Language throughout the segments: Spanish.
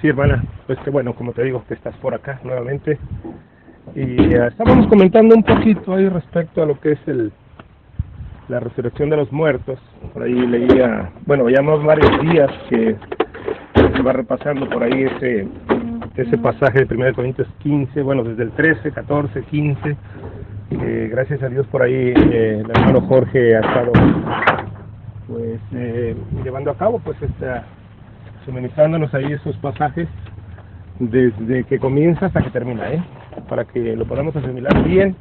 Sí, hermana, pues que bueno, como te digo, que estás por acá nuevamente. Y eh, estábamos comentando un poquito ahí respecto a lo que es el la resurrección de los muertos. Por ahí leía, bueno, llevamos varios días que se va repasando por ahí ese ese pasaje de 1 Corintios 15, bueno, desde el 13, 14, 15. gracias a Dios por ahí eh, el hermano Jorge ha estado pues eh, llevando a cabo pues esta suministrándonos ahí esos pasajes desde que comienza hasta que termina, ¿eh? para que lo podamos asimilar bien,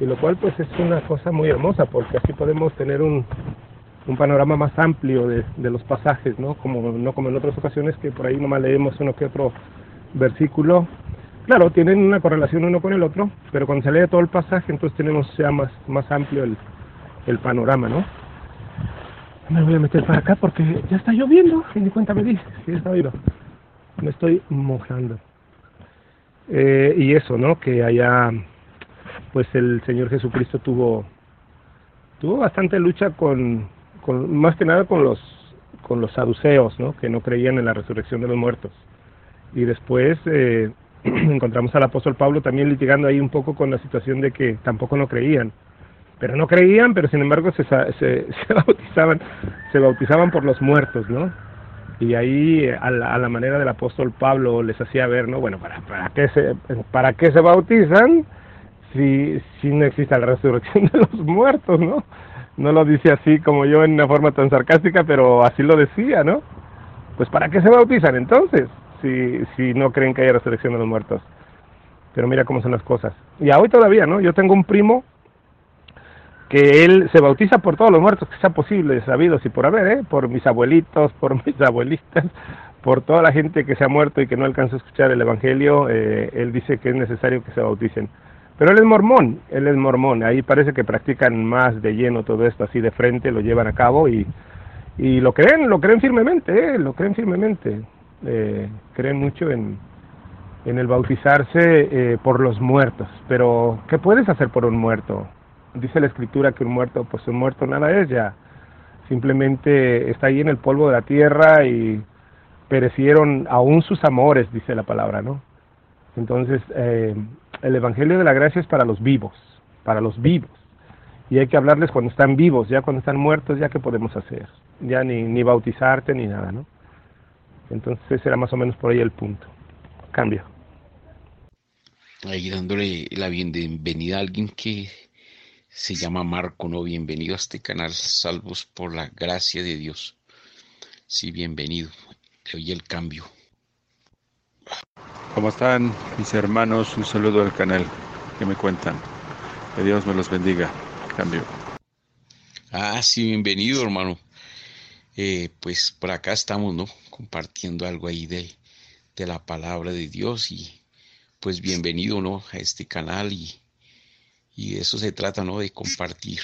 y lo cual pues es una cosa muy hermosa, porque así podemos tener un, un panorama más amplio de, de los pasajes, ¿no? Como, no como en otras ocasiones que por ahí nomás leemos uno que otro versículo. Claro, tienen una correlación uno con el otro, pero cuando se lee todo el pasaje, entonces tenemos ya más, más amplio el, el panorama, ¿no? Me voy a meter para acá porque ya está lloviendo. Y ni cuenta me dice, sí, está oído. Me estoy mojando. Eh, y eso, ¿no? Que allá, pues el Señor Jesucristo tuvo, tuvo bastante lucha con, con, más que nada con los, con los saduceos, ¿no? Que no creían en la resurrección de los muertos. Y después eh, encontramos al apóstol Pablo también litigando ahí un poco con la situación de que tampoco no creían pero no creían, pero sin embargo se, se, se, bautizaban, se bautizaban por los muertos, ¿no? Y ahí a la, a la, manera del apóstol Pablo les hacía ver, ¿no? Bueno, ¿para, para, qué, se, para qué se bautizan si, si no existe la resurrección de los muertos, ¿no? No lo dice así como yo en una forma tan sarcástica, pero así lo decía, ¿no? Pues ¿para qué se bautizan entonces si, si no creen que haya resurrección de los muertos? Pero mira cómo son las cosas. Y hoy todavía, ¿no? Yo tengo un primo que él se bautiza por todos los muertos que sea posible, sabidos y por haber, ¿eh? por mis abuelitos, por mis abuelitas, por toda la gente que se ha muerto y que no alcanza a escuchar el Evangelio, eh, él dice que es necesario que se bauticen. Pero él es mormón, él es mormón, ahí parece que practican más de lleno todo esto, así de frente, lo llevan a cabo y, y lo creen, lo creen firmemente, ¿eh? lo creen firmemente, eh, creen mucho en, en el bautizarse eh, por los muertos. Pero, ¿qué puedes hacer por un muerto? Dice la escritura que un muerto, pues un muerto nada es ya, simplemente está ahí en el polvo de la tierra y perecieron aún sus amores, dice la palabra, ¿no? Entonces, eh, el Evangelio de la Gracia es para los vivos, para los vivos. Y hay que hablarles cuando están vivos, ya cuando están muertos, ya qué podemos hacer, ya ni, ni bautizarte ni nada, ¿no? Entonces, era más o menos por ahí el punto. Cambio. Ahí dándole la bienvenida a alguien que se llama Marco, ¿no? Bienvenido a este canal, salvos por la gracia de Dios. Sí, bienvenido. Le oye el cambio. ¿Cómo están mis hermanos? Un saludo al canal. ¿Qué me cuentan? Que Dios me los bendiga. Cambio. Ah, sí, bienvenido, hermano. Eh, pues por acá estamos, ¿no? Compartiendo algo ahí de, de la palabra de Dios y pues bienvenido, ¿no? A este canal y y de eso se trata, ¿no? De compartir.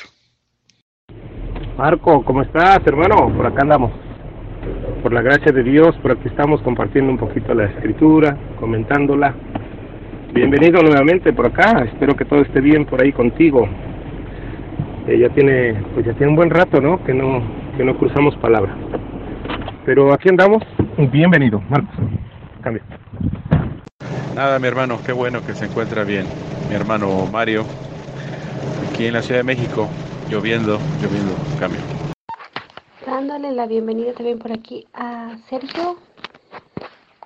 Marco, ¿cómo estás, hermano? Por acá andamos. Por la gracia de Dios, por aquí estamos compartiendo un poquito la escritura, comentándola. Bienvenido nuevamente por acá. Espero que todo esté bien por ahí contigo. Eh, ya tiene, pues ya tiene un buen rato, ¿no? Que no, que no cruzamos palabra. Pero aquí andamos. Bienvenido, Marcos. Cambio. Nada, mi hermano, qué bueno que se encuentra bien. Mi hermano Mario, aquí en la Ciudad de México, lloviendo, lloviendo, cambio. Dándole la bienvenida también por aquí a Sergio.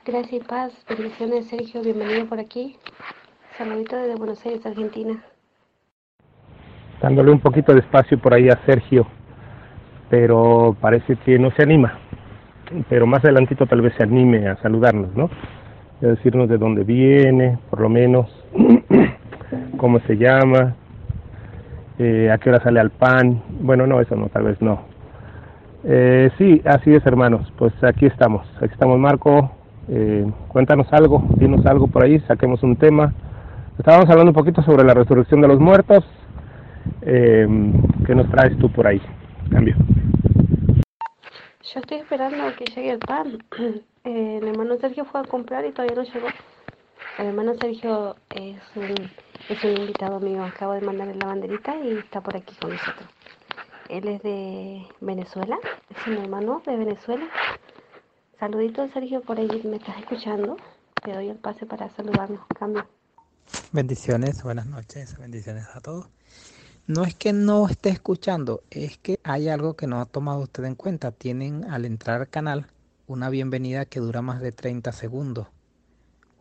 Gracias y paz, bendiciones Sergio, bienvenido por aquí. Saludito desde Buenos Aires, Argentina. Dándole un poquito de espacio por ahí a Sergio, pero parece que no se anima. Pero más adelantito tal vez se anime a saludarnos, ¿no? A decirnos de dónde viene, por lo menos, cómo se llama, eh, a qué hora sale al pan. Bueno, no, eso no, tal vez no. Eh, sí, así es, hermanos. Pues aquí estamos. Aquí estamos, Marco. Eh, cuéntanos algo, dinos algo por ahí, saquemos un tema. Estábamos hablando un poquito sobre la resurrección de los muertos. Eh, ¿Qué nos traes tú por ahí? Cambio. Yo estoy esperando a que llegue el pan. El hermano Sergio fue a comprar y todavía no llegó. El hermano Sergio es un, es un invitado mío. Acabo de mandarle la banderita y está por aquí con nosotros. Él es de Venezuela, es un hermano de Venezuela. Saluditos, Sergio, por ahí me estás escuchando. Te doy el pase para saludarnos. Cambio. Bendiciones, buenas noches, bendiciones a todos. No es que no esté escuchando, es que hay algo que no ha tomado usted en cuenta. Tienen al entrar al canal una bienvenida que dura más de 30 segundos.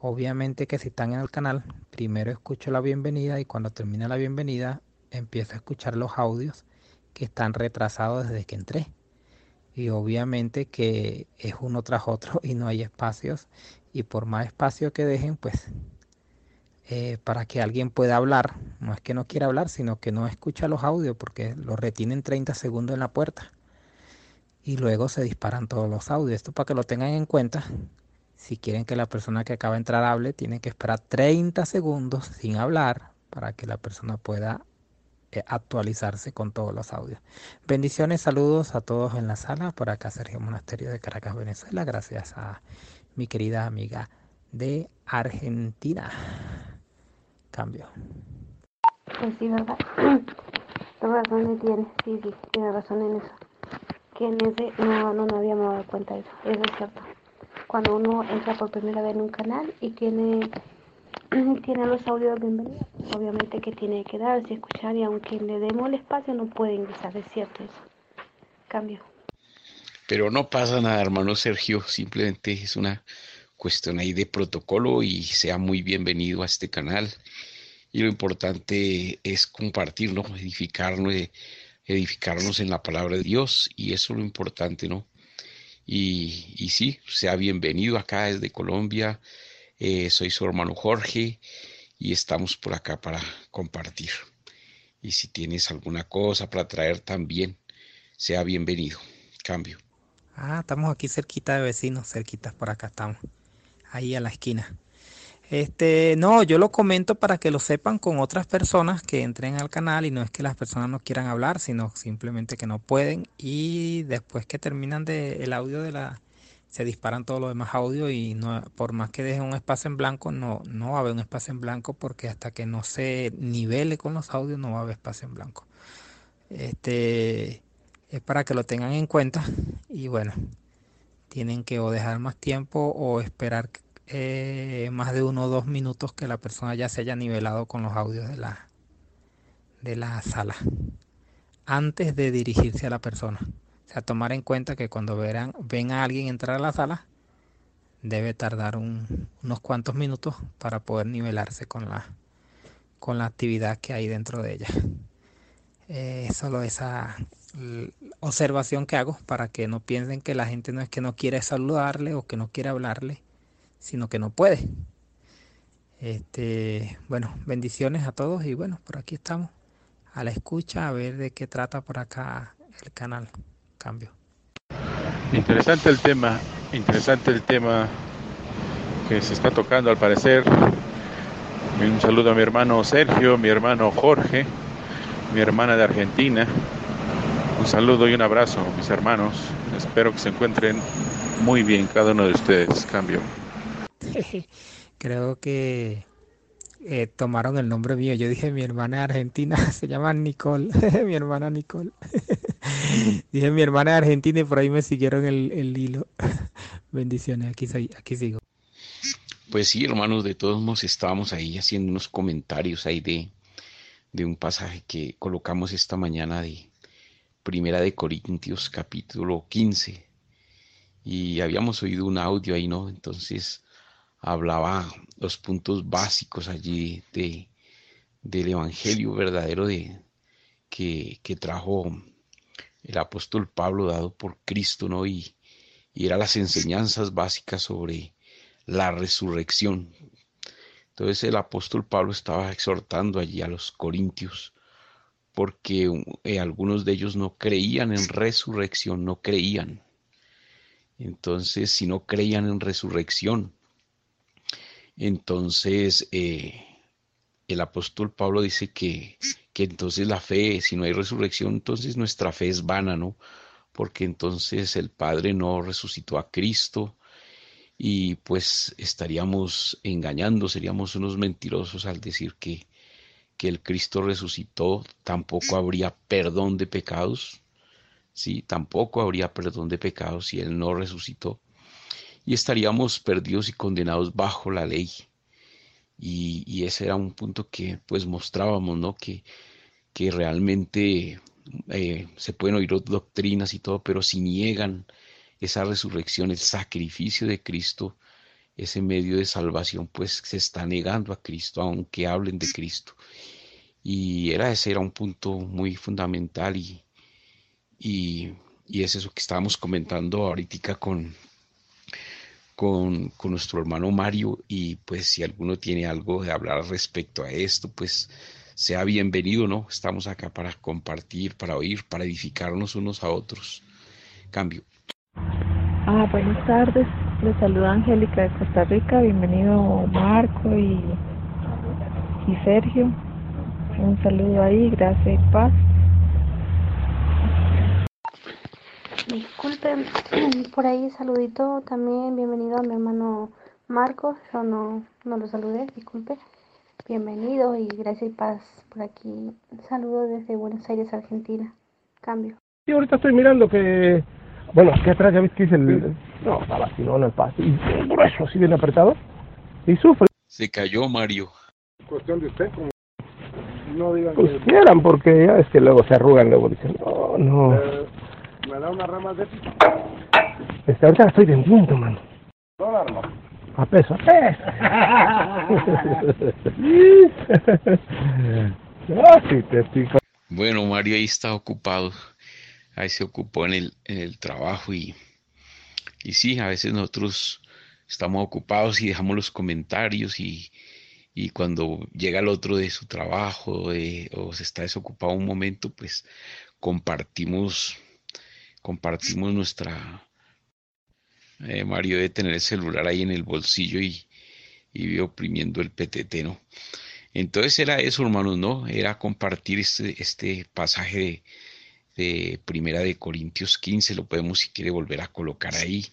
Obviamente que si están en el canal, primero escucho la bienvenida y cuando termina la bienvenida empiezo a escuchar los audios que están retrasados desde que entré. Y obviamente que es uno tras otro y no hay espacios. Y por más espacio que dejen pues eh, para que alguien pueda hablar no es que no quiera hablar sino que no escucha los audios porque los retienen 30 segundos en la puerta. Y luego se disparan todos los audios. Esto para que lo tengan en cuenta si quieren que la persona que acaba de entrar hable tienen que esperar 30 segundos sin hablar para que la persona pueda eh, actualizarse con todos los audios. Bendiciones, saludos a todos en la sala. Por acá Sergio Monasterio de Caracas, Venezuela. Gracias a mi querida amiga de Argentina. Cambio. Pues sí, ¿verdad? razón tiene, sí, sí, tiene razón en eso. Que en ese no, no, no habíamos dado cuenta de eso, eso es cierto. Cuando uno entra por primera vez en un canal y tiene tiene los audios de bienvenida. Obviamente que tiene que darse, escuchar y aunque le demos el espacio no puede ingresar, es cierto eso. Cambio. Pero no pasa nada, hermano Sergio, simplemente es una cuestión ahí de protocolo y sea muy bienvenido a este canal. Y lo importante es compartirnos, edificarnos, edificarnos en la palabra de Dios y eso es lo importante, ¿no? Y, sí, sea bienvenido acá desde Colombia eh, soy su hermano Jorge y estamos por acá para compartir. Y si tienes alguna cosa para traer también, sea bienvenido. Cambio. Ah, estamos aquí cerquita de vecinos, cerquitas por acá estamos, ahí a la esquina. Este, no, yo lo comento para que lo sepan con otras personas que entren al canal y no es que las personas no quieran hablar, sino simplemente que no pueden y después que terminan de el audio de la se disparan todos los demás audios y no, por más que dejen un espacio en blanco, no, no va a haber un espacio en blanco porque hasta que no se nivele con los audios no va a haber espacio en blanco. Este es para que lo tengan en cuenta y bueno, tienen que o dejar más tiempo o esperar eh, más de uno o dos minutos que la persona ya se haya nivelado con los audios de la, de la sala antes de dirigirse a la persona. O sea, tomar en cuenta que cuando verán, ven a alguien entrar a la sala, debe tardar unos cuantos minutos para poder nivelarse con la, con la actividad que hay dentro de ella. Eh, solo esa observación que hago para que no piensen que la gente no es que no quiere saludarle o que no quiere hablarle, sino que no puede. Este, bueno, bendiciones a todos y bueno, por aquí estamos a la escucha a ver de qué trata por acá el canal cambio. Interesante el tema, interesante el tema que se está tocando al parecer. Un saludo a mi hermano Sergio, mi hermano Jorge, mi hermana de Argentina. Un saludo y un abrazo, mis hermanos. Espero que se encuentren muy bien cada uno de ustedes. Cambio. Creo que eh, tomaron el nombre mío. Yo dije mi hermana argentina, se llama Nicole, mi hermana Nicole. dije mi hermana de Argentina y por ahí me siguieron el, hilo. Bendiciones, aquí, aquí sigo. Pues sí, hermanos, de todos modos estábamos ahí haciendo unos comentarios ahí de, de un pasaje que colocamos esta mañana de Primera de Corintios capítulo 15 y habíamos oído un audio ahí, ¿no? Entonces hablaba los puntos básicos allí de, del Evangelio verdadero de, que, que, trajo el apóstol Pablo dado por Cristo, ¿no? Y, y eran las enseñanzas básicas sobre la resurrección. Entonces el apóstol Pablo estaba exhortando allí a los corintios porque eh, algunos de ellos no creían en resurrección, no creían. Entonces, si no creían en resurrección, entonces, eh, el apóstol Pablo dice que, que entonces la fe, si no hay resurrección, entonces nuestra fe es vana, ¿no? Porque entonces el Padre no resucitó a Cristo y pues estaríamos engañando, seríamos unos mentirosos al decir que, que el Cristo resucitó, tampoco habría perdón de pecados, ¿sí? Tampoco habría perdón de pecados si Él no resucitó. Y estaríamos perdidos y condenados bajo la ley. Y, ese era un punto que pues mostrábamos, ¿no? Que, que realmente eh, se pueden oír doctrinas y todo, pero si niegan esa resurrección, el sacrificio de Cristo, ese medio de salvación, pues se está negando a Cristo, aunque hablen de Cristo. Y era ese era un punto muy fundamental y, y, es eso que estábamos comentando ahorita con, con, con, nuestro hermano Mario y pues si alguno tiene algo de hablar respecto a esto, pues sea bienvenido, ¿no? Estamos acá para compartir, para oír, para edificarnos unos a otros. Cambio. Ah, buenas tardes. Les saluda Angélica de Costa Rica. Bienvenido Marco y, y Sergio. Un saludo ahí, gracias y paz. Disculpen, por ahí saludito también. Bienvenido a mi hermano Marco. Yo no, no lo saludé, disculpe. Bienvenido y gracias y paz por aquí. Un saludo desde Buenos Aires, Argentina. Cambio. Y ahorita estoy mirando que bueno, aquí atrás ya ves que dice el... No, estaba así, no, no el paso. Y grueso, así bien apretado. Y sufre. Se cayó Mario. Cuestión de usted, como... No digan pues que... quieran, porque ya es que luego se arrugan, luego dicen, no, no. Eh, ¿Me da una rama de Este, ahorita la estoy vendiendo, mano. ¿Dólar no? A peso, a peso. no, sí, te estoy... Bueno, Mario ahí está ocupado ahí se ocupó en el, en el trabajo y, y sí, a veces nosotros estamos ocupados y dejamos los comentarios y, y cuando llega el otro de su trabajo o se está desocupado un momento, pues compartimos, compartimos nuestra... Eh, Mario debe tener el celular ahí en el bolsillo y, y oprimiendo el PTT, ¿no? Entonces era eso, hermanos, ¿no? Era compartir este, este pasaje de, de Primera de Corintios 15, lo podemos si quiere volver a colocar ahí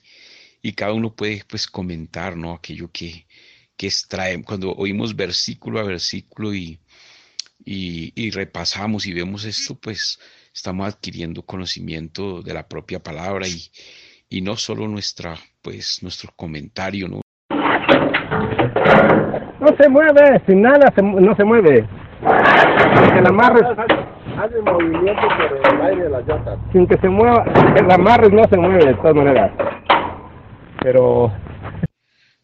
y cada uno puede pues comentar, ¿no? Aquello que, que extrae, cuando oímos versículo a versículo y, y, repasamos y vemos esto, pues estamos adquiriendo conocimiento de la propia palabra y, y no solo nuestra, pues, nuestro comentario, ¿no? No se mueve, sin nada no se mueve. Hace movimiento por el aire de las llantas. Sin que se mueva, el amarre no se mueve de todas maneras. Pero...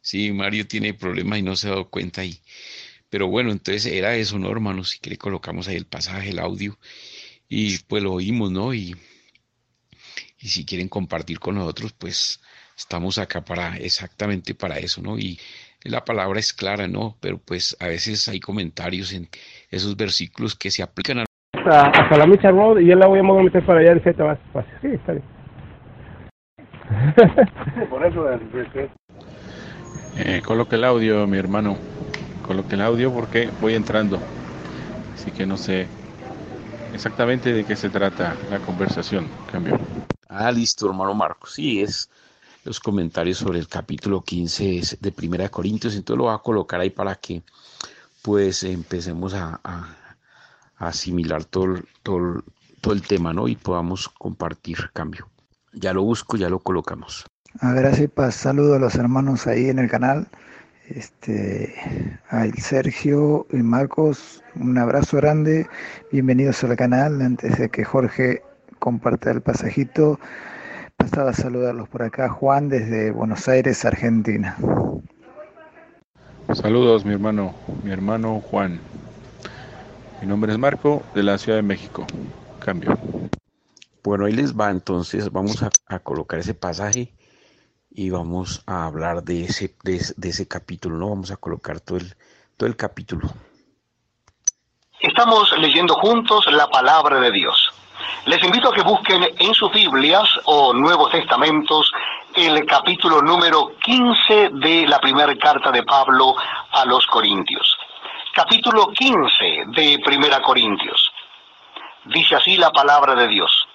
Sí, Mario tiene problemas y no se ha dado cuenta ahí. Pero bueno, entonces era eso, ¿no, hermanos? Si quiere colocamos ahí el pasaje, el audio, y pues lo oímos, ¿no? Y, y si quieren compartir con nosotros, pues estamos acá para exactamente para eso, ¿no? Y la palabra es clara, ¿no? Pero pues a veces hay comentarios en esos versículos que se aplican a hasta, la Micha Road y yo la voy a meter para allá, dice, más fácil. Sí, está bien. Por eso eh, coloque el audio, mi hermano. Coloque el audio porque voy entrando. Así que no sé exactamente de qué se trata la conversación. Cambio. Ah, listo, hermano Marco. Sí, es los comentarios sobre el capítulo 15 de Primera de Corintios. Entonces lo voy a colocar ahí para que pues empecemos a, asimilar todo, todo, todo el tema, ¿no? Y podamos compartir cambio. Ya lo busco, ya lo colocamos. A ver, así pues saludo a los hermanos ahí en el canal. Este, a Sergio y Marcos, un abrazo grande. Bienvenidos al canal. Antes de que Jorge comparta el pasajito, pasaba a saludarlos por acá. Juan desde Buenos Aires, Argentina. Saludos, mi hermano, mi hermano Juan. Mi nombre es Marco, de la Ciudad de México. Cambio. Bueno, ahí les va entonces, vamos a, colocar ese pasaje y vamos a hablar de ese, de, ese capítulo, ¿no? Vamos a colocar todo el, todo el capítulo. Estamos leyendo juntos la palabra de Dios. Les invito a que busquen en sus Biblias o Nuevos Testamentos el capítulo número 15 de la primera carta de Pablo a los Corintios capítulo 15 de Primera Corintios. Dice así la palabra de Dios.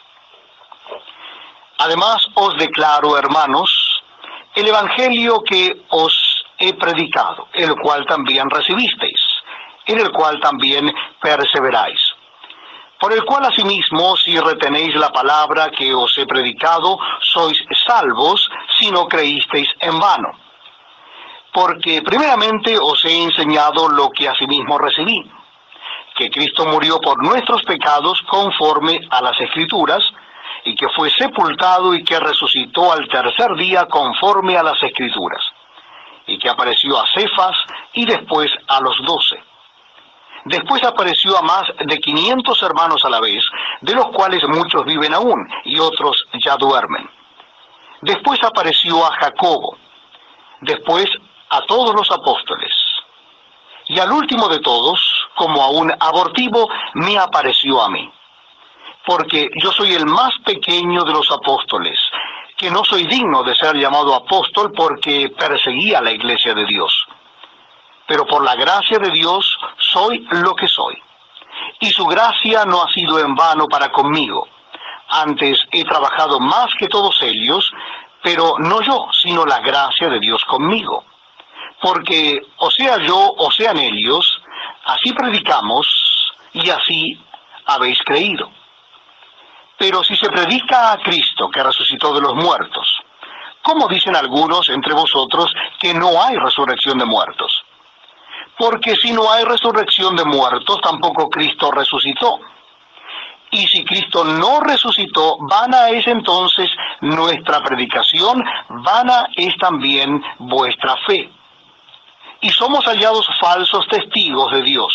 Además os declaro, hermanos, el Evangelio que os he predicado, el cual también recibisteis, en el cual también perseveráis. Por el cual asimismo, si retenéis la palabra que os he predicado, sois salvos, si no creísteis en vano. Porque primeramente os he enseñado lo que asimismo recibí, que Cristo murió por nuestros pecados conforme a las Escrituras, y que fue sepultado y que resucitó al tercer día conforme a las Escrituras, y que apareció a Cefas y después a los doce. Después apareció a más de 500 hermanos a la vez, de los cuales muchos viven aún y otros ya duermen. Después apareció a Jacobo, después a todos los apóstoles. Y al último de todos, como a un abortivo, me apareció a mí. Porque yo soy el más pequeño de los apóstoles, que no soy digno de ser llamado apóstol porque perseguía la iglesia de Dios pero por la gracia de Dios soy lo que soy. Y su gracia no ha sido en vano para conmigo. Antes he trabajado más que todos ellos, pero no yo, sino la gracia de Dios conmigo. Porque o sea yo o sean ellos, así predicamos y así habéis creído. Pero si se predica a Cristo que resucitó de los muertos, ¿cómo dicen algunos entre vosotros que no hay resurrección de muertos? porque si no hay resurrección de muertos, tampoco Cristo resucitó. Y si Cristo no resucitó, vana es entonces nuestra predicación, vana es también vuestra fe. Y somos hallados falsos testigos de Dios,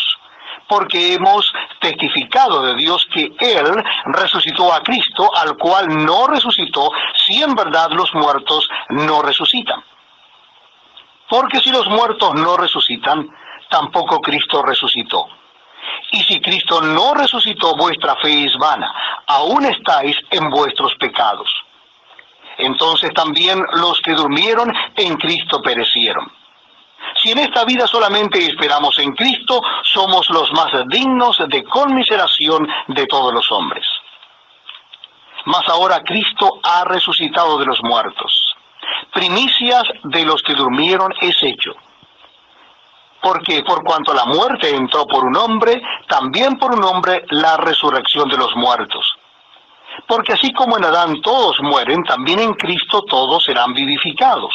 porque hemos testificado de Dios que Él resucitó a Cristo, al cual no resucitó, si en verdad los muertos no resucitan. Porque si los muertos no resucitan, tampoco Cristo resucitó. Y si Cristo no resucitó, vuestra fe es vana, aún estáis en vuestros pecados. Entonces también los que durmieron en Cristo perecieron. Si en esta vida solamente esperamos en Cristo, somos los más dignos de conmiseración de todos los hombres. Mas ahora Cristo ha resucitado de los muertos. Primicias de los que durmieron es hecho porque por cuanto la muerte entró por un hombre, también por un hombre la resurrección de los muertos. Porque así como en Adán todos mueren, también en Cristo todos serán vivificados.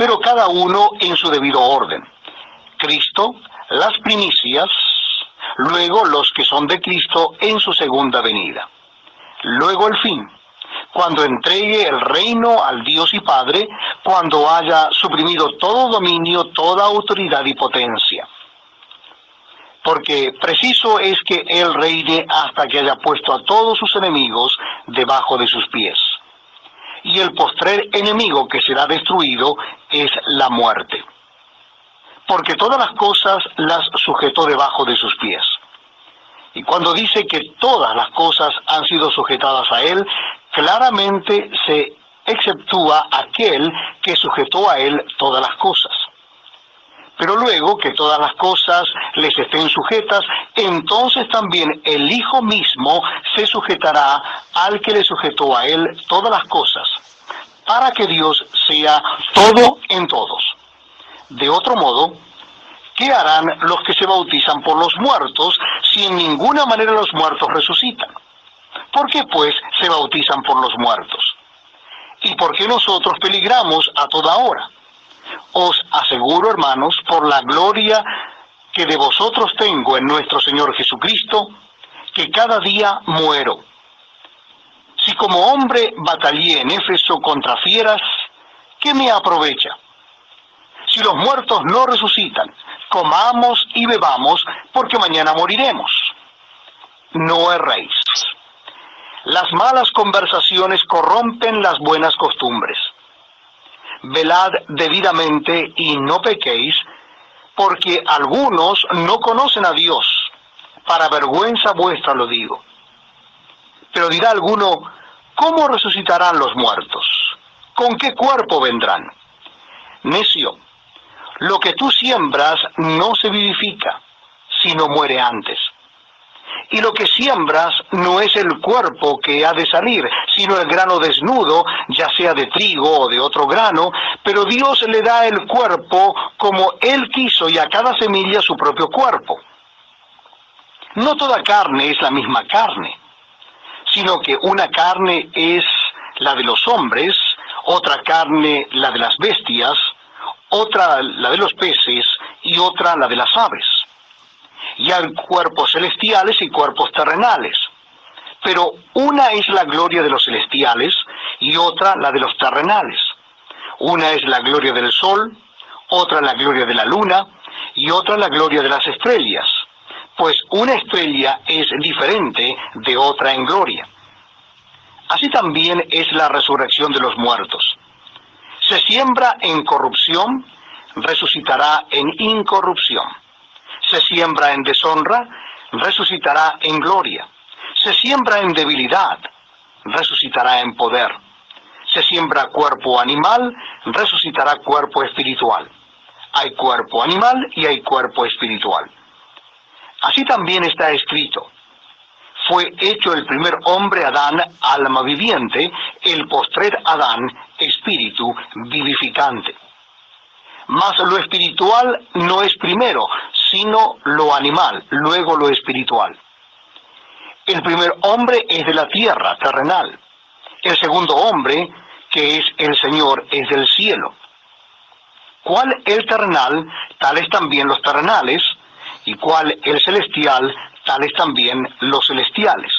Pero cada uno en su debido orden. Cristo, las primicias, luego los que son de Cristo en su segunda venida. Luego el fin, cuando entregue el reino al Dios y Padre, cuando haya suprimido todo dominio, toda autoridad y potencia. Porque preciso es que Él reine hasta que haya puesto a todos sus enemigos debajo de sus pies. Y el postrer enemigo que será destruido es la muerte. Porque todas las cosas las sujetó debajo de sus pies. Y cuando dice que todas las cosas han sido sujetadas a Él, claramente se exceptúa aquel que sujetó a él todas las cosas. Pero luego que todas las cosas les estén sujetas, entonces también el Hijo mismo se sujetará al que le sujetó a él todas las cosas, para que Dios sea todo en todos. De otro modo, ¿qué harán los que se bautizan por los muertos si en ninguna manera los muertos resucitan? ¿Por qué pues se bautizan por los muertos? ¿Y por qué nosotros peligramos a toda hora? Os aseguro, hermanos, por la gloria que de vosotros tengo en nuestro Señor Jesucristo, que cada día muero. Si como hombre batallé en Éfeso contra fieras, ¿qué me aprovecha? Si los muertos no resucitan, comamos y bebamos, porque mañana moriremos. No erréis. Las malas conversaciones corrompen las buenas costumbres. Velad debidamente y no pequéis, porque algunos no conocen a Dios. Para vergüenza vuestra lo digo. Pero dirá alguno, ¿cómo resucitarán los muertos? ¿Con qué cuerpo vendrán? Necio, lo que tú siembras no se vivifica, sino muere antes. Y lo que siembras no es el cuerpo que ha de salir, sino el grano desnudo, ya sea de trigo o de otro grano, pero Dios le da el cuerpo como Él quiso y a cada semilla su propio cuerpo. No toda carne es la misma carne, sino que una carne es la de los hombres, otra carne la de las bestias, otra la de los peces y otra la de las aves. Y hay cuerpos celestiales y cuerpos terrenales. Pero una es la gloria de los celestiales y otra la de los terrenales. Una es la gloria del sol, otra la gloria de la luna y otra la gloria de las estrellas. Pues una estrella es diferente de otra en gloria. Así también es la resurrección de los muertos. Se siembra en corrupción, resucitará en incorrupción. Se siembra en deshonra, resucitará en gloria. Se siembra en debilidad, resucitará en poder. Se siembra cuerpo animal, resucitará cuerpo espiritual. Hay cuerpo animal y hay cuerpo espiritual. Así también está escrito fue hecho el primer hombre Adán, alma viviente, el postrer Adán, espíritu vivificante. Mas lo espiritual no es primero, sino lo animal, luego lo espiritual. El primer hombre es de la tierra, terrenal. El segundo hombre, que es el Señor, es del cielo. ¿Cuál el terrenal? Tales también los terrenales, y cuál el celestial, tales también los celestiales.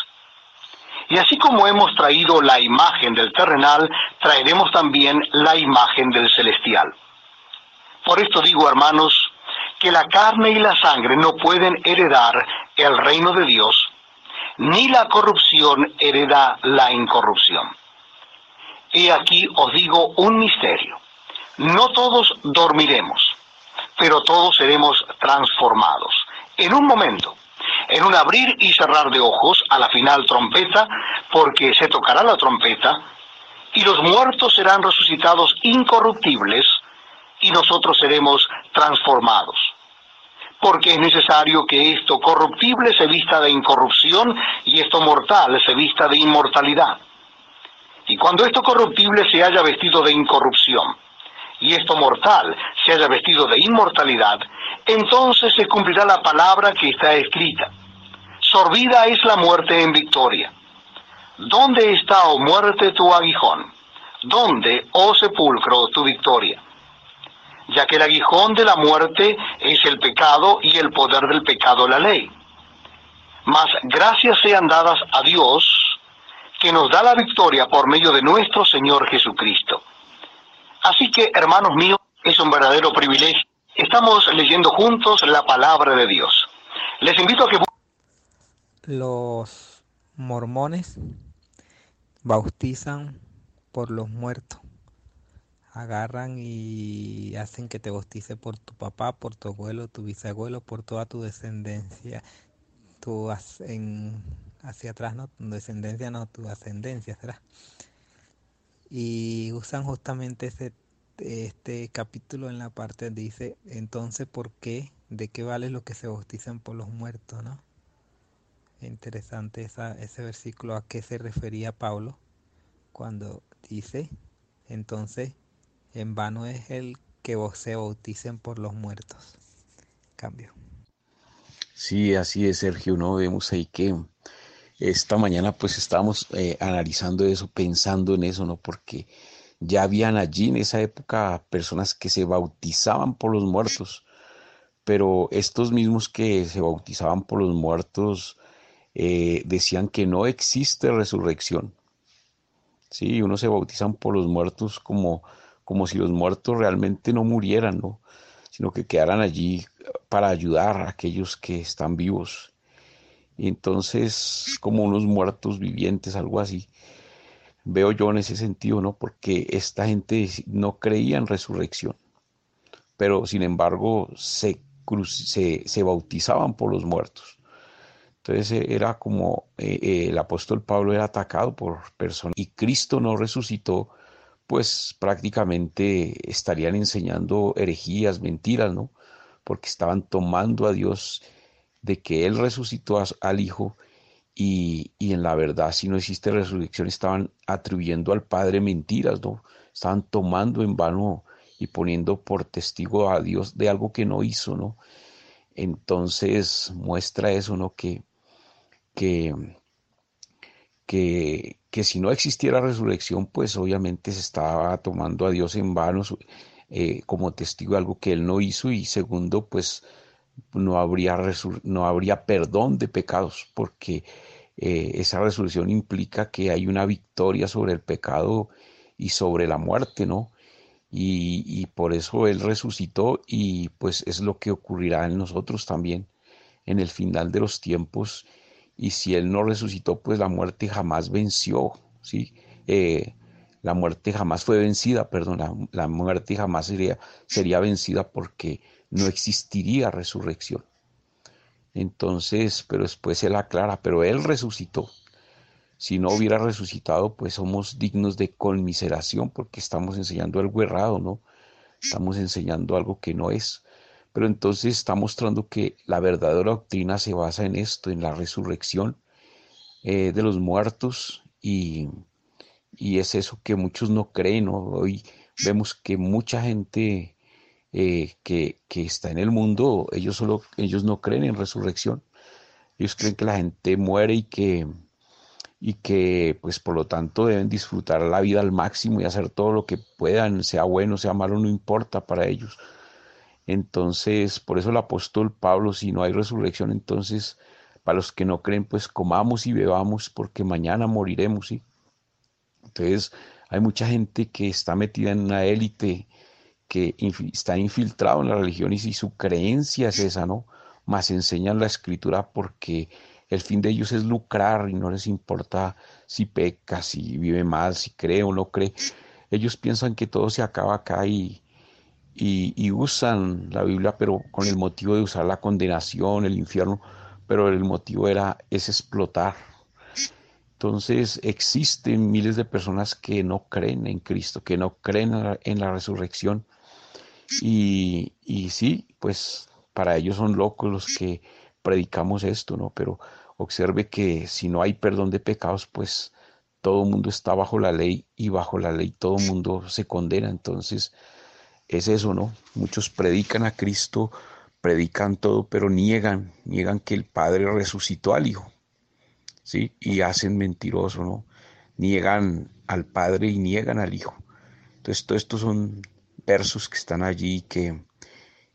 Y así como hemos traído la imagen del terrenal, traeremos también la imagen del celestial. Por esto digo, hermanos, que la carne y la sangre no pueden heredar el reino de Dios, ni la corrupción hereda la incorrupción. Y aquí os digo un misterio. No todos dormiremos, pero todos seremos transformados. En un momento, en un abrir y cerrar de ojos a la final trompeta, porque se tocará la trompeta, y los muertos serán resucitados incorruptibles, y nosotros seremos transformados. Porque es necesario que esto corruptible se vista de incorrupción y esto mortal se vista de inmortalidad. Y cuando esto corruptible se haya vestido de incorrupción, y esto mortal se haya vestido de inmortalidad, entonces se cumplirá la palabra que está escrita. Sorbida es la muerte en victoria. ¿Dónde está, oh muerte, tu aguijón? ¿Dónde, oh sepulcro, tu victoria? Ya que el aguijón de la muerte es el pecado y el poder del pecado la ley. Mas gracias sean dadas a Dios, que nos da la victoria por medio de nuestro Señor Jesucristo. Así que, hermanos míos, es un verdadero privilegio. Estamos leyendo juntos la palabra de Dios. Les invito a que los mormones bautizan por los muertos. Agarran y hacen que te bautice por tu papá, por tu abuelo, tu bisabuelo, por toda tu descendencia. Tu en, hacia atrás, ¿no? Tu descendencia, no, tu ascendencia, ¿será? Y usan justamente este capítulo en la parte donde dice, entonces, ¿por qué? ¿De qué vale lo que se bautizan por los muertos, no? Interesante esa, ese versículo a qué se refería Pablo cuando dice, entonces, en vano es el que vos se bauticen por los muertos. Cambio. Sí, así es, Sergio, ¿no? Vemos ahí que esta mañana pues estábamos eh, analizando eso, pensando en eso, ¿no? Porque ya habían allí en esa época personas que se bautizaban por los muertos, pero estos mismos que se bautizaban por los muertos eh, decían que no existe resurrección. Sí, uno se bautizan por los muertos como, como si los muertos realmente no murieran, ¿no? sino que quedaran allí para ayudar a aquellos que están vivos. Y entonces, como unos muertos vivientes, algo así, veo yo en ese sentido, ¿no? Porque esta gente no creía en resurrección, pero sin embargo se, se, se bautizaban por los muertos. Entonces eh, era como eh, eh, el apóstol Pablo era atacado por personas y Cristo no resucitó, pues prácticamente estarían enseñando herejías, mentiras, ¿no? Porque estaban tomando a Dios de que Él resucitó al Hijo y, y, en la verdad, si no existe resurrección, estaban atribuyendo al Padre mentiras, ¿no? Estaban tomando en vano y poniendo por testigo a Dios de algo que no hizo, ¿no? Entonces muestra eso, ¿no? Que que, que si no existiera resurrección, pues obviamente se estaba tomando a Dios en vano eh, como testigo de algo que él no hizo y segundo, pues no habría, no habría perdón de pecados porque eh, esa resurrección implica que hay una victoria sobre el pecado y sobre la muerte, ¿no? Y, y, por eso Él resucitó y pues es lo que ocurrirá en nosotros también en el final de los tiempos y si Él no resucitó, pues la muerte jamás venció, ¿sí? Eh, la muerte jamás fue vencida, perdón, la, muerte jamás sería, sería vencida porque no existiría resurrección. Entonces, pero después Él aclara, pero Él resucitó. Si no hubiera resucitado, pues somos dignos de conmiseración porque estamos enseñando algo errado, ¿no? Estamos enseñando algo que no es. Pero entonces está mostrando que la verdadera doctrina se basa en esto, en la resurrección eh, de los muertos y, es eso que muchos no creen. Hoy vemos que mucha gente eh, que, está en el mundo, ellos, solo, ellos no creen en resurrección. Ellos creen que la gente muere y que, y que pues por lo tanto deben disfrutar la vida al máximo y hacer todo lo que puedan, sea bueno, sea malo, no importa para ellos. Entonces, por eso el apóstol Pablo, si no hay resurrección, entonces, para los que no creen, pues comamos y bebamos porque mañana moriremos, ¿sí? Entonces, hay mucha gente que está metida en una élite, que está infiltrado en la religión y si su creencia es esa, ¿no? Más enseñan la escritura porque el fin de ellos es lucrar y no les importa si peca, si vive mal, si cree o no cree. Ellos piensan que todo se acaba acá y, y, usan la Biblia, pero con el motivo de usar la condenación, el infierno, pero el motivo era es explotar. Entonces existen miles de personas que no creen en Cristo, que no creen en la, resurrección. Y, y, sí, pues para ellos son locos los que predicamos esto, ¿no? Pero observe que si no hay perdón de pecados, pues todo el mundo está bajo la ley y bajo la ley todo el mundo se condena. Entonces, es eso, ¿no? Muchos predican a Cristo, predican todo, pero niegan, niegan que el Padre resucitó al Hijo, ¿sí? Y hacen mentiroso, ¿no? Niegan al Padre y niegan al Hijo. Entonces, todos estos son versos que están allí que,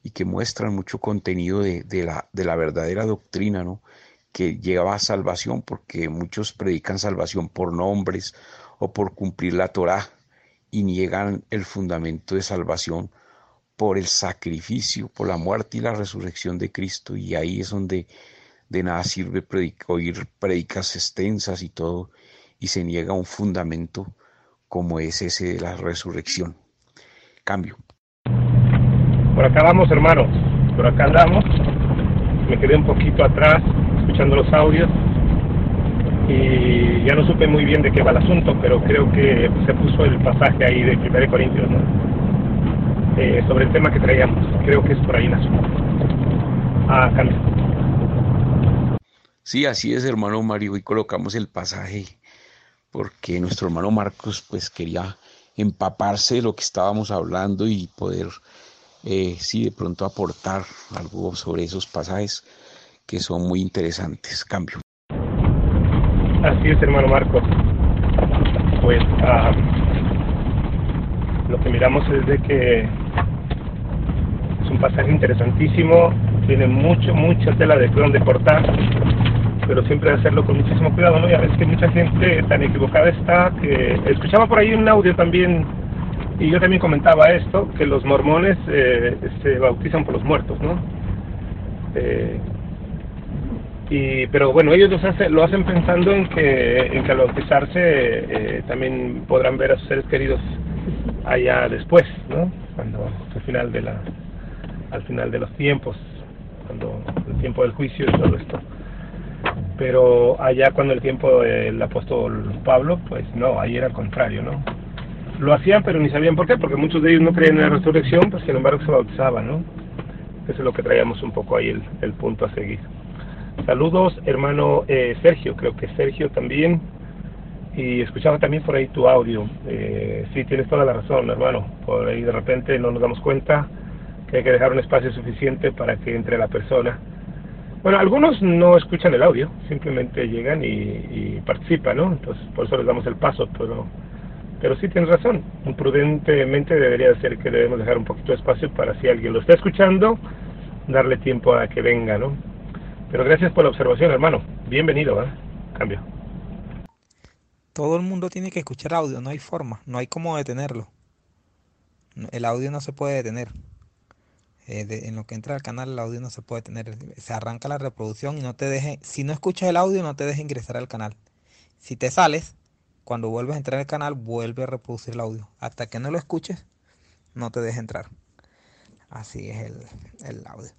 y que muestran mucho contenido de, la, de la verdadera doctrina, ¿no? Que lleva a salvación, porque muchos predican salvación por nombres o por cumplir la Torah y niegan el fundamento de salvación por el sacrificio, por la muerte y la resurrección de Cristo. Y ahí es donde de nada sirve oír predicas extensas y todo, y se niega un fundamento como es ese de la resurrección. Cambio. Por acá vamos, hermanos. Por acá andamos. Me quedé un poquito atrás escuchando los audios y ya no supe muy bien de qué va el asunto, pero creo que se puso el pasaje ahí de 1 Corintios. Eh, sobre el tema que traíamos. Creo que es por ahí asunto. Ah, cambio. Sí, así es, hermano Mario, y colocamos el pasaje porque nuestro hermano Marcos pues quería empaparse de lo que estábamos hablando y poder, eh, sí, de pronto aportar algo sobre esos pasajes que son muy interesantes. Cambio. Así es, hermano Marcos. Pues ah, lo que miramos es de que es un pasaje interesantísimo, tiene mucho, mucha tela de donde cortar, pero siempre hacerlo con muchísimo cuidado, ¿no? Ya ves que mucha gente tan equivocada está que escuchaba por ahí un audio también y yo también comentaba esto, que los mormones eh, se bautizan por los muertos, ¿no? Eh, y pero bueno ellos lo hacen pensando en que en que al bautizarse eh, también podrán ver a sus seres queridos allá después no cuando al final de la al final de los tiempos cuando el tiempo del juicio y todo esto. Pero allá cuando el tiempo del apóstol Pablo pues no ahí era al contrario no lo hacían pero ni sabían por qué porque muchos de ellos no creían en la resurrección pues sin embargo se bautizaban no eso es lo que traíamos un poco ahí el, el punto a seguir Saludos, hermano eh, Sergio, creo que Sergio también. Y escuchaba también por ahí tu audio. Eh, sí, tienes toda la razón, hermano. Por ahí de repente no nos damos cuenta que hay que dejar un espacio suficiente para que entre la persona. Bueno, algunos no escuchan el audio, simplemente llegan y, y participan, ¿no? Entonces, por eso les damos el paso, pero pero sí tienes razón, prudentemente debería ser que debemos dejar un poquito de espacio para si alguien lo está escuchando, darle tiempo a que venga, ¿no? Pero gracias por la observación, hermano. Bienvenido, ¿eh? Cambio. Todo el mundo tiene que escuchar audio, no hay forma, no hay cómo detenerlo. El audio no se puede detener. Eh, en lo que entra al canal el audio no se puede detener. Se arranca la reproducción y no te deje, si no escuchas el audio no te deje ingresar al canal. Si te sales, cuando vuelves a entrar al canal, vuelve a reproducir el audio. Hasta que no lo escuches, no te deje entrar. Así es el, audio.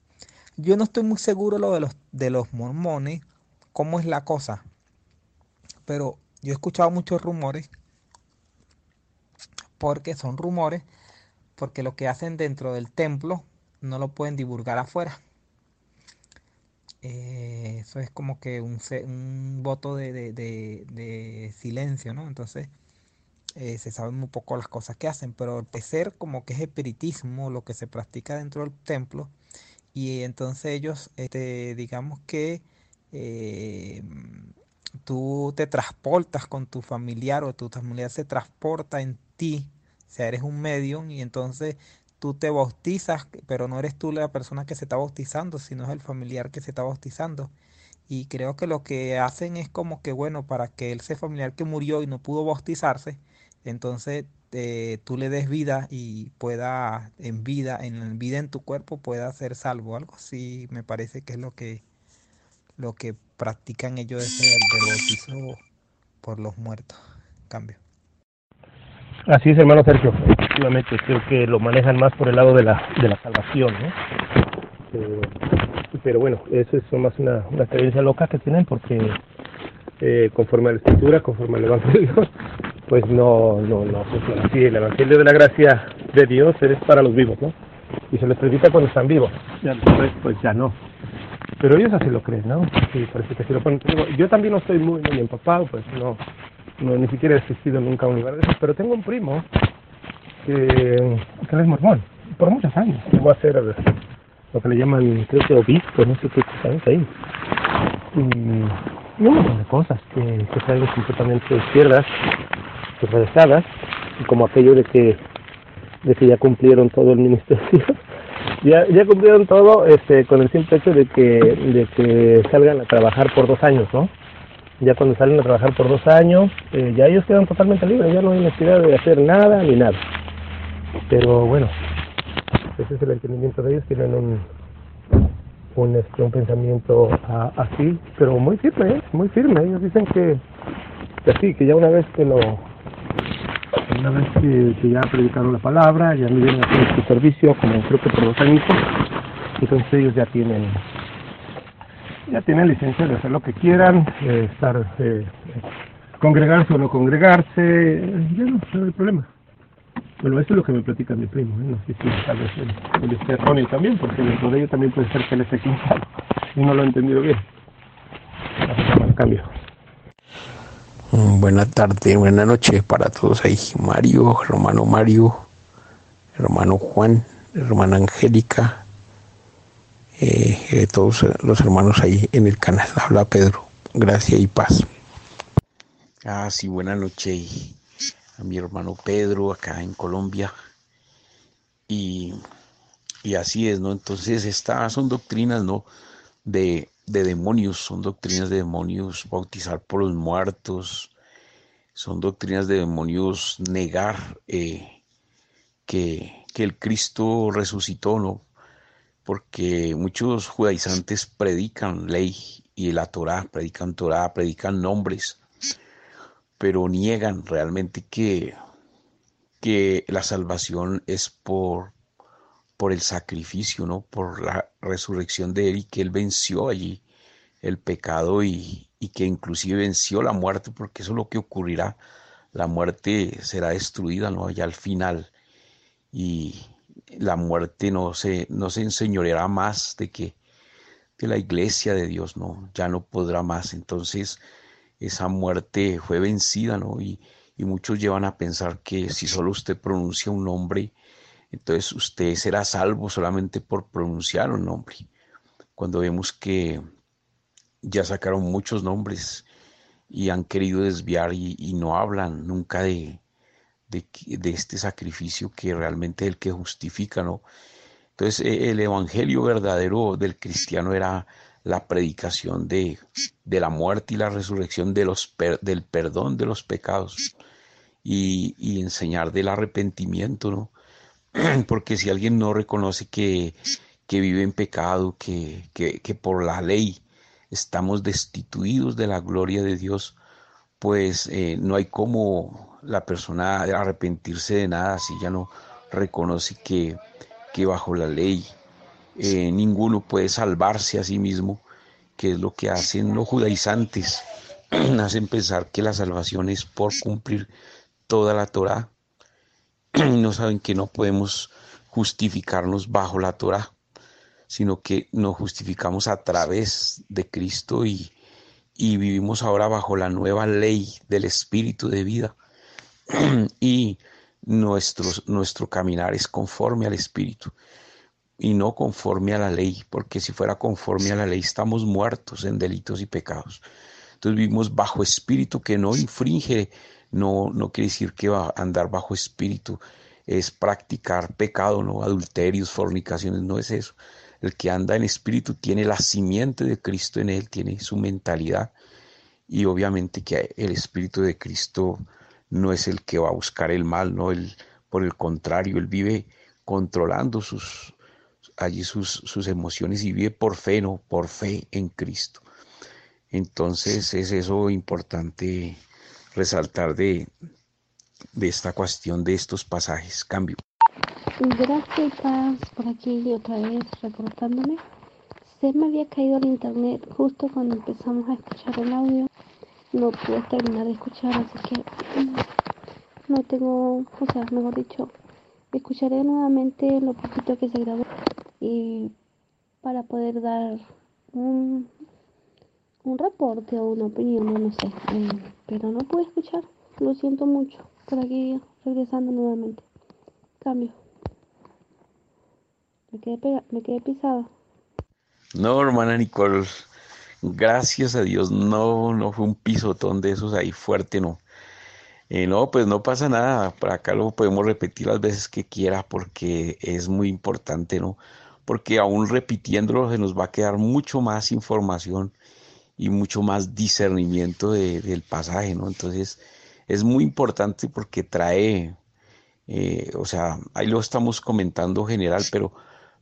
Yo no estoy muy seguro lo de los, de los mormones, cómo es la cosa. Pero yo he escuchado muchos rumores, porque son rumores, porque lo que hacen dentro del templo no lo pueden divulgar afuera. Eh, eso es como que un, un voto de, silencio, ¿no? Entonces eh, se saben muy poco las cosas que hacen, pero el ser como que es espiritismo, lo que se practica dentro del templo, y entonces ellos, este, digamos que eh, tú te transportas con tu familiar o tu familiar se transporta en ti, o sea, eres un medium y entonces tú te bautizas, pero no eres tú la persona que se está bautizando, sino es el familiar que se está bautizando. Y creo que lo que hacen es como que, bueno, para que ese familiar que murió y no pudo bautizarse, entonces eh, tú le des vida y pueda, en vida, en vida en tu cuerpo, pueda ser salvo. Algo así me parece que es lo que, lo que practican ellos desde el bautizo por los muertos. Cambio. Así es, hermano Sergio. Efectivamente, creo que lo manejan más por el lado de la, de la salvación, ¿no? Eh, pero bueno, eso es más una, una creencia loca que tienen porque eh, conforme a la escritura, conforme al Evangelio, pues no, no, no funciona así. El Evangelio de la gracia de Dios es para los vivos, ¿no? Y se les predica cuando están vivos. Ya después, pues ya no. Pero ellos así lo creen, ¿no? Sí, parece que así lo ponen. Yo también no estoy muy, muy empapado, pues no no, ni siquiera he existido nunca a un lugar de eso, pero tengo un primo que, que es mormón, por muchos años. Llegó a ser lo que le llaman, creo que obispo, no sé qué cosa ahí. Y, un montón de cosas que, que son completamente izquierdas, rezadas, y como aquello de que de que ya cumplieron todo el ministerio ya ya cumplieron todo este con el simple hecho de que de que salgan a trabajar por dos años no ya cuando salen a trabajar por dos años, eh, ya ellos quedan totalmente libres, ya no hay necesidad de hacer nada ni nada. Pero bueno, ese es el entendimiento de ellos, tienen un, un, este, un pensamiento así, pero muy firme, ¿eh? muy firme. Ellos dicen que, que así, que ya una vez que lo una vez que, ya predicaron la palabra, ya no vienen a hacer su servicio, como creo que por dos años, entonces ellos ya tienen ya tienen licencia de hacer lo que quieran, eh, estar, eh, congregarse o no congregarse, ya no, no hay problema. Bueno, eso es lo que me platica mi primo, ¿eh? no sé si tal vez él, esté erróneo también, porque dentro de ello también puede ser que él esté equivocado y no lo he entendido bien. cambio. Mm, buena tarde, buena noche para todos ahí. Mario, hermano Mario, hermano Juan, hermana Angélica, eh, eh, todos los hermanos ahí en el canal. Habla Pedro. Gracias y paz. Ah, sí, buena noche a mi hermano Pedro acá en Colombia. Y, y así es, ¿no? Entonces, estas son doctrinas, ¿no? De, de demonios, son doctrinas de demonios, bautizar por los muertos, son doctrinas de demonios negar eh, que, que el Cristo resucitó, ¿no? porque muchos judaizantes predican ley y la Torah, predican Torah, predican nombres, pero niegan realmente que, que la salvación es por, por el sacrificio, ¿no? por la resurrección de Él y que Él venció allí el pecado y, y que inclusive venció la muerte, porque eso es lo que ocurrirá. La muerte será destruida, ¿no? Allá al final. Y, la muerte no se, no se enseñoreará más de que de la iglesia de Dios, no, ya no podrá más. Entonces, esa muerte fue vencida, ¿no? Y, y muchos llevan a pensar que si solo usted pronuncia un nombre, entonces usted será salvo solamente por pronunciar un nombre. Cuando vemos que, ya sacaron muchos nombres y han querido desviar y, no hablan nunca de, de, este sacrificio que realmente es el que justifica, ¿no? Entonces e, el evangelio verdadero del cristiano era la predicación de, de la muerte y la resurrección de los del perdón de los pecados y, y enseñar del arrepentimiento, ¿no? Porque si alguien no reconoce que, que vive en pecado, que, que, que por la ley estamos destituidos de la gloria de Dios, pues eh, no hay como la persona arrepentirse de nada si ya no reconoce que, que bajo la ley eh, ninguno puede salvarse a sí mismo, que es lo que hacen los judaizantes, hacen pensar que la salvación es por cumplir toda la Torah, no saben que no podemos justificarnos bajo la Torah sino que nos justificamos a través de Cristo y, vivimos ahora bajo la nueva ley del Espíritu de vida. y nuestro, nuestro caminar es conforme al Espíritu y no conforme a la ley, porque si fuera conforme a la ley estamos muertos en delitos y pecados. Entonces vivimos bajo espíritu que no infringe, no, no quiere decir que va a andar bajo espíritu. Es practicar pecado, no adulterios, fornicaciones, no es eso, el que anda en espíritu tiene la simiente de Cristo en él, tiene su mentalidad. Y obviamente que el espíritu de Cristo no es el que va a buscar el mal, no, el, por el contrario, él vive controlando sus, allí sus, sus emociones y vive por fe, no, por fe en Cristo. Entonces es eso importante resaltar de, de esta cuestión de estos pasajes. Cambio. Gracias, por aquí otra vez reportándome. Se me había caído el internet justo cuando empezamos a escuchar el audio. No pude terminar de escuchar, así que mm, no tengo, o sea, mejor dicho, escucharé nuevamente lo poquito que se grabó y para poder dar un, un reporte o una opinión, no, sé, eh, pero no pude escuchar, lo siento mucho, por aquí regresando nuevamente. Cambio. Me quedé, me quedé pisado. No, hermana Nicole, gracias a Dios, no, no fue un pisotón de esos ahí fuerte, no. Eh, no, pues no pasa nada, para acá lo podemos repetir las veces que quiera porque es muy importante, ¿no? Porque aún repitiéndolo se nos va a quedar mucho más información y mucho más discernimiento del pasaje, ¿no? Entonces es muy importante porque trae, eh, o sea, ahí lo estamos comentando general, pero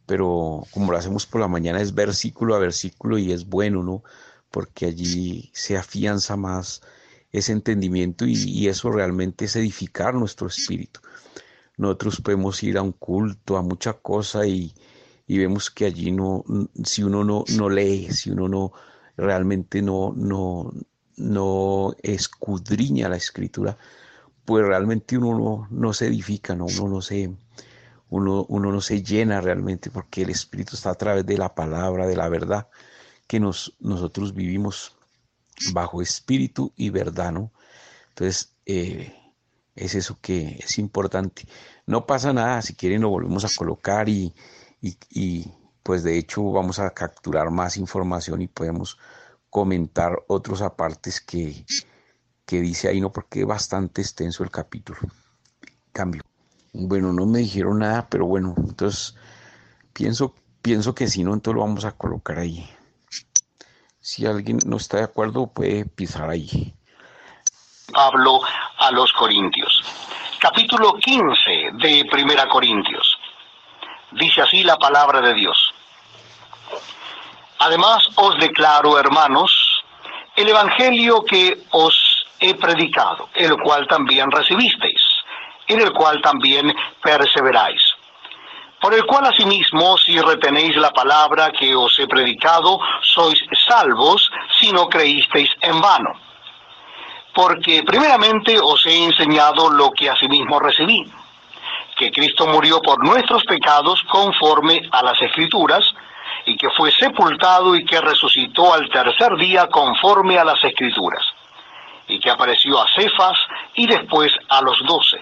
pero como lo hacemos por la mañana es versículo a versículo y es bueno, ¿no? Porque allí se afianza más ese entendimiento y, eso realmente es edificar nuestro espíritu. Nosotros podemos ir a un culto, a mucha cosa y, vemos que allí no, si uno no, no lee, si uno no realmente no, no, no escudriña la escritura, pues realmente uno no, no se edifica, ¿no? uno no se, uno, no se llena realmente porque el Espíritu está a través de la palabra, de la verdad, que nos, nosotros vivimos bajo Espíritu y verdad, ¿no? Entonces, eh, es eso que es importante. No pasa nada, si quieren lo volvemos a colocar y, pues de hecho vamos a capturar más información y podemos comentar otros apartes que, que dice ahí, ¿no? Porque es bastante extenso el capítulo. Cambio. Bueno, no me dijeron nada, pero bueno, entonces pienso, pienso que si no, entonces lo vamos a colocar ahí. Si alguien no está de acuerdo, puede pisar ahí. Pablo a los Corintios. Capítulo 15 de Primera Corintios. Dice así la palabra de Dios. Además os declaro, hermanos, el Evangelio que os he predicado, el cual también recibisteis en el cual también perseveráis. Por el cual asimismo, si retenéis la palabra que os he predicado, sois salvos si no creísteis en vano. Porque primeramente os he enseñado lo que asimismo recibí, que Cristo murió por nuestros pecados conforme a las Escrituras, y que fue sepultado y que resucitó al tercer día conforme a las Escrituras, y que apareció a Cefas y después a los doce.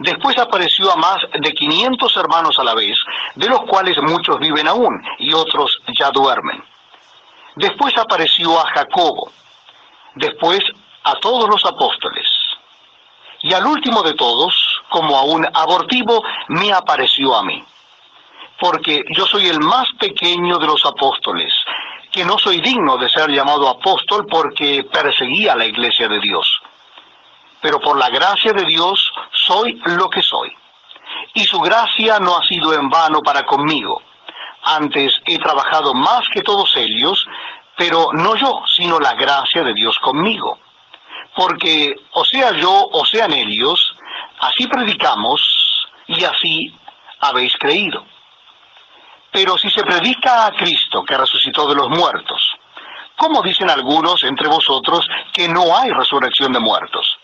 Después apareció a más de 500 hermanos a la vez, de los cuales muchos viven aún y otros ya duermen. Después apareció a Jacobo, después a todos los apóstoles. Y al último de todos, como a un abortivo, me apareció a mí. Porque yo soy el más pequeño de los apóstoles, que no soy digno de ser llamado apóstol porque perseguía la iglesia de Dios. Pero por la gracia de Dios soy lo que soy. Y su gracia no ha sido en vano para conmigo. Antes he trabajado más que todos ellos, pero no yo, sino la gracia de Dios conmigo. Porque o sea yo o sean ellos, así predicamos y así habéis creído. Pero si se predica a Cristo que resucitó de los muertos, ¿cómo dicen algunos entre vosotros que no hay resurrección de muertos?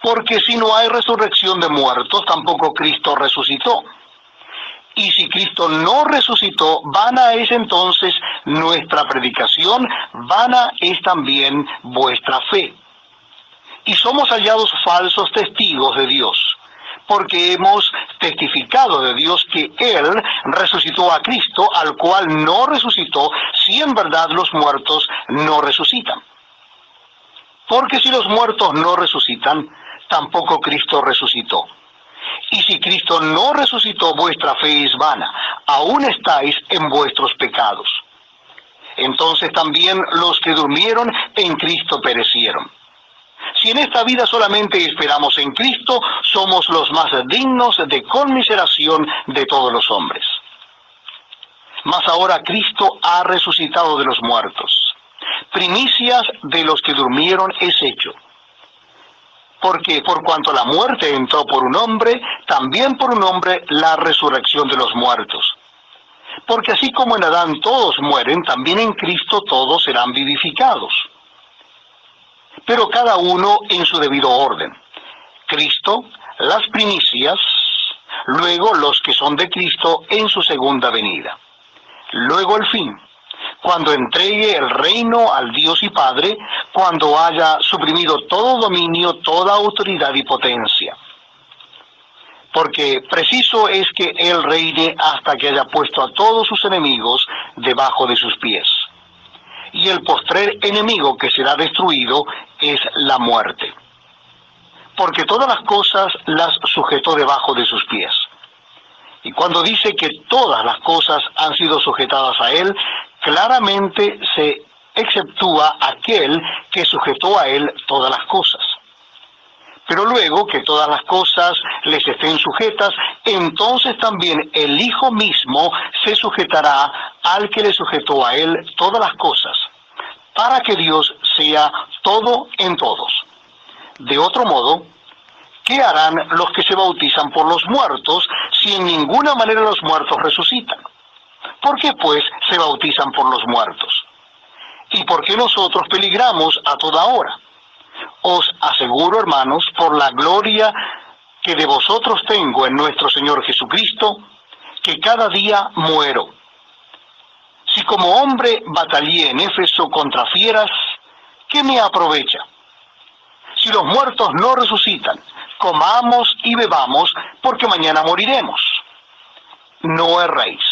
Porque si no hay resurrección de muertos, tampoco Cristo resucitó. Y si Cristo no resucitó, vana es entonces nuestra predicación, vana es también vuestra fe. Y somos hallados falsos testigos de Dios, porque hemos testificado de Dios que Él resucitó a Cristo, al cual no resucitó, si en verdad los muertos no resucitan. Porque si los muertos no resucitan, tampoco Cristo resucitó. Y si Cristo no resucitó, vuestra fe es vana, aún estáis en vuestros pecados. Entonces también los que durmieron en Cristo perecieron. Si en esta vida solamente esperamos en Cristo, somos los más dignos de conmiseración de todos los hombres. Mas ahora Cristo ha resucitado de los muertos. Primicias de los que durmieron es hecho porque por cuanto la muerte entró por un hombre, también por un hombre la resurrección de los muertos. Porque así como en Adán todos mueren, también en Cristo todos serán vivificados. Pero cada uno en su debido orden. Cristo, las primicias, luego los que son de Cristo en su segunda venida. Luego el fin, cuando entregue el reino al Dios y Padre, cuando haya suprimido todo dominio, toda autoridad y potencia. Porque preciso es que Él reine hasta que haya puesto a todos sus enemigos debajo de sus pies. Y el postrer enemigo que será destruido es la muerte. Porque todas las cosas las sujetó debajo de sus pies. Y cuando dice que todas las cosas han sido sujetadas a Él, claramente se exceptúa aquel que sujetó a él todas las cosas. Pero luego que todas las cosas les estén sujetas, entonces también el Hijo mismo se sujetará al que le sujetó a él todas las cosas, para que Dios sea todo en todos. De otro modo, ¿qué harán los que se bautizan por los muertos si en ninguna manera los muertos resucitan? ¿Por qué pues se bautizan por los muertos? ¿Y por qué nosotros peligramos a toda hora? Os aseguro, hermanos, por la gloria que de vosotros tengo en nuestro Señor Jesucristo, que cada día muero. Si como hombre batallé en Éfeso contra fieras, ¿qué me aprovecha? Si los muertos no resucitan, comamos y bebamos, porque mañana moriremos. No erréis.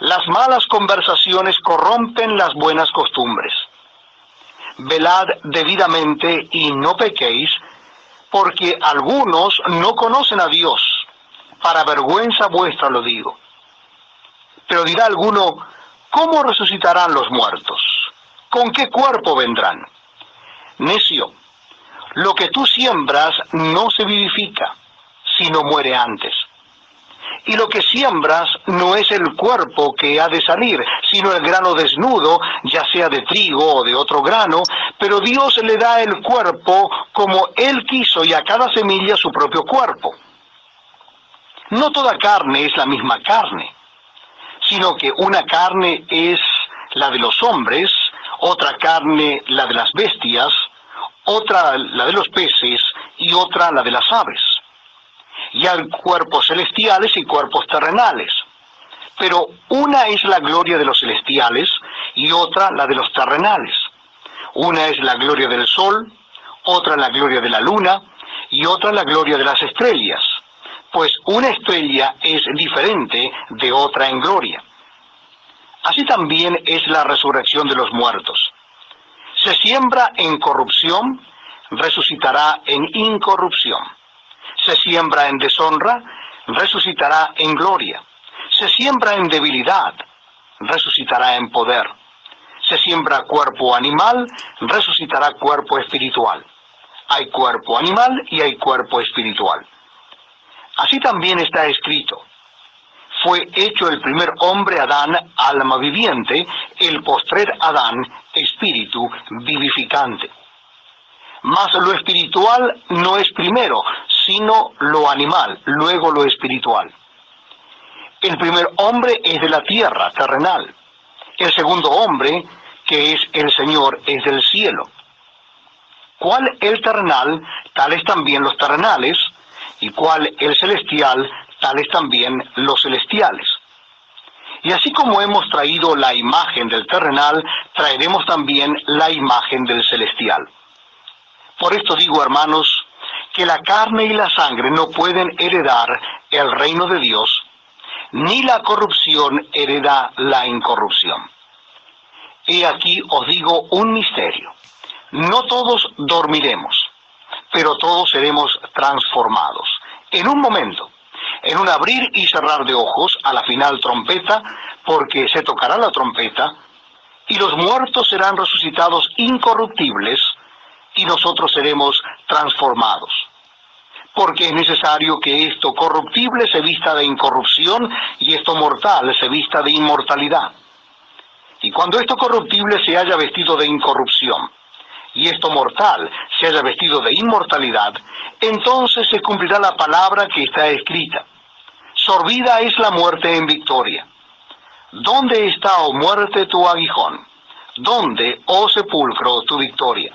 Las malas conversaciones corrompen las buenas costumbres. Velad debidamente y no pequéis, porque algunos no conocen a Dios. Para vergüenza vuestra lo digo. Pero dirá alguno, ¿cómo resucitarán los muertos? ¿Con qué cuerpo vendrán? Necio, lo que tú siembras no se vivifica, sino muere antes. Y lo que siembras no es el cuerpo que ha de salir, sino el grano desnudo, ya sea de trigo o de otro grano, pero Dios le da el cuerpo como Él quiso y a cada semilla su propio cuerpo. No toda carne es la misma carne, sino que una carne es la de los hombres, otra carne la de las bestias, otra la de los peces y otra la de las aves y hay cuerpos celestiales y cuerpos terrenales. Pero una es la gloria de los celestiales y otra la de los terrenales. Una es la gloria del sol, otra la gloria de la luna y otra la gloria de las estrellas. Pues una estrella es diferente de otra en gloria. Así también es la resurrección de los muertos. Se siembra en corrupción, resucitará en incorrupción. Se siembra en deshonra, resucitará en gloria. Se siembra en debilidad, resucitará en poder. Se siembra cuerpo animal, resucitará cuerpo espiritual. Hay cuerpo animal y hay cuerpo espiritual. Así también está escrito. Fue hecho el primer hombre Adán, alma viviente, el postrer Adán, espíritu vivificante. Mas lo espiritual no es primero, sino lo animal, luego lo espiritual. El primer hombre es de la tierra, terrenal. El segundo hombre, que es el Señor, es del cielo. ¿Cuál el terrenal? Tales también los terrenales, y cuál el celestial, tales también los celestiales. Y así como hemos traído la imagen del terrenal, traeremos también la imagen del celestial. Por esto digo, hermanos, que la carne y la sangre no pueden heredar el reino de Dios, ni la corrupción hereda la incorrupción. Y aquí os digo un misterio. No todos dormiremos, pero todos seremos transformados. En un momento, en un abrir y cerrar de ojos a la final trompeta, porque se tocará la trompeta, y los muertos serán resucitados incorruptibles, y nosotros seremos transformados. Porque es necesario que esto corruptible se vista de incorrupción y esto mortal se vista de inmortalidad. Y cuando esto corruptible se haya vestido de incorrupción y esto mortal se haya vestido de inmortalidad, entonces se cumplirá la palabra que está escrita. Sorbida es la muerte en victoria. ¿Dónde está, oh muerte, tu aguijón? ¿Dónde, oh sepulcro, tu victoria?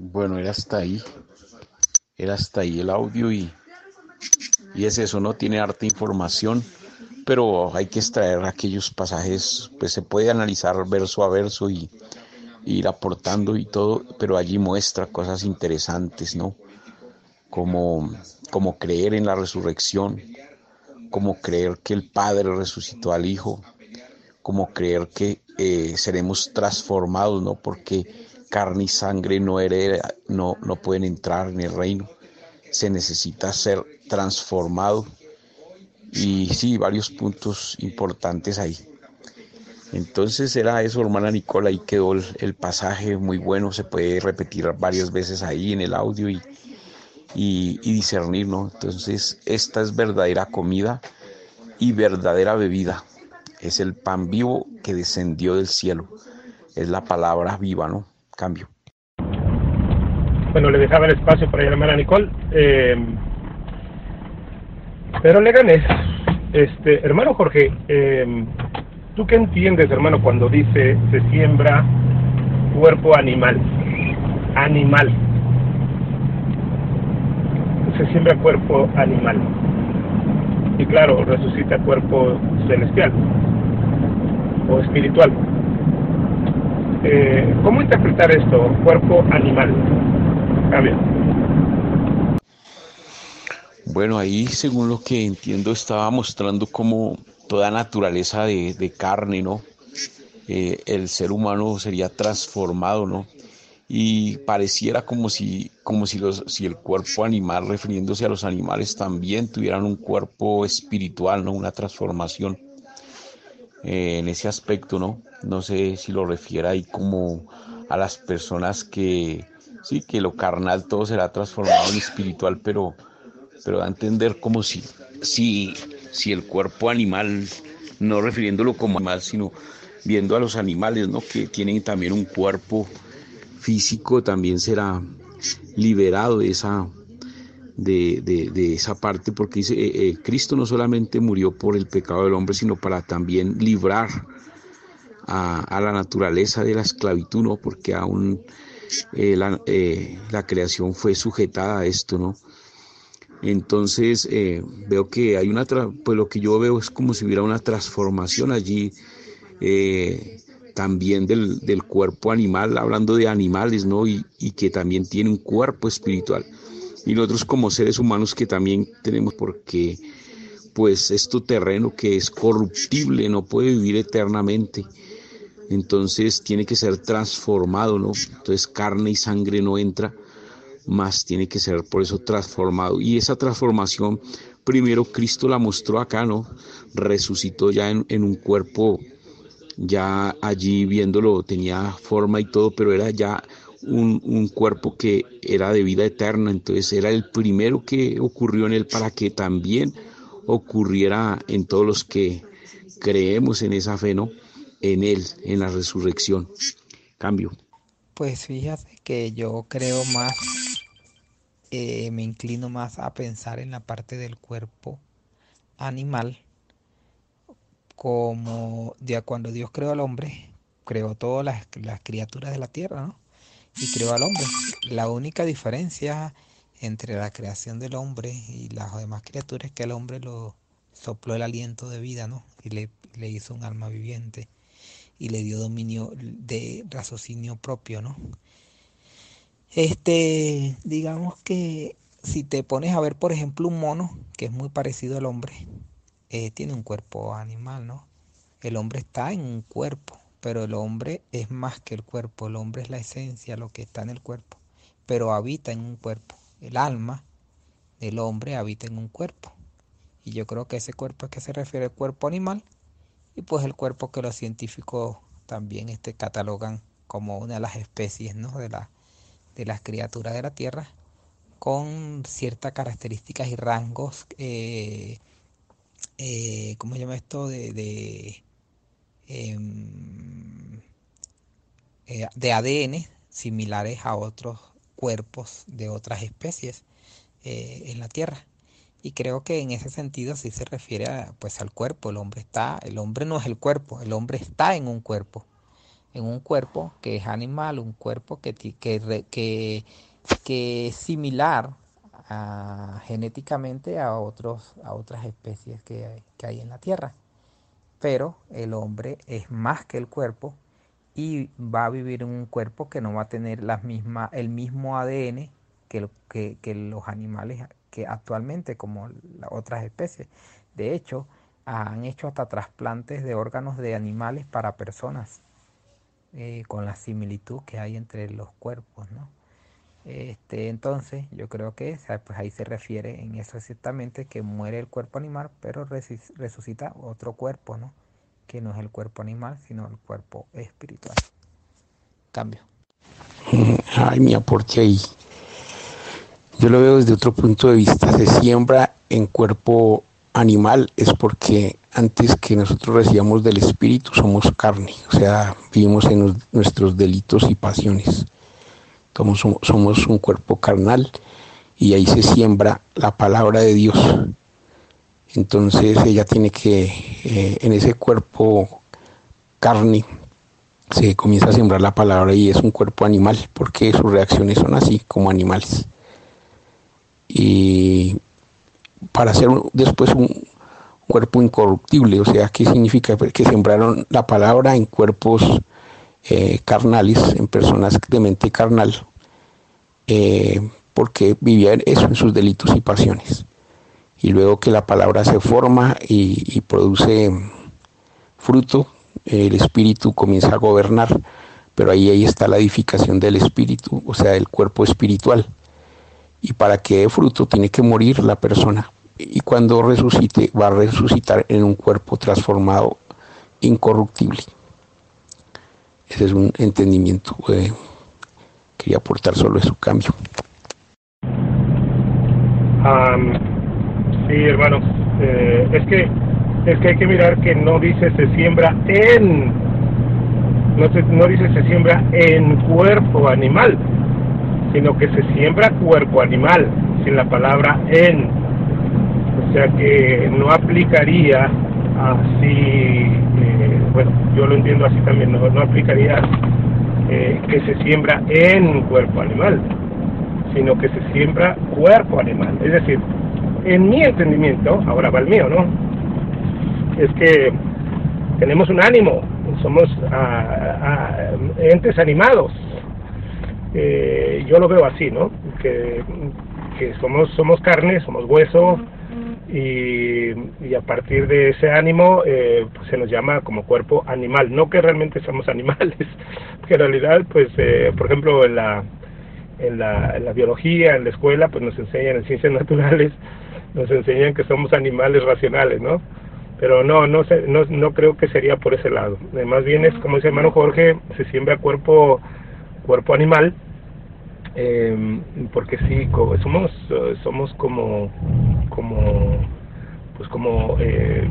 Bueno, era hasta ahí. Era hasta ahí el audio y, y es eso, no tiene harta información, pero hay que extraer aquellos pasajes, pues se puede analizar verso a verso y ir aportando y todo, pero allí muestra cosas interesantes, ¿no? Como, como creer en la resurrección, como creer que el Padre resucitó al Hijo, como creer que eh, seremos transformados, ¿no? Porque carne y sangre no, hereda, no, no pueden entrar en el reino, se necesita ser transformado. Y sí, varios puntos importantes ahí. Entonces era eso, hermana Nicola, ahí quedó el, pasaje muy bueno, se puede repetir varias veces ahí en el audio y, y, discernir, ¿no? Entonces, esta es verdadera comida y verdadera bebida. Es el pan vivo que descendió del cielo. Es la palabra viva, ¿no? Cambio. Bueno, le dejaba el espacio para la hermana Nicole. Eh, pero le gané. Este, hermano Jorge, eh, ¿Tú qué entiendes, hermano, cuando dice se siembra cuerpo animal? Animal. Se siembra cuerpo animal. Y claro, resucita cuerpo celestial o espiritual. Eh, ¿Cómo interpretar esto? Cuerpo animal. Cambio. Bueno, ahí según lo que entiendo estaba mostrando cómo toda naturaleza de, carne, ¿no? Eh, el ser humano sería transformado, ¿no? Y pareciera como si, como si, los, si el cuerpo animal, refiriéndose a los animales, también tuvieran un cuerpo espiritual, ¿no? Una transformación eh, en ese aspecto, ¿no? No sé si lo refiere ahí como a las personas que, sí, que lo carnal todo será transformado en espiritual, pero, pero da a entender como si, si si el cuerpo animal, no refiriéndolo como animal, sino viendo a los animales, ¿no? Que tienen también un cuerpo físico, también será liberado de esa, de, de, esa parte, porque dice, eh, eh, Cristo no solamente murió por el pecado del hombre, sino para también librar a, la naturaleza de la esclavitud, ¿no? Porque aún eh, la, la, creación fue sujetada a esto, ¿no? Entonces veo que hay una, pues lo que yo veo es como si hubiera una transformación allí también del, del, cuerpo animal, hablando de animales, ¿no? Y, que también tiene un cuerpo espiritual. Y nosotros como seres humanos que también tenemos, porque pues esto terreno que es corruptible, no puede vivir eternamente entonces tiene que ser transformado, ¿no? Entonces carne y sangre no entra, más tiene que ser por eso transformado. Y esa transformación, primero Cristo la mostró acá, ¿no? Resucitó ya en, un cuerpo, ya allí viéndolo, tenía forma y todo, pero era ya un, un, cuerpo que era de vida eterna, entonces era el primero que ocurrió en él para que también ocurriera en todos los que creemos en esa fe, ¿no? en Él, en la resurrección. Cambio. Pues fíjate que yo creo más, eh, me inclino más a pensar en la parte del cuerpo animal, como ya cuando Dios creó al hombre, creó todas las, las criaturas de la tierra, ¿no? Y creó al hombre. La única diferencia entre la creación del hombre y las demás criaturas es que el hombre lo sopló el aliento de vida, ¿no? Y le, le hizo un alma viviente y le dio dominio de raciocinio propio, ¿no? Este, digamos que si te pones a ver, por ejemplo, un mono, que es muy parecido al hombre, eh, tiene un cuerpo animal, ¿no? El hombre está en un cuerpo, pero el hombre es más que el cuerpo, el hombre es la esencia, lo que está en el cuerpo, pero habita en un cuerpo. El alma del hombre habita en un cuerpo. Y yo creo que ese cuerpo es que se refiere al cuerpo animal y pues el cuerpo que los científicos también este, catalogan como una de las especies ¿no? de, la, de las criaturas de la Tierra con ciertas características y rangos, eh, eh, ¿cómo se llama esto? De, de, em, eh, de ADN similares a otros cuerpos de otras especies en la Tierra. Y creo que en ese sentido sí se refiere pues al cuerpo. El hombre está, el hombre no es el cuerpo, el hombre está en un cuerpo, en un cuerpo que es animal, un cuerpo que, que, que, que es similar genéticamente a otros, a otras especies que hay en la Tierra. Pero el hombre es más que el cuerpo y va a vivir en un cuerpo que no va a tener las misma, el mismo ADN que, que, los animales que actualmente como otras especies. De hecho, han hecho hasta trasplantes de órganos de animales para personas eh, con la similitud que hay entre los cuerpos, ¿no? Este, entonces, yo creo que pues ahí se refiere en eso exactamente que muere el cuerpo animal, pero resucita otro cuerpo, ¿no? Que no es el cuerpo animal, sino el cuerpo espiritual. Cambio. Ay, mi aporte ahí. Yo lo veo desde otro punto de vista. Se siembra en cuerpo animal es porque antes que nosotros recibamos del espíritu somos carne, o sea, vivimos en nuestros delitos y pasiones. Somos, un cuerpo carnal y ahí se siembra la palabra de Dios. Entonces ella tiene que, eh, en ese cuerpo carne, se comienza a sembrar la palabra y es un cuerpo animal, porque sus reacciones son así, como animales y para hacer después un cuerpo incorruptible, o sea, ¿qué significa? Que sembraron la palabra en cuerpos eh, carnales, en personas de mente carnal, eh, porque vivían eso en sus delitos y pasiones. Y luego que la palabra se forma y, y produce fruto, el espíritu comienza a gobernar, pero ahí, ahí está la edificación del espíritu, o sea, del cuerpo espiritual y para que dé fruto tiene que morir la persona y cuando resucite va a resucitar en un cuerpo transformado incorruptible. Ese es un entendimiento. Eh, quería aportar solo eso, cambio. sí, hermano. Eh, es que es que hay que mirar que no dice se siembra en, no, se, no dice se siembra en cuerpo animal, sino que se siembra cuerpo animal, sin la palabra en. O sea que no aplicaría así, eh, bueno, yo lo entiendo así también, no, no aplicaría eh, que se siembra en cuerpo animal, sino que se siembra cuerpo animal. Es decir, en mi entendimiento, ahora va el mío, ¿no? Es que tenemos un ánimo, somos ah, ah, entes animados. Eh, yo lo veo así, ¿no? Que, que somos, somos carne, somos hueso, y, y, a partir de ese ánimo eh, pues se nos llama como cuerpo animal, no que realmente somos animales, que en realidad pues eh, por ejemplo en la, en la, en la biología, en la escuela pues nos enseñan en ciencias naturales, nos enseñan que somos animales racionales, ¿no? Pero no, no, no, no creo que sería por ese lado. Eh, más bien es, como dice hermano Jorge, se siembra cuerpo, cuerpo animal, eh, porque sí, somos, somos como, como, pues como eh,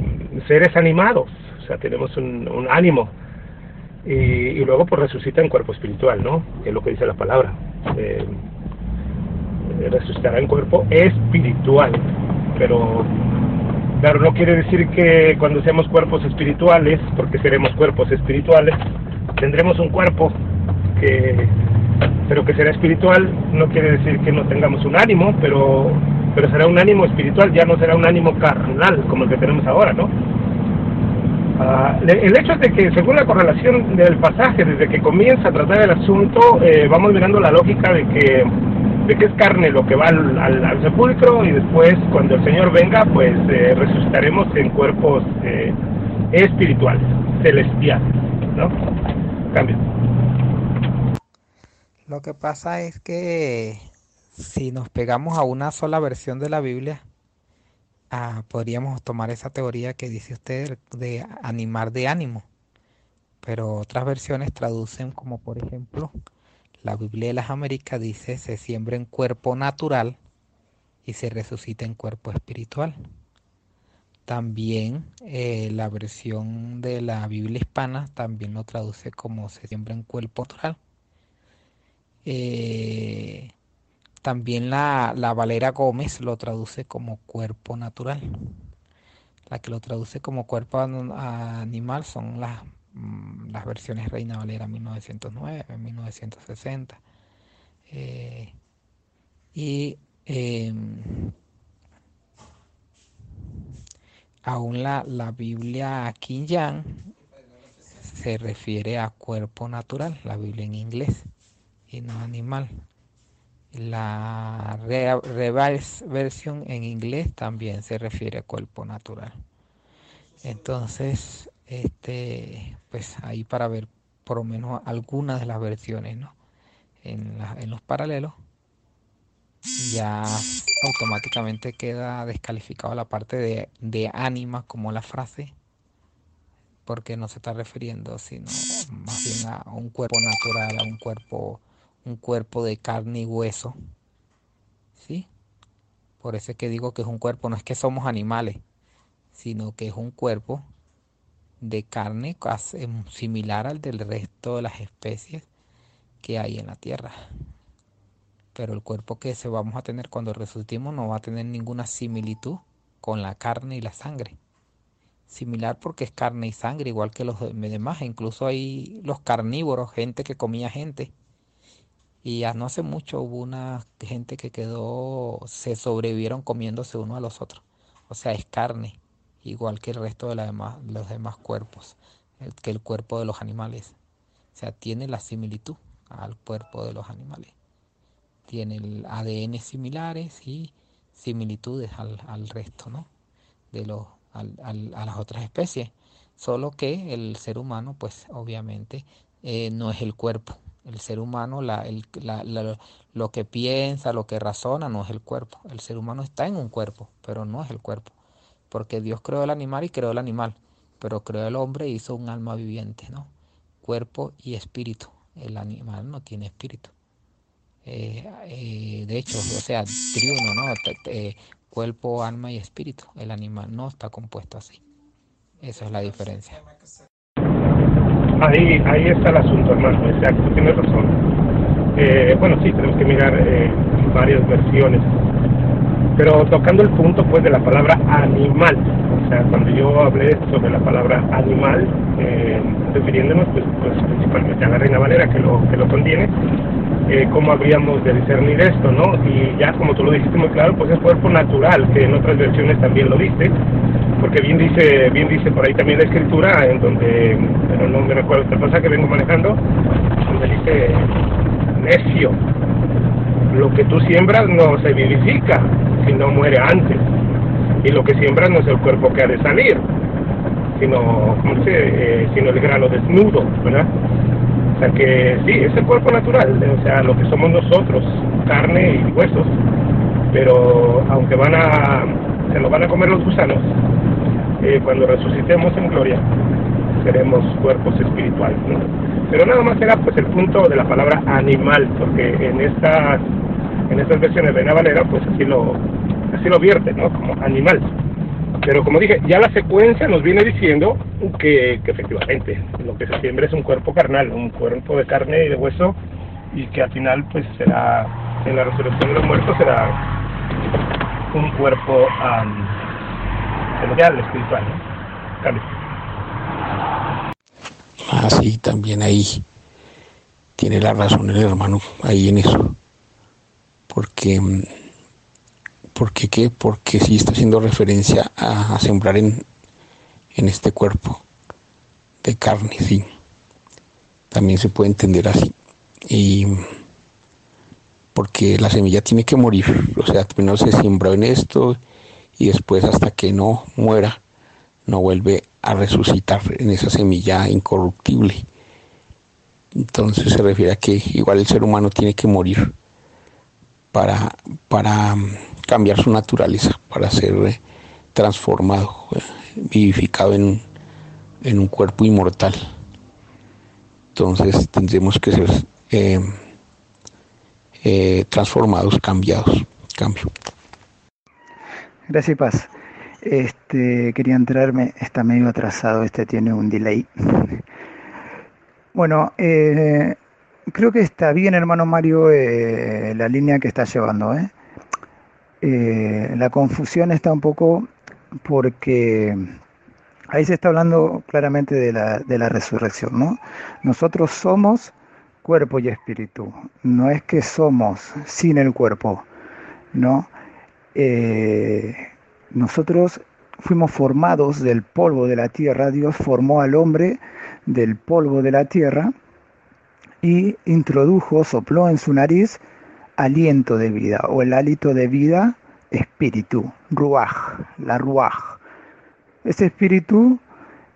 seres animados, o sea, tenemos un, ánimo. Y, luego pues resucita en cuerpo espiritual, ¿no? Que es lo que dice la palabra. Eh, resucitará en cuerpo espiritual, pero claro, no quiere decir que cuando seamos cuerpos espirituales, porque seremos cuerpos espirituales, tendremos un cuerpo que pero que será espiritual no quiere decir que no tengamos un ánimo, pero pero será un ánimo espiritual, ya no será un ánimo carnal como el que tenemos ahora, ¿no? Uh, el hecho es de que, según la correlación del pasaje, desde que comienza a tratar el asunto, eh, vamos mirando la lógica de que, de que es carne lo que va al, sepulcro y después, cuando el Señor venga, pues eh, resucitaremos en cuerpos eh, espirituales, celestiales, ¿no? Cambio. Lo que pasa es que si nos pegamos a una sola versión de la Biblia, ah, podríamos tomar esa teoría que dice usted de animar de ánimo. Pero otras versiones traducen como por ejemplo, la Biblia de las Américas dice se siembra en cuerpo natural y se resucita en cuerpo espiritual. También eh, la versión de la Biblia hispana también lo traduce como se siembra en cuerpo natural eh, también la, la, Valera Gómez lo traduce como cuerpo natural. La que lo traduce como cuerpo animal son las, mm, las versiones Reina Valera 1909, 1960. Eh, y eh, aún la, la Biblia James se refiere a cuerpo natural, la Biblia en inglés y no animal. La reverse versión en inglés también se refiere a cuerpo natural. Entonces, este, pues ahí para ver por lo menos algunas de las versiones, ¿no? En, los paralelos ya automáticamente queda descalificado la parte de, de ánima como la frase porque no se está refiriendo sino más bien a un cuerpo natural, a un cuerpo un cuerpo de carne y hueso. ¿Sí? Por eso es que digo que es un cuerpo, no es que somos animales, sino que es un cuerpo de carne em, similar al del resto de las especies que hay en la tierra. Pero el cuerpo que se vamos a tener cuando resucitemos no va a tener ninguna similitud con la carne y la sangre. Similar porque es carne y sangre, igual que los demás. Incluso hay los carnívoros, gente que comía gente y no hace mucho hubo una gente que quedó, se sobrevivieron comiéndose uno a los otros. O sea, es carne, igual que el resto de los demás cuerpos, que el cuerpo de los animales. O sea, tiene la similitud al cuerpo de los animales. Tiene ADN similares y similitudes al, al resto, ¿no? De los, al, al, a las otras especies. Solo que el ser humano, pues obviamente, eh, no es el cuerpo el ser humano, la, el, la, la, lo que piensa, lo que razona, no es el cuerpo. El ser humano está en un cuerpo, pero no es el cuerpo. Porque Dios creó el animal y creó el animal, pero creó el hombre y hizo un alma viviente, ¿no? Cuerpo y espíritu. El animal no tiene espíritu. Eh, eh, de hecho, o sea, triuno, ¿no? Eh, cuerpo, alma y espíritu. El animal no está compuesto así. Esa es la diferencia. Ahí, ahí está el asunto, hermano, exacto, tienes razón. Eh, bueno, sí, tenemos que mirar eh, varias versiones. Pero tocando el punto pues de la palabra animal, o sea, cuando yo hablé sobre la palabra animal, eh, refiriéndonos pues, pues, principalmente a la Reina Valera que lo, que lo contiene, eh, cómo habríamos de discernir esto, ¿no? Y ya como tú lo dijiste muy claro, pues es cuerpo natural, que en otras versiones también lo dice, porque bien dice, bien dice por ahí también la escritura, en donde, pero no me recuerdo esta cosa que vengo manejando, donde dice necio, lo que tú siembras no se vivifica, sino muere antes, y lo que siembras no es el cuerpo que ha de salir, sino, ¿cómo dice? Eh, sino el grano desnudo, ¿verdad? O sea que sí, es el cuerpo natural, o sea, lo que somos nosotros, carne y huesos, pero aunque van a, se lo van a comer los gusanos, eh, cuando resucitemos en gloria, seremos cuerpos espirituales. Pero nada más era pues el punto de la palabra animal, porque en estas, en estas versiones de Valera, pues así lo, así lo vierte, ¿no? Como animal. Pero como dije, ya la secuencia nos viene diciendo que, que, efectivamente lo que se siembra es un cuerpo carnal, un cuerpo de carne y de hueso, y que al final pues será, en la resurrección de los muertos será un cuerpo um, celestial, espiritual, ¿no? Cambio. Ah, también ahí tiene la razón el hermano, ahí en eso. Porque porque qué? Porque sí está haciendo referencia a, sembrar en, en este cuerpo de carne, sí. También se puede entender así. Y porque la semilla tiene que morir, o sea, primero se siembra en esto y después hasta que no muera, no vuelve a resucitar en esa semilla incorruptible. Entonces se refiere a que igual el ser humano tiene que morir para, para cambiar su naturaleza para ser eh, transformado, eh, vivificado en, en, un cuerpo inmortal. Entonces tendremos que ser eh, transformados, cambiados. Cambio. Gracias, Paz. Este, quería entrarme, está medio atrasado, este tiene un delay. Bueno, creo que está bien, hermano Mario, la línea que está llevando. ¿eh? Eh, la confusión está un poco porque ahí se está hablando claramente de la, de la resurrección, ¿no? Nosotros somos cuerpo y espíritu, no es que somos sin el cuerpo, ¿no? Eh, nosotros fuimos formados del polvo de la tierra, Dios formó al hombre del polvo de la tierra y introdujo, sopló en su nariz aliento de vida o el hálito de vida, espíritu, ruaj, la ruaj. Ese espíritu,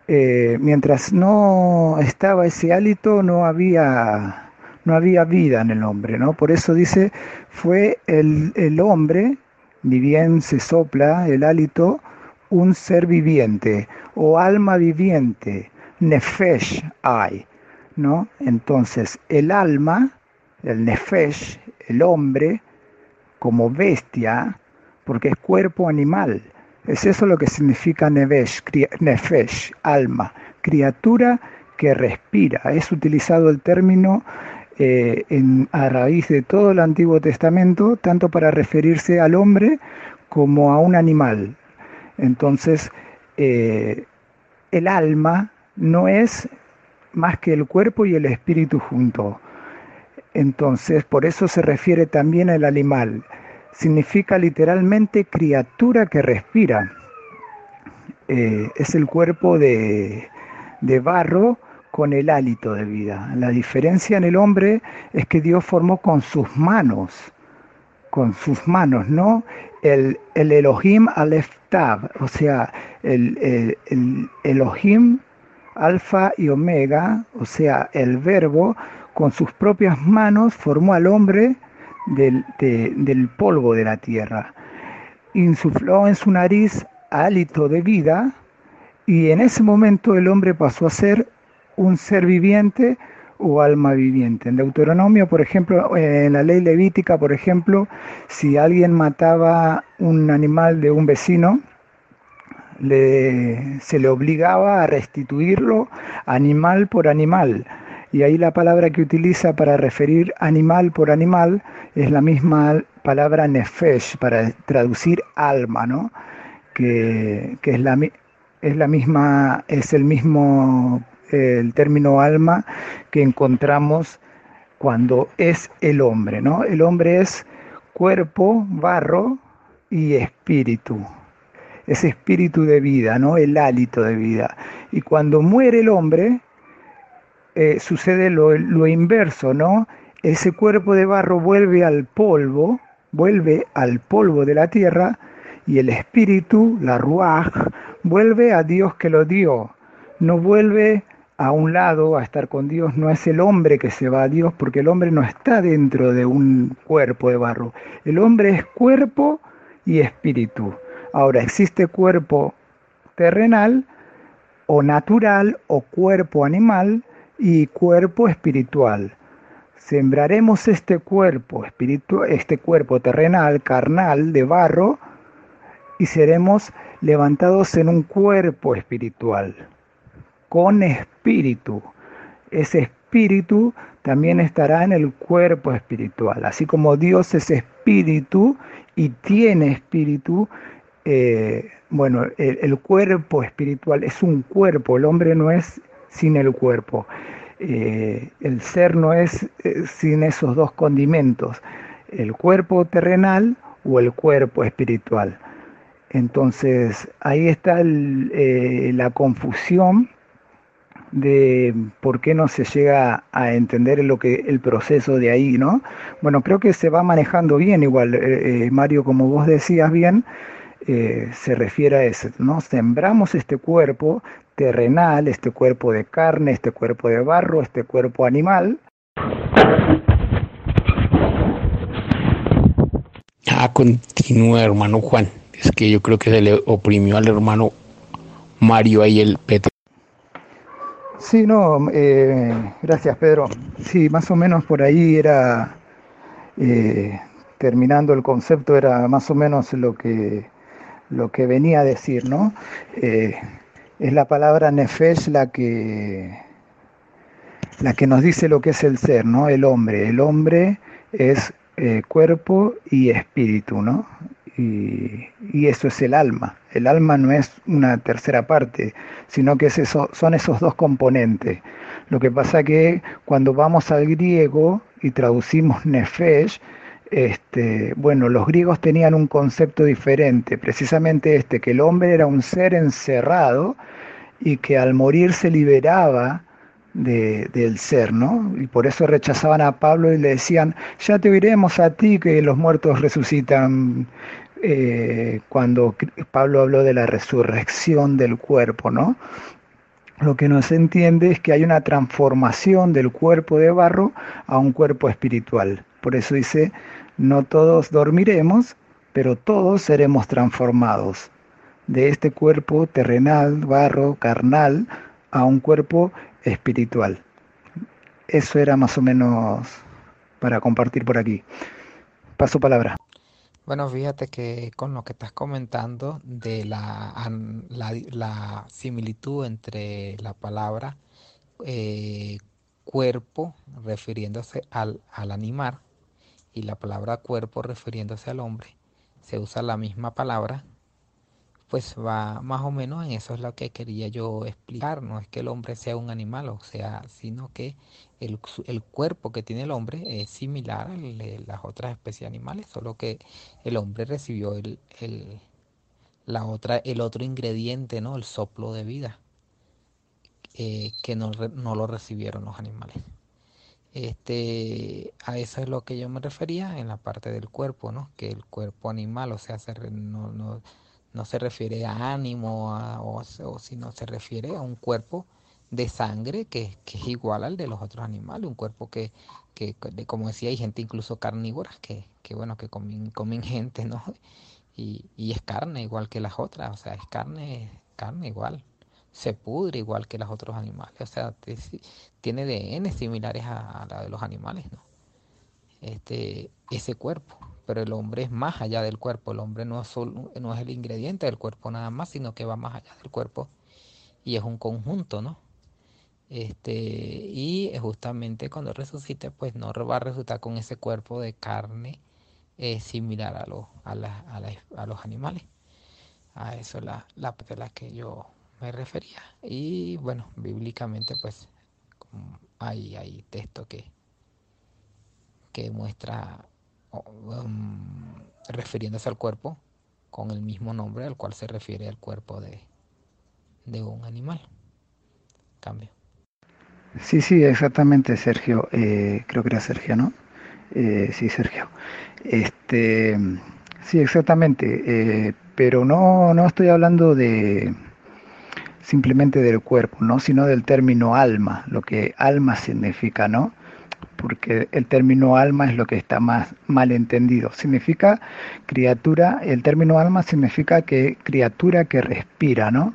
eh, mientras no estaba ese hálito, no había, no había vida en el hombre, ¿no? Por eso dice, fue el, el hombre, ni bien se sopla el hálito, un ser viviente o alma viviente, nefesh hay, ¿no? Entonces, el alma, el nefesh, el hombre como bestia, porque es cuerpo animal. Es eso lo que significa nevesh, nefesh, alma, criatura que respira. Es utilizado el término eh, a raíz de todo el Antiguo Testamento, tanto para referirse al hombre como a un animal. Entonces, eh, el alma no es más que el cuerpo y el espíritu juntos. Entonces, por eso se refiere también al animal. Significa literalmente criatura que respira. Eh, es el cuerpo de, de barro con el hálito de vida. La diferencia en el hombre es que Dios formó con sus manos, con sus manos, ¿no? El, el Elohim Aleftab, o sea, el, el, el Elohim alfa y omega, o sea, el verbo con sus propias manos formó al hombre del, del polvo de la tierra. Insufló en su nariz hálito de vida y en ese momento el hombre pasó a ser un ser viviente o alma viviente. En Deuteronomio, por ejemplo, en la ley levítica, por ejemplo, si alguien mataba un animal de un vecino, le, se le obligaba a restituirlo animal por animal y ahí la palabra que utiliza para referir animal por animal es la misma palabra nefesh para traducir alma, ¿no? Que, que es, la, es la misma, es el mismo el término alma que encontramos cuando es el hombre, ¿no? El hombre es cuerpo, barro y espíritu. Ese espíritu de vida, ¿no? El hálito de vida. Y cuando muere el hombre, eh, sucede lo, lo inverso, ¿no? Ese cuerpo de barro vuelve al polvo, vuelve al polvo de la tierra y el espíritu, la ruaj, vuelve a Dios que lo dio. No vuelve a un lado a estar con Dios, no es el hombre que se va a Dios, porque el hombre no está dentro de un cuerpo de barro. El hombre es cuerpo y espíritu. Ahora, existe cuerpo terrenal o natural o cuerpo animal y cuerpo espiritual. Sembraremos este cuerpo espiritual, este cuerpo terrenal, carnal, de barro, y seremos levantados en un cuerpo espiritual, con espíritu. Ese espíritu también estará en el cuerpo espiritual. Así como Dios es espíritu y tiene espíritu, eh, bueno, el, cuerpo espiritual es un cuerpo, el hombre no es sin el cuerpo. Eh, el ser no es eh, sin esos dos condimentos, el cuerpo terrenal o el cuerpo espiritual. Entonces ahí está la confusión de por qué no se llega a entender lo que el proceso de ahí, ¿no? Bueno, creo que se va manejando bien igual, Mario, como vos decías bien, eh, se refiere a eso, ¿no? Sembramos este cuerpo terrenal, este cuerpo de carne, este cuerpo de barro, este cuerpo animal. Ah, continúa, hermano Juan. Es que yo creo que se le oprimió al hermano Mario ahí el Petro. Sí, no, eh, gracias Pedro. Sí, más o menos por ahí era, eh, terminando el concepto, era más o menos lo que lo que venía a decir, ¿no? Eh, es la palabra nefesh la que, la que nos dice lo que es el ser, ¿no? El hombre. El hombre es eh, cuerpo y espíritu, ¿no? Y, eso es el alma. El alma no es una tercera parte, sino que es son esos dos componentes. Lo que pasa que cuando vamos al griego y traducimos nefesh, este, bueno, los griegos tenían un concepto diferente, precisamente este, que el hombre era un ser encerrado y que al morir se liberaba del ser, ¿no? Y por eso rechazaban a Pablo y le decían, ya te oiremos a ti que los muertos resucitan, eh, cuando Pablo habló de la resurrección del cuerpo, ¿no? Lo que no se entiende es que hay una transformación del cuerpo de barro a un cuerpo espiritual. Por eso dice, no todos dormiremos, pero todos seremos transformados de este cuerpo terrenal, barro, carnal, a un cuerpo espiritual. Eso era más o menos para compartir por aquí. Paso palabra. Bueno, fíjate que con lo que estás comentando de la, la, similitud entre la palabra eh, cuerpo refiriéndose al, al animal y la palabra cuerpo refiriéndose al hombre, se usa la misma palabra, pues va más o menos en eso es lo que quería yo explicar. No es que el hombre sea un animal, o sea, sino que el, cuerpo que tiene el hombre es similar de las otras especies animales, solo que el hombre recibió el, la otra, el otro ingrediente, ¿no? El soplo de vida, eh, que no, no lo recibieron los animales. Este, a eso es lo que yo me refería en la parte del cuerpo, ¿no? Que el cuerpo animal, o sea, no, no, no, se refiere a ánimo o, o, sino se refiere a un cuerpo de sangre que, que, es igual al de los otros animales, un cuerpo que, que como decía, hay gente incluso carnívora que, que bueno, que comen, comen gente, ¿no? Y, y es carne igual que las otras, o sea, es carne, carne igual se pudre igual que los otros animales. O sea, tiene DNA similares a, la de los animales, ¿no? Este, ese cuerpo. Pero el hombre es más allá del cuerpo. El hombre no es, solo, no es el ingrediente del cuerpo nada más, sino que va más allá del cuerpo. Y es un conjunto, ¿no? Este, y justamente cuando resucite, pues no va a resultar con ese cuerpo de carne es similar a, a, a, los animales. A eso es la, la parte a la que yo me refería. Y bueno, bíblicamente pues hay, hay texto que, que muestra um, refiriéndose al cuerpo con el mismo nombre al cual se refiere el cuerpo de, de un animal. Cambio. Sí, sí, exactamente, Sergio. Eh, creo que era Sergio, ¿no? Eh, sí, Sergio. Este, sí, exactamente. Eh, pero no, no estoy hablando de simplemente del cuerpo, ¿no? Sino del término alma, lo que alma significa, ¿no? Porque el término alma es lo que está más mal entendido. Significa criatura, el término alma significa que criatura que respira, ¿no?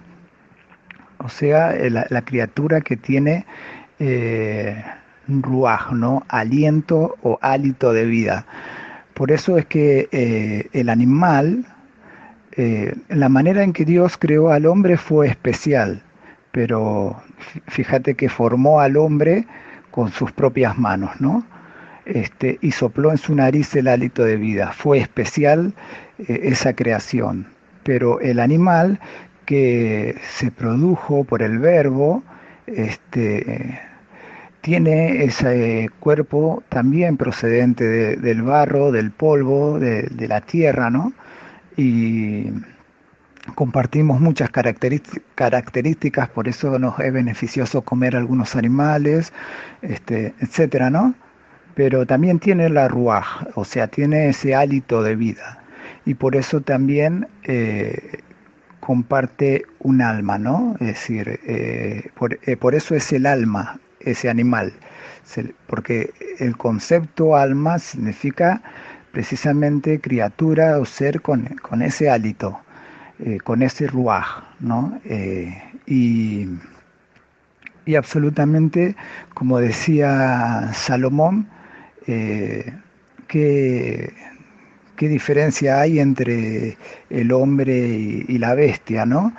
O sea, la criatura que tiene eh, ruaj, ¿no? aliento o hálito de vida. Por eso es que eh, el animal, eh, la manera en que Dios creó al hombre fue especial, pero fíjate que formó al hombre con sus propias manos, ¿no? Este, y sopló en su nariz el hálito de vida. Fue especial eh, esa creación. Pero el animal que se produjo por el verbo, este, tiene ese cuerpo también procedente del barro, del polvo, de, la tierra, ¿no? Y compartimos muchas características, por eso nos es beneficioso comer algunos animales, este, etcétera, ¿no? Pero también tiene la ruaj, o sea, tiene ese hálito de vida. Y por eso también eh, comparte un alma, ¿no? Es decir, eh, por, eh, por, eso es el alma, ese animal, porque el concepto alma significa precisamente criatura o ser con, ese hálito, eh, con ese ruaj, ¿no? Eh, y, y, absolutamente, como decía Salomón, eh, ¿qué, diferencia hay entre el hombre y, la bestia, ¿no?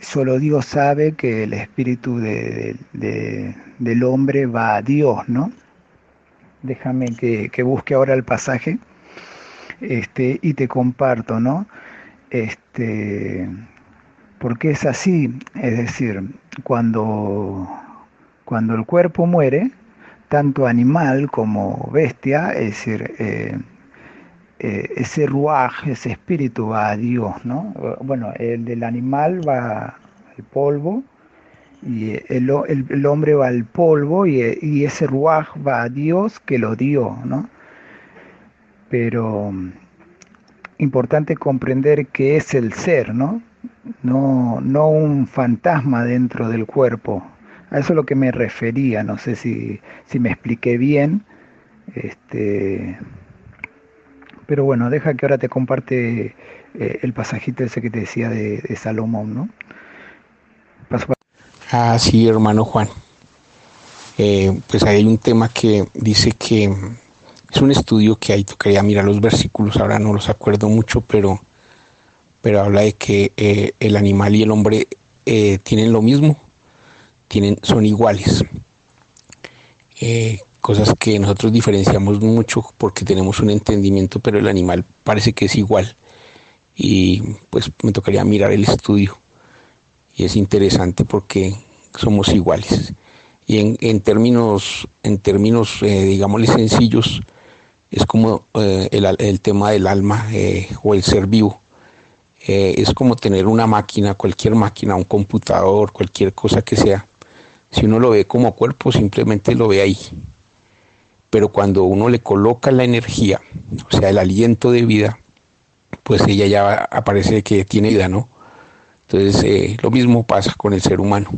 solo Dios sabe que el espíritu del hombre va a Dios, ¿no? Déjame que, busque ahora el pasaje este, y te comparto, ¿no? Este, porque es así, es decir, cuando, cuando el cuerpo muere, tanto animal como bestia, es decir, eh, eh, ese ruaj, ese espíritu va a Dios, ¿no? Bueno, el del animal va al polvo y el, hombre va al polvo y, ese ruaj va a Dios que lo dio, ¿no? Pero importante comprender que es el ser, ¿no? No, no un fantasma dentro del cuerpo. A eso es lo que me refería, no sé si, si me expliqué bien. Este, pero bueno, deja que ahora te comparte eh, el pasajito ese que te decía de, Salomón, ¿no? Ah, sí, hermano Juan. Eh, pues hay un tema que dice que es un estudio que ahí tocaría mirar los versículos, ahora no los acuerdo mucho, pero, pero habla de que eh, el animal y el hombre tienen lo mismo, tienen, son iguales cosas que nosotros diferenciamos mucho porque tenemos un entendimiento, pero el animal parece que es igual. Y pues me tocaría mirar el estudio. Y es interesante porque somos iguales. Y en, en términos, en términos eh, digámosle sencillos, es como eh, el, el, tema del alma eh, o el ser vivo. es como tener una máquina, cualquier máquina, un computador, cualquier cosa que sea. Si uno lo ve como cuerpo, simplemente lo ve ahí pero cuando uno le coloca la energía, o sea, el aliento de vida, pues ella ya aparece que tiene vida, ¿no? Entonces, eh, lo mismo pasa con el ser humano.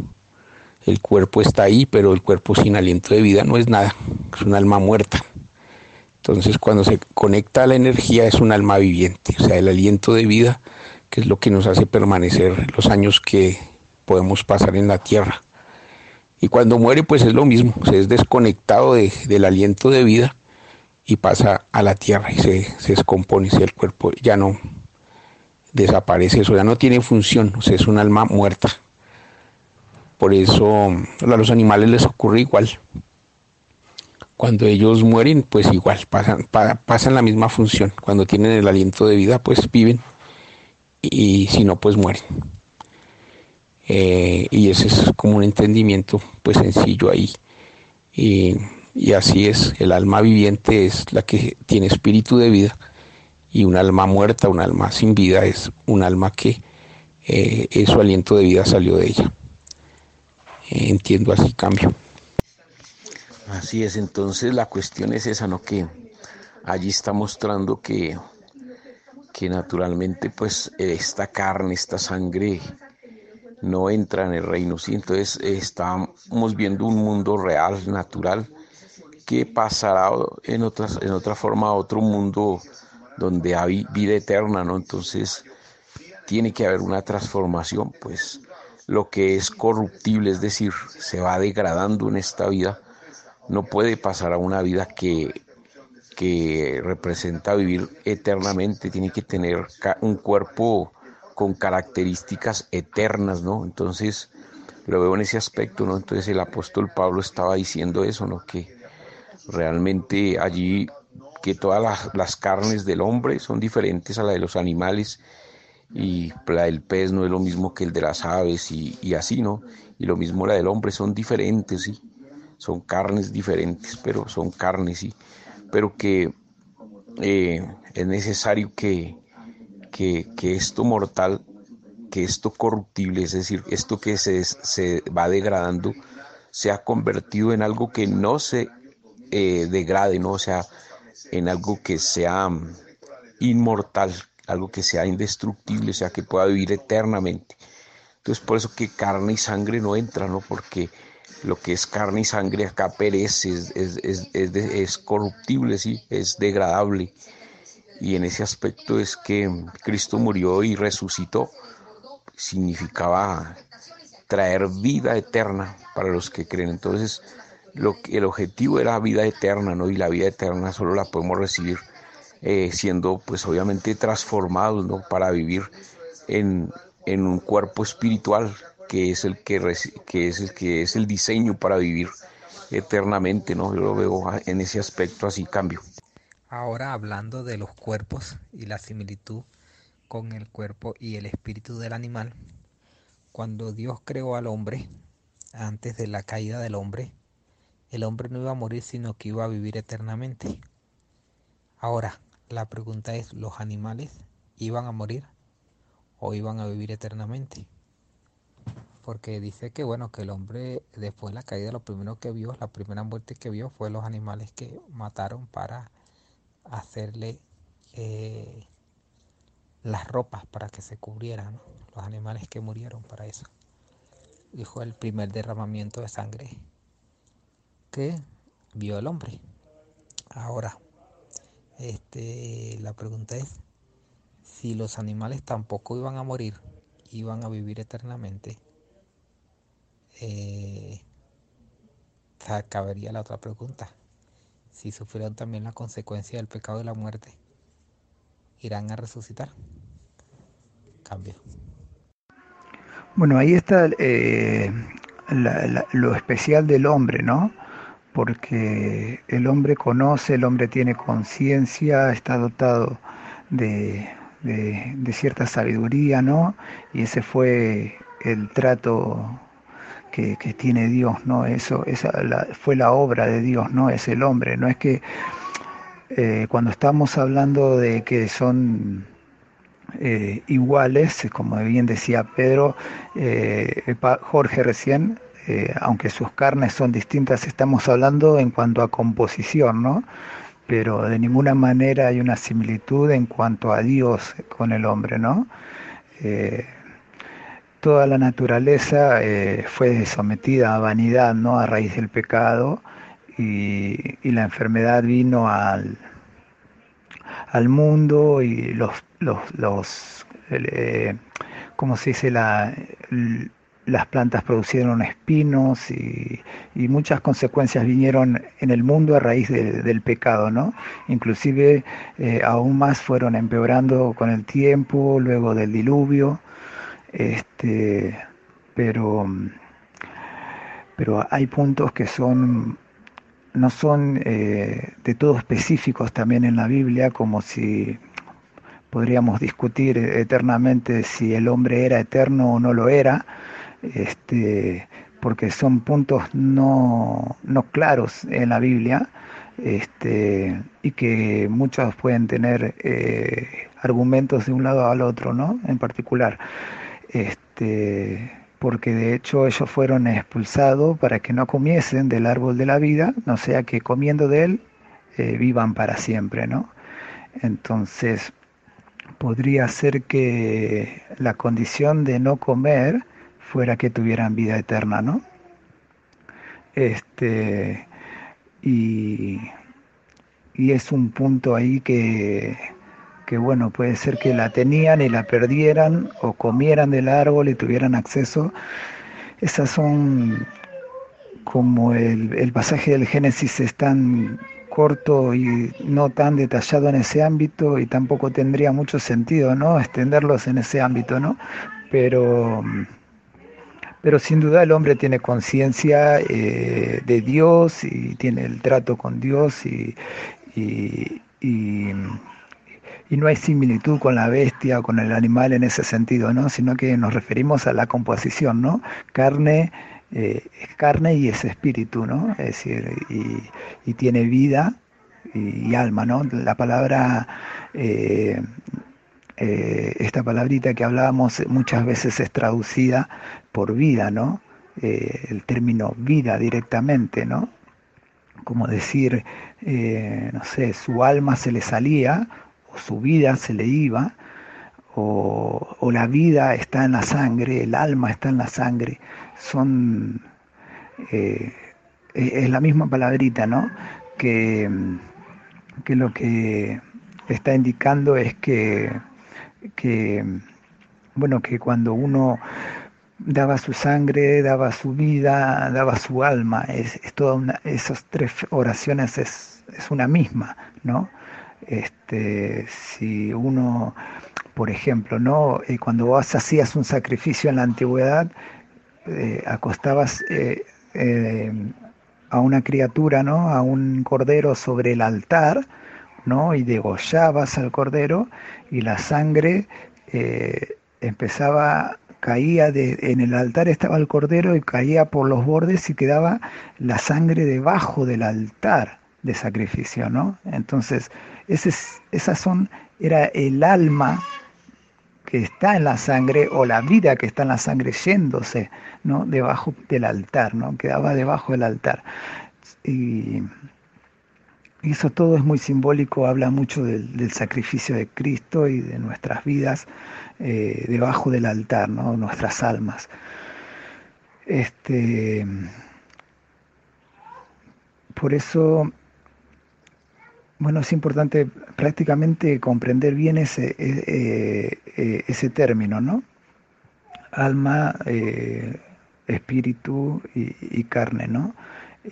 El cuerpo está ahí, pero el cuerpo sin aliento de vida no es nada, es un alma muerta. Entonces, cuando se conecta a la energía, es un alma viviente, o sea, el aliento de vida, que es lo que nos hace permanecer los años que podemos pasar en la tierra. Y cuando muere, pues es lo mismo, se es desconectado del aliento de vida y pasa a la tierra y se, descompone, si el cuerpo ya no desaparece, eso ya no tiene función, o sea, es un alma muerta. Por eso a los animales les ocurre igual. Cuando ellos mueren, pues igual pasan, pasan la misma función. Cuando tienen el aliento de vida, pues viven y si no, pues mueren. Eh, y ese es como un entendimiento pues sencillo ahí. Y, así es, el alma viviente es la que tiene espíritu de vida y un alma muerta, un alma sin vida es un alma que eh, su aliento de vida salió de ella. Eh, entiendo así cambio. Así es, entonces la cuestión es esa, ¿no? Que allí está mostrando que, que naturalmente pues esta carne, esta sangre no entra en el reino, ¿sí? Entonces estamos viendo un mundo real, natural, que pasará en, otras, en otra forma a otro mundo donde hay vida eterna, ¿no? Entonces tiene que haber una transformación, pues lo que es corruptible, es decir, se va degradando en esta vida, no puede pasar a una vida que, que representa vivir eternamente, tiene que tener un cuerpo con características eternas, ¿no? Entonces, lo veo en ese aspecto, ¿no? Entonces el apóstol Pablo estaba diciendo eso, ¿no? Que realmente allí, que todas las, carnes del hombre son diferentes a la de los animales y la del pez no es lo mismo que el de las aves y, y así, ¿no? Y lo mismo la del hombre, son diferentes, ¿sí? Son carnes diferentes, pero son carnes, ¿sí? Pero que eh, es necesario que, que, esto mortal, que esto corruptible, es decir, esto que se, se va degradando, se ha convertido en algo que no se eh, degrade, ¿no? O sea, en algo que sea inmortal, algo que sea indestructible, o sea, que pueda vivir eternamente. Entonces, por eso que carne y sangre no entran, ¿no? Porque lo que es carne y sangre acá perece, es, es, es, es corruptible, ¿sí? Es degradable y en ese aspecto es que Cristo murió y resucitó, significaba traer vida eterna para los que creen. Entonces, lo el objetivo era vida eterna, ¿no? Y la vida eterna solo la podemos recibir eh, siendo, pues obviamente, transformados, ¿no? Para vivir en, en un cuerpo espiritual que es el que, que es el que es el diseño para vivir eternamente, ¿no? Yo lo veo en ese aspecto así cambio. Ahora hablando de los cuerpos y la similitud con el cuerpo y el espíritu del animal, cuando Dios creó al hombre, antes de la caída del hombre, el hombre no iba a morir sino que iba a vivir eternamente. Ahora, la pregunta es, ¿los animales iban a morir o iban a vivir eternamente? Porque dice que bueno, que el hombre después de la caída lo primero que vio, la primera muerte que vio fue los animales que mataron para hacerle eh, las ropas para que se cubrieran, los animales que murieron para eso. Fue el primer derramamiento de sangre que vio el hombre. Ahora, este, la pregunta es, si los animales tampoco iban a morir, iban a vivir eternamente, eh, cabería la otra pregunta si sufrieron también la consecuencia del pecado de la muerte, irán a resucitar. Cambio. Bueno, ahí está eh, lo especial del hombre, ¿no? Porque el hombre conoce, el hombre tiene conciencia, está dotado de, de cierta sabiduría, ¿no? Y ese fue el trato que, tiene Dios, ¿no? Eso esa fue la obra de Dios, ¿no? Es el hombre, no es que eh, cuando estamos hablando de que son eh, iguales, como bien decía Pedro, eh, Jorge recién, aunque sus carnes son distintas, estamos hablando en cuanto a composición, ¿no? Pero de ninguna manera hay una similitud en cuanto a Dios con el hombre, ¿no? Toda la naturaleza eh, fue sometida a vanidad, ¿no? A raíz del pecado y, la enfermedad vino al, mundo y los, los, los eh, ¿cómo se dice? La, las plantas producieron espinos y, muchas consecuencias vinieron en el mundo a raíz del pecado, ¿no? Inclusive eh, aún más fueron empeorando con el tiempo, luego del diluvio. Este, pero, pero hay puntos que son no son eh, de todo específicos también en la Biblia, como si podríamos discutir eternamente si el hombre era eterno o no lo era, este, porque son puntos no, no claros en la Biblia este, y que muchos pueden tener eh, argumentos de un lado al otro, ¿no? En particular, este, porque de hecho ellos fueron expulsados para que no comiesen del árbol de la vida, no sea que comiendo de él eh, vivan para siempre, ¿no? Entonces, podría ser que la condición de no comer fuera que tuvieran vida eterna, ¿no? Este, y, es un punto ahí que, que, bueno, puede ser que la tenían y la perdieran o comieran del árbol y tuvieran acceso. Esas son como el, el pasaje del Génesis es tan corto y no tan detallado en ese ámbito y tampoco tendría mucho sentido, ¿no? Extenderlos en ese ámbito, ¿no? Pero pero sin duda el hombre tiene conciencia eh, de Dios y tiene el trato con Dios y, y, no hay similitud con la bestia o con el animal en ese sentido, ¿no? sino que nos referimos a la composición, ¿no? carne eh, es carne y es espíritu, ¿no? es decir, y, tiene vida y, alma, ¿no? La palabra eh, eh, esta palabrita que hablábamos muchas veces es traducida por vida, ¿no? El término vida directamente, ¿no? Como decir, no sé, su alma se le salía su vida se le iba, o, o, la vida está en la sangre, el alma está en la sangre, son, es la misma palabrita, ¿no? Que, que lo que está indicando es que que, bueno, que cuando uno daba su sangre, daba su vida, daba su alma, es, toda una, esas tres oraciones es, es una misma, ¿no? Este, si uno, por ejemplo, ¿no? Eh, cuando vos hacías un sacrificio en la antigüedad, eh, acostabas eh, a una criatura, ¿no? A un cordero sobre el altar, ¿no? Y degollabas al cordero y la sangre empezaba, caía de, en el altar estaba el cordero y caía por los bordes y quedaba la sangre debajo del altar de sacrificio, ¿no? Entonces, ese, esas son, era el alma que está en la sangre o la vida que está en la sangre yéndose, ¿no? Debajo del altar, ¿no? Quedaba debajo del altar. Y eso todo es muy simbólico, habla mucho del, sacrificio de Cristo y de nuestras vidas eh, debajo del altar, ¿no? nuestras almas. Este, por eso, bueno, es importante prácticamente comprender bien ese, e, e, ese término, ¿no? Alma, eh, espíritu y, carne, ¿no?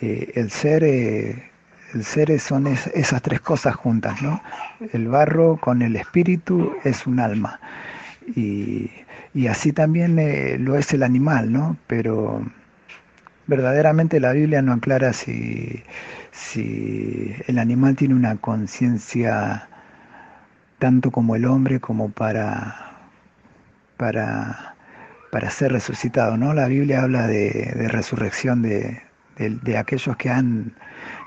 Eh, el ser el ser son esas tres cosas juntas, ¿no? El barro con el espíritu es un alma. Y, así también eh, lo es el animal, ¿no? Pero verdaderamente la Biblia no aclara si, si el animal tiene una conciencia tanto como el hombre como para, para, para ser resucitado, ¿no? La Biblia habla de, resurrección de, de aquellos que han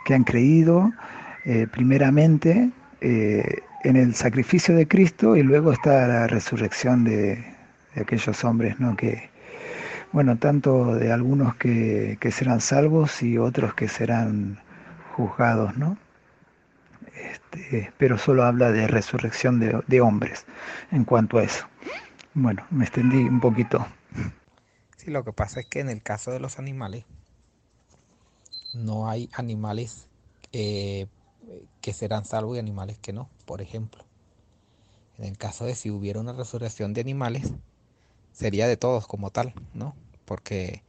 que han creído eh, primeramente eh, en el sacrificio de Cristo y luego está la resurrección de, aquellos hombres, ¿no? Que, bueno, tanto de algunos que, serán salvos y otros que serán juzgados, ¿no? Este, pero solo habla de resurrección de, hombres en cuanto a eso. Bueno, me extendí un poquito. Sí, lo que pasa es que en el caso de los animales, no hay animales eh, que serán salvos y animales que no, por ejemplo. En el caso de si hubiera una resurrección de animales, sería de todos como tal, ¿no? Porque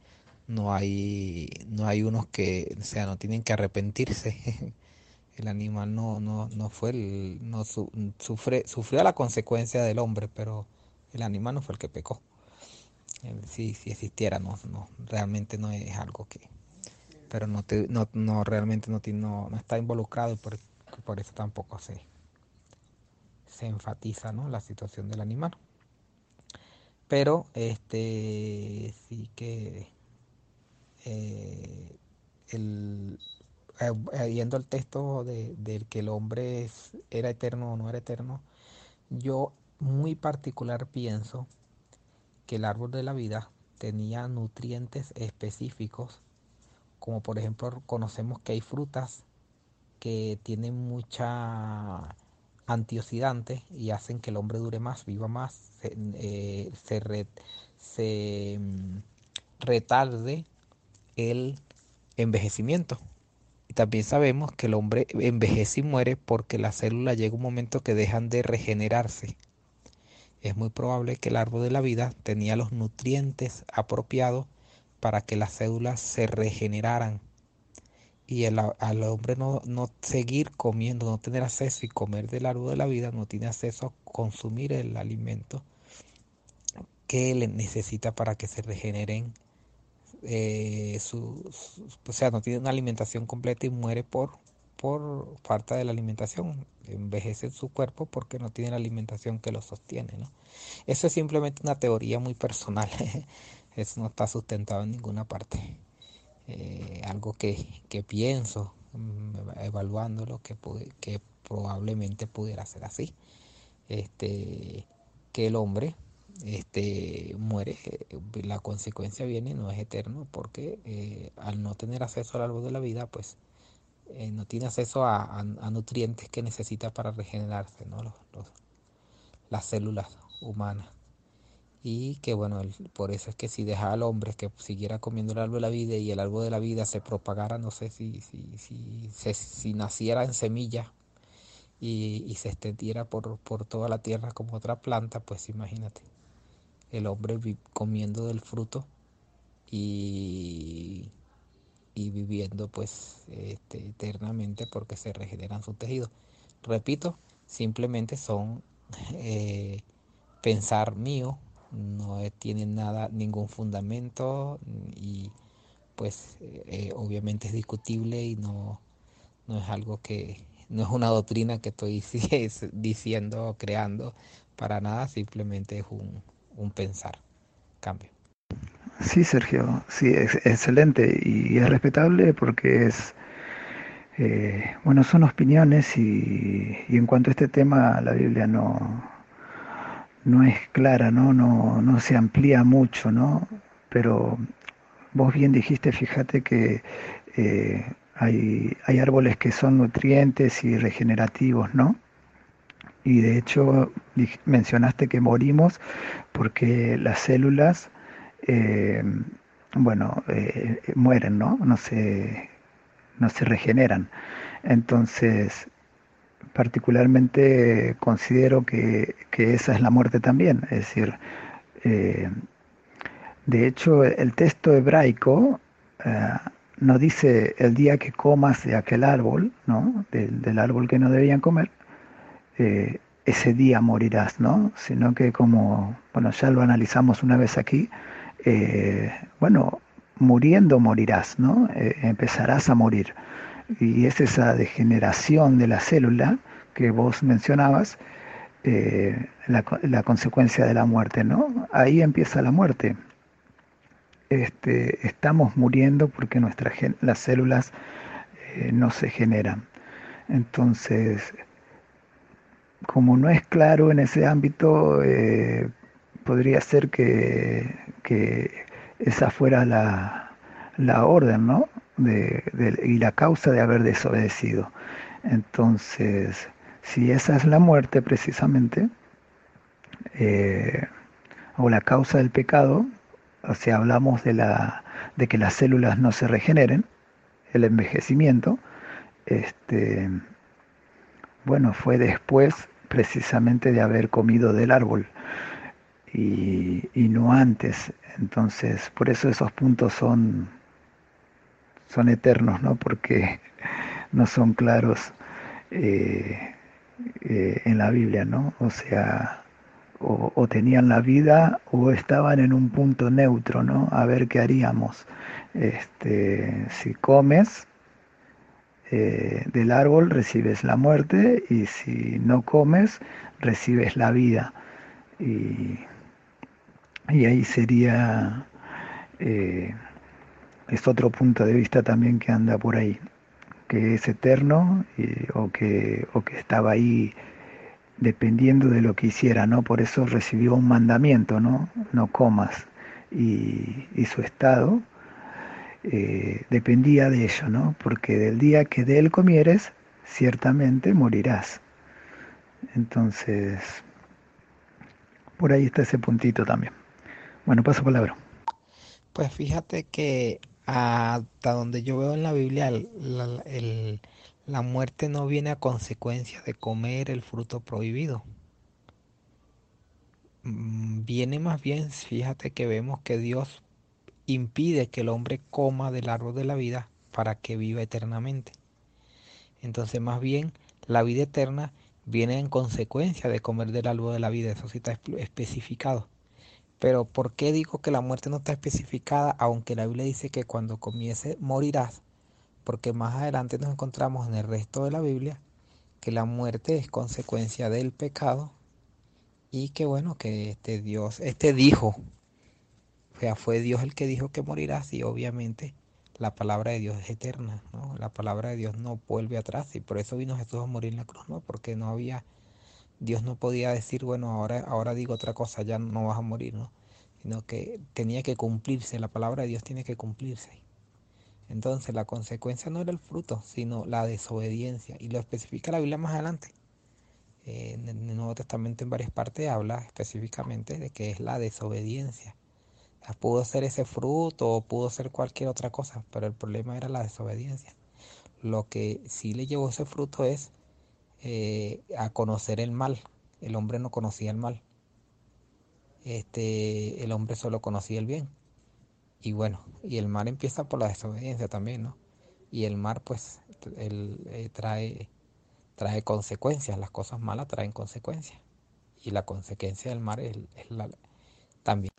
no hay, no hay unos que, o sea, no tienen que arrepentirse. El animal no, no, no fue el, no sufre, sufrió la consecuencia del hombre, pero el animal no fue el que pecó. Si, si existiera, no, no, realmente no es algo que, pero no, te, no, no realmente no, no, no, está involucrado y por, por eso tampoco se, se enfatiza ¿no? la situación del animal. Pero este sí que eh, el, eh, yendo al texto de, del que el hombre era eterno o no era eterno, yo muy particular pienso que el árbol de la vida tenía nutrientes específicos, como por ejemplo conocemos que hay frutas que tienen mucha antioxidantes y hacen que el hombre dure más, viva más, se, eh, mm, retarde el envejecimiento. Y también sabemos que el hombre envejece y muere porque las células llega un momento que dejan de regenerarse. Es muy probable que el árbol de la vida tenía los nutrientes apropiados para que las células se regeneraran. Y el, al hombre no, no seguir comiendo, no tener acceso y comer del árbol de la vida, no tiene acceso a consumir el alimento que le necesita para que se regeneren eh, su, o sea, no tiene una alimentación completa y muere por, por falta de la alimentación. Envejece su cuerpo porque no tiene la alimentación que lo sostiene. ¿no? Eso es simplemente una teoría muy personal. Eso no está sustentado en ninguna parte. Eh, algo que, que pienso, mm, evaluándolo, que, que probablemente pudiera ser así. Este, que el hombre este, muere, eh, la consecuencia viene, no es eterno, porque eh, al no tener acceso al árbol de la vida, pues eh, no tiene acceso a, nutrientes que necesita para regenerarse, ¿no? las células humanas. Y que bueno, por eso es que si dejaba al hombre que siguiera comiendo el árbol de la vida y el árbol de la vida se propagara, no sé si, si, si, si naciera en semilla y, y, se extendiera por, por toda la tierra como otra planta, pues imagínate el hombre comiendo del fruto y, y viviendo pues este, eternamente porque se regeneran sus tejidos. Repito, simplemente son eh, pensar mío, no tienen nada, ningún fundamento y pues eh, obviamente es discutible y no, no es algo que, no es una doctrina que estoy diciendo o creando para nada, simplemente es un, un pensar. Cambio. Sí, Sergio, sí, es excelente y es respetable porque es, eh, bueno, son opiniones y, en cuanto a este tema la Biblia no, no es clara, ¿no? No, no se amplía mucho, ¿no? Pero vos bien dijiste, fíjate que eh, hay, hay árboles que son nutrientes y regenerativos, ¿no? Y de hecho mencionaste que morimos porque las células, eh, bueno, eh, mueren, ¿no? No se, no se regeneran. Entonces, particularmente considero que, esa es la muerte también, es decir, eh, de hecho el texto hebraico no dice el día que comas de aquel árbol, ¿no? del árbol que no debían comer, eh, ese día morirás, ¿no? Sino que como, bueno, ya lo analizamos una vez aquí, eh, bueno, muriendo morirás, ¿no? Eh, empezarás a morir. Y es esa degeneración de la célula que vos mencionabas, la, consecuencia de la muerte, ¿no? Ahí empieza la muerte. Este, estamos muriendo porque nuestras las células no se generan. Entonces, como no es claro en ese ámbito, eh, podría ser que, esa fuera la, orden, ¿no? y la causa de haber desobedecido. Entonces, si esa es la muerte precisamente, eh, o la causa del pecado, o sea, hablamos de, la, de que las células no se regeneren, el envejecimiento, este, bueno, fue después precisamente de haber comido del árbol y, no antes. Entonces, por eso esos puntos son, son eternos, ¿no? Porque no son claros eh, eh, en la Biblia, ¿no? O sea, o, tenían la vida o estaban en un punto neutro, ¿no? A ver qué haríamos. Este, si comes eh, del árbol recibes la muerte y si no comes recibes la vida. Y, ahí sería, eh, es otro punto de vista también que anda por ahí, que es eterno o, que, o que estaba ahí dependiendo de lo que hiciera, ¿no? Por eso recibió un mandamiento, ¿no? No comas. Y, su estado eh, dependía de ello, ¿no? Porque del día que de él comieres, ciertamente morirás. Entonces, por ahí está ese puntito también. Bueno, paso palabra. Pues fíjate que hasta donde yo veo en la Biblia, el la muerte no viene a consecuencia de comer el fruto prohibido. Mm, viene más bien, fíjate que vemos que Dios impide que el hombre coma del árbol de la vida para que viva eternamente. Entonces más bien la vida eterna viene en consecuencia de comer del árbol de la vida, eso sí está especificado. Pero ¿por qué digo que la muerte no está especificada? Aunque la Biblia dice que cuando comiese morirás, porque más adelante nos encontramos en el resto de la Biblia que la muerte es consecuencia del pecado y que bueno, que este Dios, este dijo, o sea, fue Dios el que dijo que morirás y obviamente la palabra de Dios es eterna, ¿no? La palabra de Dios no vuelve atrás y por eso vino Jesús a morir en la cruz, ¿no? Porque no había, Dios no podía decir, bueno, ahora, ahora digo otra cosa, ya no vas a morir, ¿no? Sino que tenía que cumplirse, la palabra de Dios tiene que cumplirse. Entonces la consecuencia no era el fruto, sino la desobediencia. Y lo especifica la Biblia más adelante. en el Nuevo Testamento en varias partes habla específicamente de que es la desobediencia. Pudo ser ese fruto o pudo ser cualquier otra cosa, pero el problema era la desobediencia. Lo que sí le llevó ese fruto es eh, a conocer el mal. El hombre no conocía el mal. Este, el hombre solo conocía el bien. Y bueno, y el mar empieza por la desobediencia también, ¿no? Y el mar pues el, eh, trae, trae consecuencias, las cosas malas traen consecuencias. Y la consecuencia del mar es, la, también.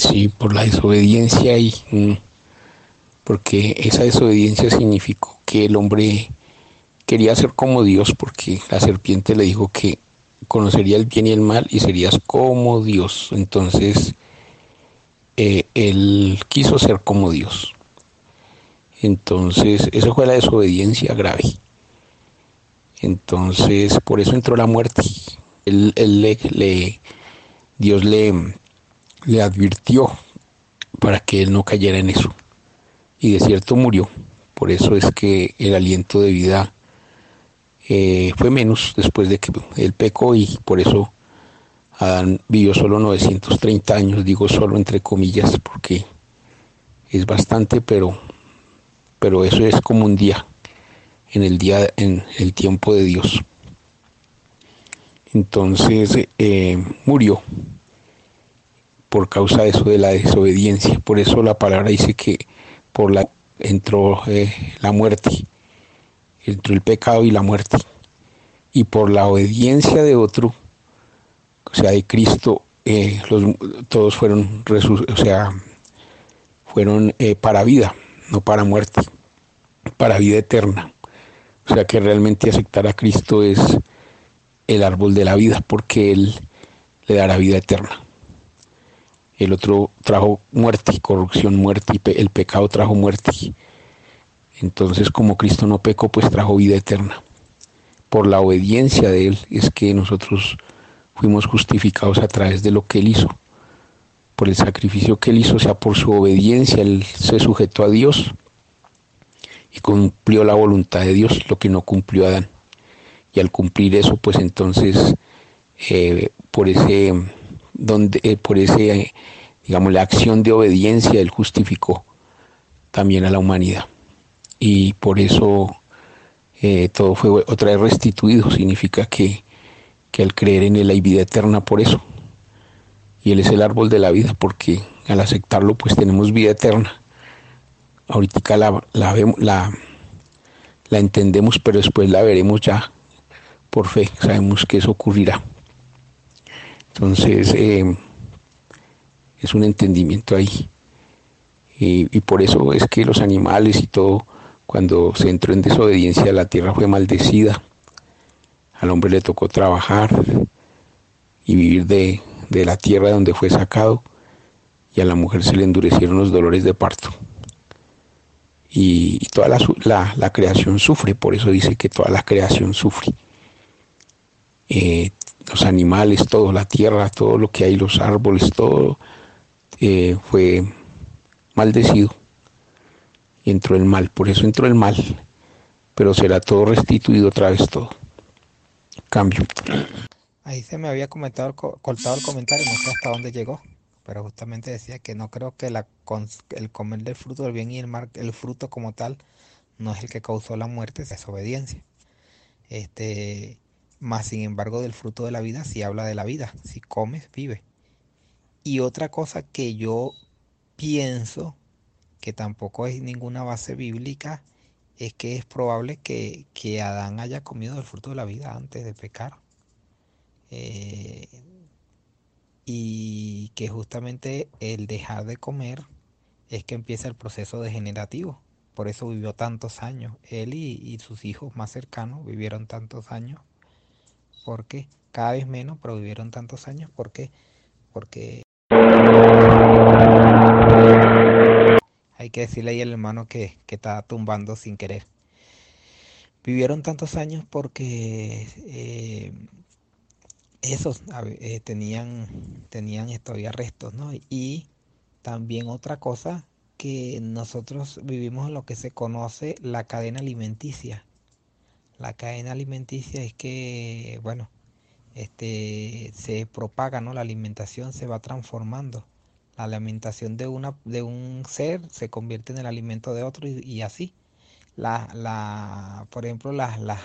Sí, por la desobediencia y mm, porque esa desobediencia significó que el hombre quería ser como Dios porque la serpiente le dijo que conocería el bien y el mal y serías como Dios. Entonces, eh, él quiso ser como Dios. Entonces, eso fue la desobediencia grave. Entonces, por eso entró la muerte. Él, le, Dios le, le advirtió para que él no cayera en eso. Y de cierto murió. Por eso es que el aliento de vida eh, fue menos después de que él pecó y por eso Adán vivió solo 930 años, digo solo entre comillas porque es bastante, pero, pero eso es como un día, en el día, en el tiempo de Dios. Entonces eh, murió por causa de eso de la desobediencia. Por eso la palabra dice que por la entró eh, la muerte, entró el pecado y la muerte. Y por la obediencia de otro o sea, de Cristo, eh, todos fueron, o sea, fueron eh, para vida, no para muerte, para vida eterna. O sea que realmente aceptar a Cristo es el árbol de la vida, porque Él le dará vida eterna. El otro trajo muerte, corrupción, muerte, y el pecado trajo muerte. Entonces, como Cristo no pecó, pues trajo vida eterna. Por la obediencia de Él es que nosotros fuimos justificados a través de lo que Él hizo, por el sacrificio que Él hizo, o sea, por su obediencia, Él se sujetó a Dios y cumplió la voluntad de Dios, lo que no cumplió Adán. Y al cumplir eso, pues entonces, eh, por ese, donde, eh, por ese, digamos, la acción de obediencia, Él justificó también a la humanidad. Y por eso eh, todo fue otra vez restituido, significa que que al creer en Él hay vida eterna por eso. Y Él es el árbol de la vida porque al aceptarlo pues tenemos vida eterna. Ahorita la, la, la, la entendemos, pero después la veremos ya por fe, sabemos que eso ocurrirá. Entonces, eh, es un entendimiento ahí. Y, por eso es que los animales y todo, cuando se entró en desobediencia, la tierra fue maldecida. Al hombre le tocó trabajar y vivir de, de la tierra donde fue sacado, y a la mujer se le endurecieron los dolores de parto. Y, y toda la, la, la, creación sufre, por eso dice que toda la creación sufre. Eh, los animales, todo, la tierra, todo lo que hay, los árboles, todo eh, fue maldecido. Y entró el mal, por eso entró el mal, pero será todo restituido otra vez todo. Cambio. Ahí se me había comentado, cortado el comentario, no sé hasta dónde llegó, pero justamente decía que no creo que la, el comer del fruto del bien y el mal, el fruto como tal, no es el que causó la muerte, es desobediencia. Este, más sin embargo del fruto de la vida, si habla de la vida, si comes, vive. Y otra cosa que yo pienso, que tampoco es ninguna base bíblica, es que es probable que, que Adán haya comido el fruto de la vida antes de pecar. Eh, y que justamente el dejar de comer es que empieza el proceso degenerativo. Por eso vivió tantos años. Él y sus hijos más cercanos vivieron tantos años. Porque Cada vez menos, pero vivieron tantos años. ¿Por qué? Porque hay que decirle ahí al hermano que, que está tumbando sin querer. Vivieron tantos años porque eh, esos eh, tenían, tenían todavía restos, ¿no? Y también otra cosa, que nosotros vivimos en lo que se conoce la cadena alimenticia. La cadena alimenticia es que, bueno, este, se propaga, ¿no? La alimentación se va transformando. La alimentación de, una, de un ser se convierte en el alimento de otro y, así. La, la, por ejemplo, las, las,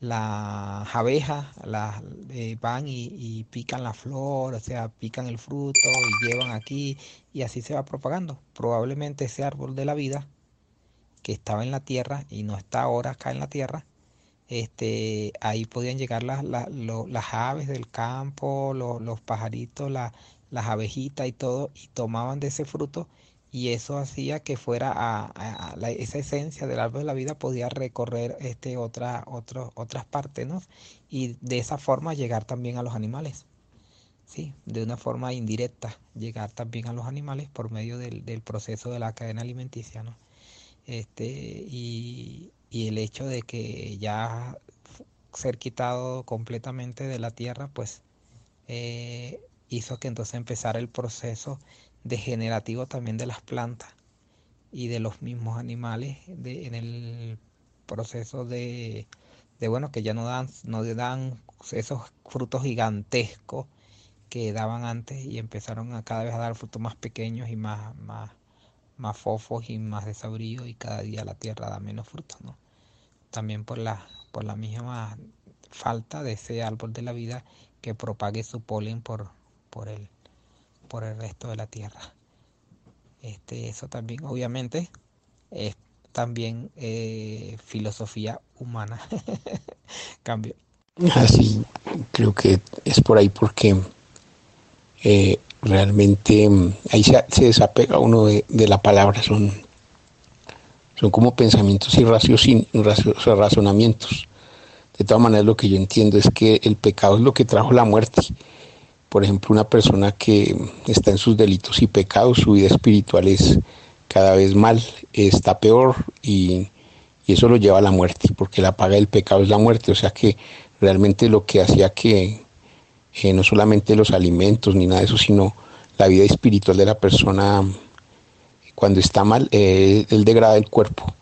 las abejas las, eh, van y, y, pican la flor, o sea, pican el fruto y llevan aquí y así se va propagando. Probablemente ese árbol de la vida que estaba en la tierra y no está ahora acá en la tierra, este, ahí podían llegar las, las, las aves del campo, los, los pajaritos, la, las abejitas y todo, y tomaban de ese fruto y eso hacía que fuera a, esa esencia del árbol de la vida podía recorrer este otra, otro, otras partes ¿no? y de esa forma llegar también a los animales sí de una forma indirecta llegar también a los animales por medio del, del proceso de la cadena alimenticia ¿no? Este y, y el hecho de que ya ser quitado completamente de la tierra pues eh, hizo que entonces empezara el proceso degenerativo también de las plantas y de los mismos animales de, en el proceso de, de, bueno que ya no dan no dan esos frutos gigantescos que daban antes y empezaron a cada vez a dar frutos más pequeños y más más más fofos y más desabridos y cada día la tierra da menos frutos no también por la por la misma falta de ese árbol de la vida que propague su polen por por el por el resto de la tierra. Este, eso también, obviamente, es también eh, filosofía humana. Cambio. Así, creo que es por ahí porque eh, realmente ahí se, se, desapega uno de, de, la palabra, son, son como pensamientos y razonamientos. De todas maneras, lo que yo entiendo es que el pecado es lo que trajo la muerte. Por ejemplo, una persona que está en sus delitos y pecados, su vida espiritual es cada vez mal, está peor y, y eso lo lleva a la muerte, porque la paga del pecado es la muerte, o sea que realmente lo que hacía que no solamente los alimentos ni nada de eso, sino la vida espiritual de la persona cuando está mal, eh, él degrada el cuerpo.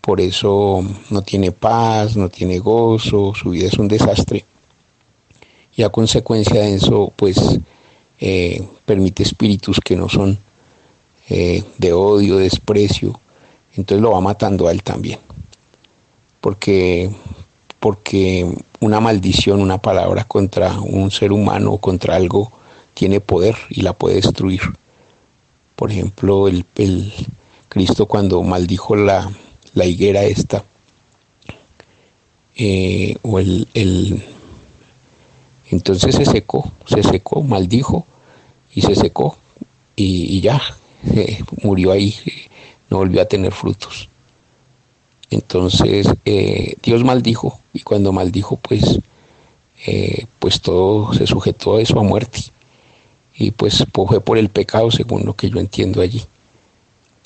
Por eso no tiene paz, no tiene gozo, su vida es un desastre y a consecuencia de eso pues eh, permite espíritus que no son eh, de odio, desprecio, entonces lo va matando a él también. Porque, porque una maldición, una palabra contra un ser humano o contra algo tiene poder y la puede destruir. Por ejemplo, el, el Cristo cuando maldijo la, la higuera esta, eh, o el, el Entonces se secó, se secó, maldijo y se secó y, ya, murió ahí, no volvió a tener frutos. Entonces eh, Dios maldijo y cuando maldijo pues, eh, pues todo se sujetó a eso a muerte y pues fue por el pecado según lo que yo entiendo allí.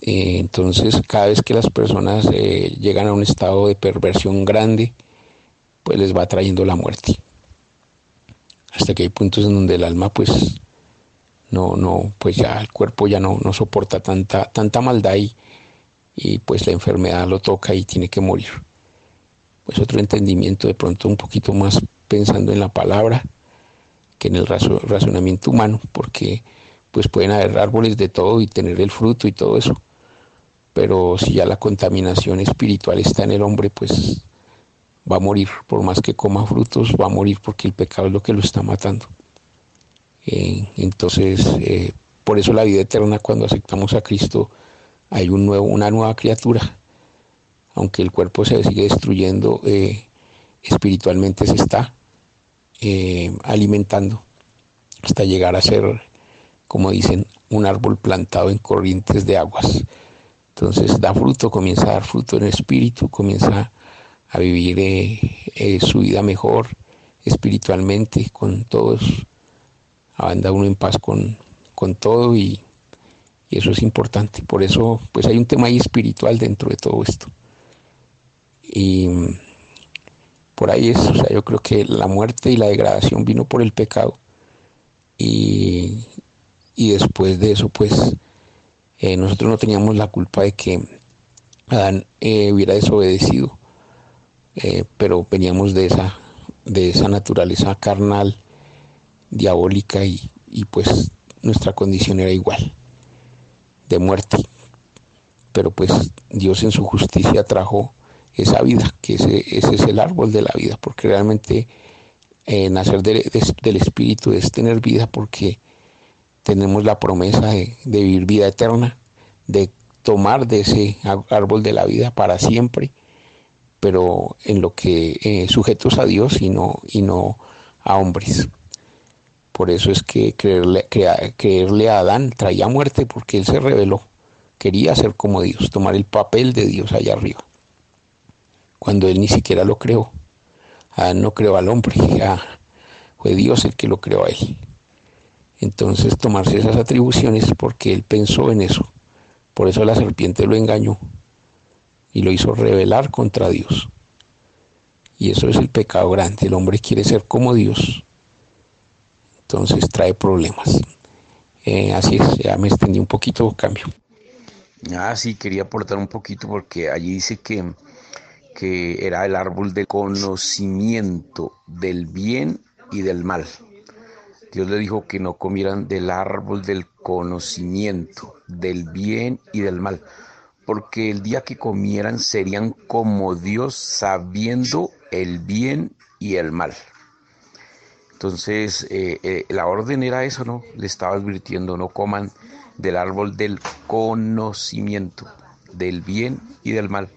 entonces cada vez que las personas llegan a un estado de perversión grande, pues les va trayendo la muerte hasta que hay puntos en donde el alma pues no, no, pues ya el cuerpo ya no, no soporta tanta, tanta maldad y, y pues la enfermedad lo toca y tiene que morir. Pues otro entendimiento de pronto un poquito más pensando en la palabra que en el razonamiento humano, porque pues pueden haber árboles de todo y tener el fruto y todo eso, pero si ya la contaminación espiritual está en el hombre, pues va a morir, por más que coma frutos, va a morir porque el pecado es lo que lo está matando. Eh, entonces, eh, por eso la vida eterna, cuando aceptamos a Cristo, hay una nueva criatura. Aunque el cuerpo se sigue destruyendo, eh, espiritualmente se está alimentando hasta llegar a ser, como dicen, un árbol plantado en corrientes de aguas. Entonces da fruto, comienza a dar fruto en el espíritu, comienza a vivir eh, eh, su vida mejor espiritualmente con todos, anda uno en paz con, con todo y, eso es importante. Por eso pues hay un tema ahí espiritual dentro de todo esto. Y por ahí es, o sea, yo creo que la muerte y la degradación vino por el pecado y, después de eso pues eh, nosotros no teníamos la culpa de que Adán hubiera desobedecido eh, pero veníamos de esa, de esa naturaleza carnal, diabólica y, pues nuestra condición era igual, de muerte. Pero pues Dios en su justicia trajo esa vida, que ese, ese es el árbol de la vida, porque realmente eh, nacer del Espíritu es tener vida porque tenemos la promesa de, de, vivir vida eterna, de tomar de ese árbol de la vida para siempre pero en lo que eh, sujetos a Dios y no, y no a hombres. Por eso es que creerle, creerle a Adán traía muerte porque él se rebeló. Quería ser como Dios, tomar el papel de Dios allá arriba. Cuando él ni siquiera lo creó. Adán no creó al hombre, fue Dios el que lo creó a él. Entonces tomarse esas atribuciones porque él pensó en eso. Por eso la serpiente lo engañó y lo hizo rebelar contra Dios. Y eso es el pecado grande. El hombre quiere ser como Dios. Entonces trae problemas. Eh, así es, ya me extendí un poquito, cambio. Ah, sí, quería aportar un poquito porque allí dice que, que era el árbol del conocimiento del bien y del mal. Dios le dijo que no comieran del árbol del conocimiento del bien y del mal porque el día que comieran serían como Dios sabiendo el bien y el mal. Entonces, eh, eh, la orden era eso, ¿no? Le estaba advirtiendo, no coman del árbol del conocimiento, del bien y del mal.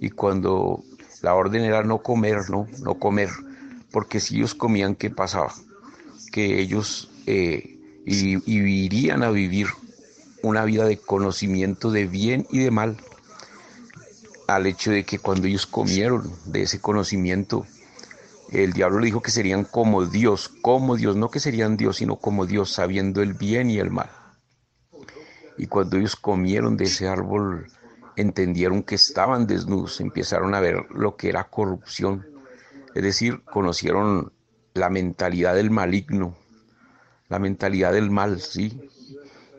Y cuando la orden era no comer, ¿no? No comer, porque si ellos comían, ¿qué pasaba? Que ellos eh, irían a vivir una vida de conocimiento de bien y de mal, al hecho de que cuando ellos comieron de ese conocimiento, el diablo le dijo que serían como Dios, como Dios, no que serían Dios, sino como Dios, sabiendo el bien y el mal. Y cuando ellos comieron de ese árbol, entendieron que estaban desnudos, empezaron a ver lo que era corrupción, es decir, conocieron la mentalidad del maligno, la mentalidad del mal, ¿sí?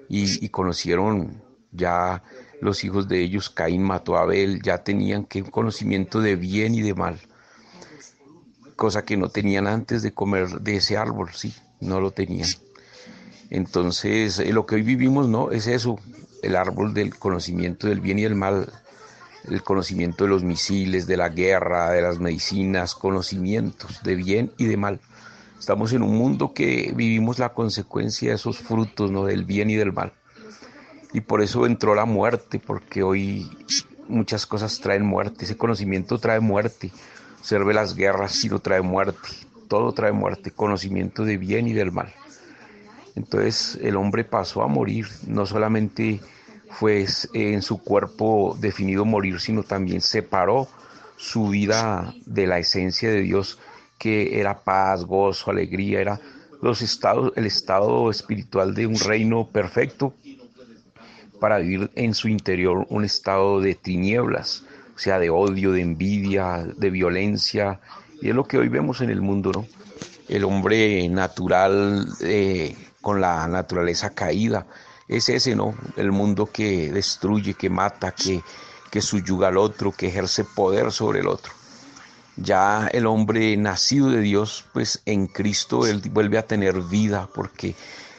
y, conocieron ya los hijos de ellos, Caín mató a Abel, ya tenían que conocimiento de bien y de mal, cosa que no tenían antes de comer de ese árbol, sí, no lo tenían. Entonces, eh, lo que hoy vivimos, ¿no? Es eso, el árbol del conocimiento del bien y del mal, el conocimiento de los misiles, de la guerra, de las medicinas, conocimientos de bien y de mal. Estamos en un mundo que vivimos la consecuencia de esos frutos, ¿no? Del bien y del mal. Y por eso entró la muerte, porque hoy muchas cosas traen muerte. Ese conocimiento trae muerte. Observe las guerras y lo trae muerte. todo trae muerte, conocimiento de bien y del mal. Entonces el hombre pasó a morir, no solamente fue en su cuerpo definido morir, sino también separó su vida de la esencia de Dios, que era paz, gozo, alegría, era los estados, el estado espiritual de un reino perfecto para vivir en su interior un estado de tinieblas, o sea, de odio, de envidia, de violencia, y es lo que hoy vemos en el mundo, ¿no? El hombre natural eh, con la naturaleza caída, es ese, ¿no? El mundo que destruye, que mata, que, que subyuga al otro, que ejerce poder sobre el otro. Ya el hombre nacido de Dios, pues en Cristo él vuelve a tener vida, porque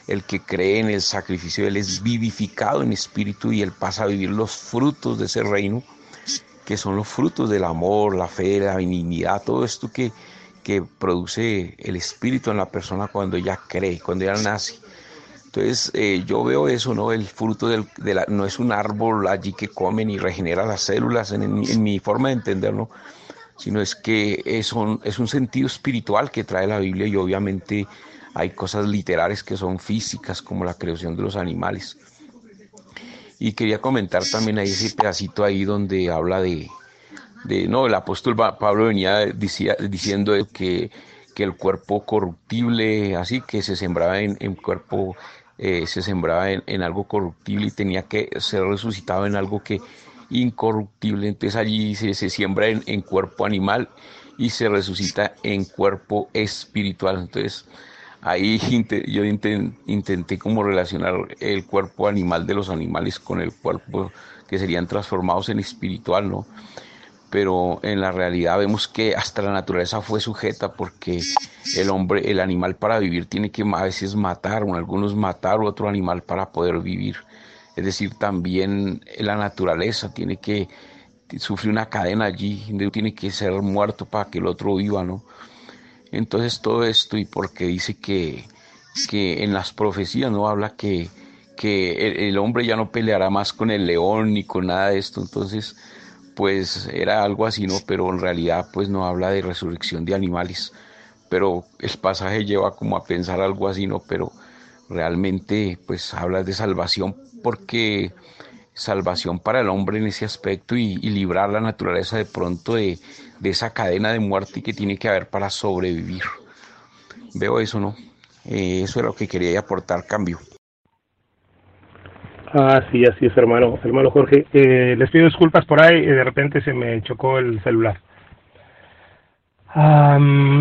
el que cree en el sacrificio, él es vivificado en espíritu y él pasa a vivir los frutos de ese reino, que son los frutos del amor, la fe, la benignidad, todo esto que, que produce el espíritu en la persona cuando ella cree, cuando ella nace. Entonces eh, yo veo eso, ¿no? El fruto del, de la, no es un árbol allí que comen y regenera las células en, mi forma de entenderlo, sino es que es un, es un sentido espiritual que trae la Biblia y obviamente hay cosas literales que son físicas como la creación de los animales. Y quería comentar también ahí ese pedacito ahí donde habla de, de no, el apóstol Pablo venía decía, diciendo que, que el cuerpo corruptible, así que se sembraba en, en cuerpo eh, se sembraba en, algo corruptible y tenía que ser resucitado en algo que incorruptible. Entonces allí se, se siembra en, cuerpo animal y se resucita en cuerpo espiritual. Entonces ahí yo intenté como relacionar el cuerpo animal de los animales con el cuerpo que serían transformados en espiritual, ¿no? Pero en la realidad vemos que hasta la naturaleza fue sujeta porque el hombre, el animal para vivir tiene que a veces matar, o algunos matar otro animal para poder vivir. Es decir, también la naturaleza tiene que sufrir una cadena allí, tiene que ser muerto para que el otro viva, ¿no? Entonces todo esto y porque dice que, que en las profecías no habla que, que el hombre ya no peleará más con el león ni con nada de esto, entonces pues era algo así, ¿no? Pero en realidad pues no habla de resurrección de animales, pero el pasaje lleva como a pensar algo así, ¿no? Pero realmente pues habla de salvación porque salvación para el hombre en ese aspecto y, librar la naturaleza de pronto de, de, esa cadena de muerte que tiene que haber para sobrevivir. Veo eso, ¿no? Eh, eso era lo que quería aportar cambio. Ah, sí, así es, hermano, hermano Jorge. Eh, les pido disculpas por ahí, eh, de repente se me chocó el celular.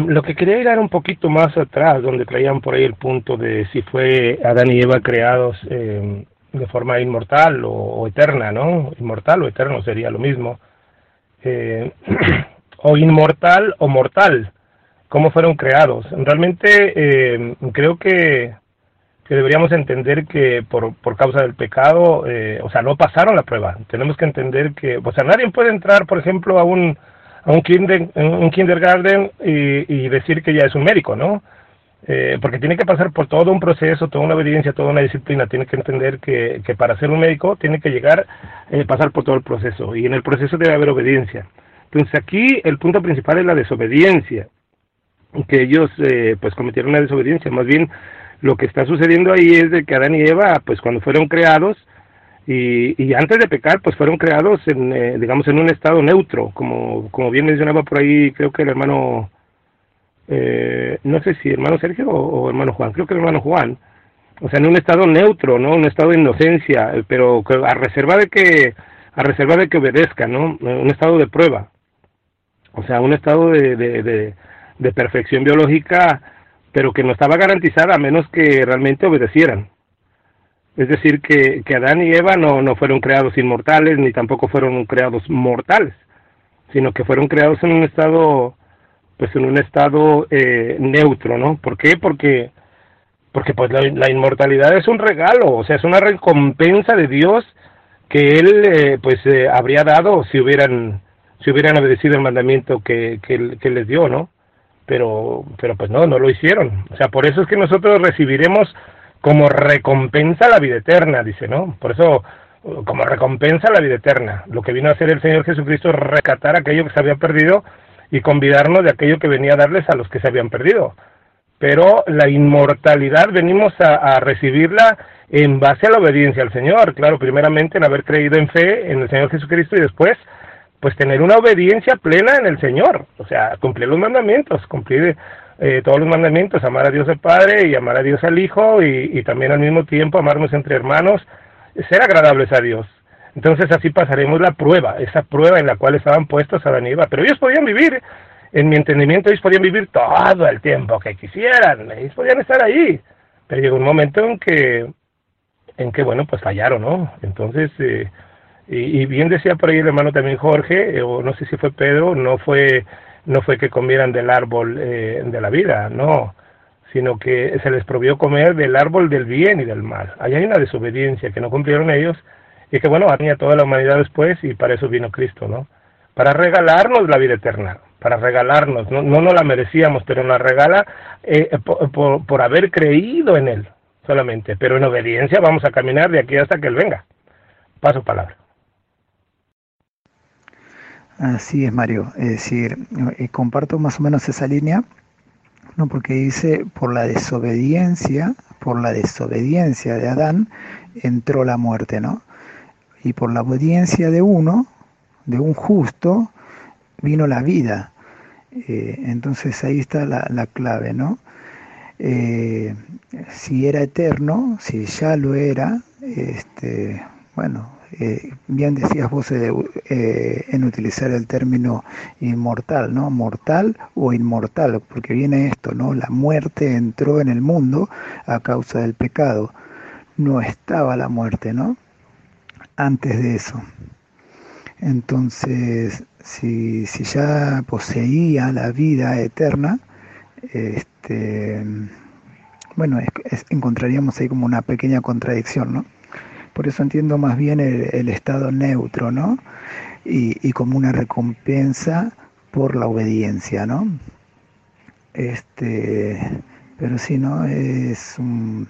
lo que quería ir era un poquito más atrás, donde traían por ahí el punto de si fue Adán y Eva creados eh, de forma inmortal o, eterna, ¿no? Inmortal o eterno sería lo mismo. o inmortal o mortal, cómo fueron creados. Realmente creo que que deberíamos entender que por, por causa del pecado, eh, o sea, no pasaron la prueba. Tenemos que entender que, o sea, nadie puede entrar, por ejemplo, a un, a un, kinder, un kindergarten y, y decir que ya es un médico, ¿no? Eh, porque tiene que pasar por todo un proceso, toda una obediencia, toda una disciplina. Tiene que entender que, que para ser un médico tiene que llegar, eh, pasar por todo el proceso. Y en el proceso debe haber obediencia. Entonces aquí el punto principal es la desobediencia. Que ellos eh, pues cometieron una desobediencia. Más bien lo que está sucediendo ahí es de que Adán y Eva, pues cuando fueron creados, y, y antes de pecar, pues fueron creados en, eh, digamos, en un estado neutro, como, como bien mencionaba por ahí, creo que el hermano, eh, no sé si hermano Sergio o, hermano Juan, creo que el hermano Juan, o sea, en un estado neutro, ¿no? Un estado de inocencia, eh, pero a reserva de que, a reserva de que obedezca, ¿no? Un estado de prueba, o sea, un estado de, de, de perfección biológica pero que no estaba garantizada a menos que realmente obedecieran. Es decir, que, que Adán y Eva no, no fueron creados inmortales, ni tampoco fueron creados mortales, sino que fueron creados en un estado, pues en un estado eh, neutro, ¿no? ¿Por qué? Porque, porque pues la, inmortalidad es un regalo, o sea, es una recompensa de Dios que Él, eh, pues, eh, habría dado si hubieran, si hubieran obedecido el mandamiento que, que, que les dio, ¿no? Pero, pero pues no, no lo hicieron. O sea, por eso es que nosotros recibiremos como recompensa la vida eterna, dice, ¿no? Por eso, como recompensa la vida eterna. Lo que vino a hacer el Señor Jesucristo es rescatar aquello que se había perdido y convidarnos de aquello que venía a darles a los que se habían perdido. Pero la inmortalidad venimos a, a recibirla en base a la obediencia al Señor, claro, primeramente en haber creído en fe en el Señor Jesucristo y después pues tener una obediencia plena en el Señor, o sea, cumplir los mandamientos, cumplir eh, todos los mandamientos, amar a Dios el Padre y amar a Dios al Hijo y, y también al mismo tiempo amarnos entre hermanos, ser agradables a Dios. Entonces así pasaremos la prueba, esa prueba en la cual estaban puestos Adán y Eva, pero ellos podían vivir, en mi entendimiento, ellos podían vivir todo el tiempo que quisieran, ellos podían estar ahí, pero llegó un momento en que, en que bueno, pues fallaron, ¿no? Entonces, eh, y, y, bien decía por ahí el hermano también Jorge, eh, o no sé si fue Pedro, no fue, no fue que comieran del árbol eh, de la vida, no, sino que se les prohibió comer del árbol del bien y del mal. Ahí hay una desobediencia que no cumplieron ellos y que bueno, venía toda la humanidad después y para eso vino Cristo, ¿no? Para regalarnos la vida eterna, para regalarnos, no, no nos la merecíamos, pero nos la regala eh, por, por, por haber creído en Él solamente, pero en obediencia vamos a caminar de aquí hasta que Él venga. Paso palabra. Así es, Mario. Es decir, eh, comparto más o menos esa línea, ¿no? porque dice, por la desobediencia, por la desobediencia de Adán, entró la muerte, ¿no? Y por la obediencia de uno, de un justo, vino la vida. Eh, entonces ahí está la, la clave, ¿no? Eh, si era eterno, si ya lo era, este, bueno, eh, bien decías vos eh, eh, en utilizar el término inmortal, ¿no? Mortal o inmortal, porque viene esto, ¿no? La muerte entró en el mundo a causa del pecado. No estaba la muerte, ¿no? Antes de eso. Entonces, si, si ya poseía la vida eterna, este, bueno, encontraríamos ahí como una pequeña contradicción, ¿no? Por eso entiendo más bien el, estado neutro, ¿no? Y, como una recompensa por la obediencia, ¿no? Este, pero sí, ¿no? Es un,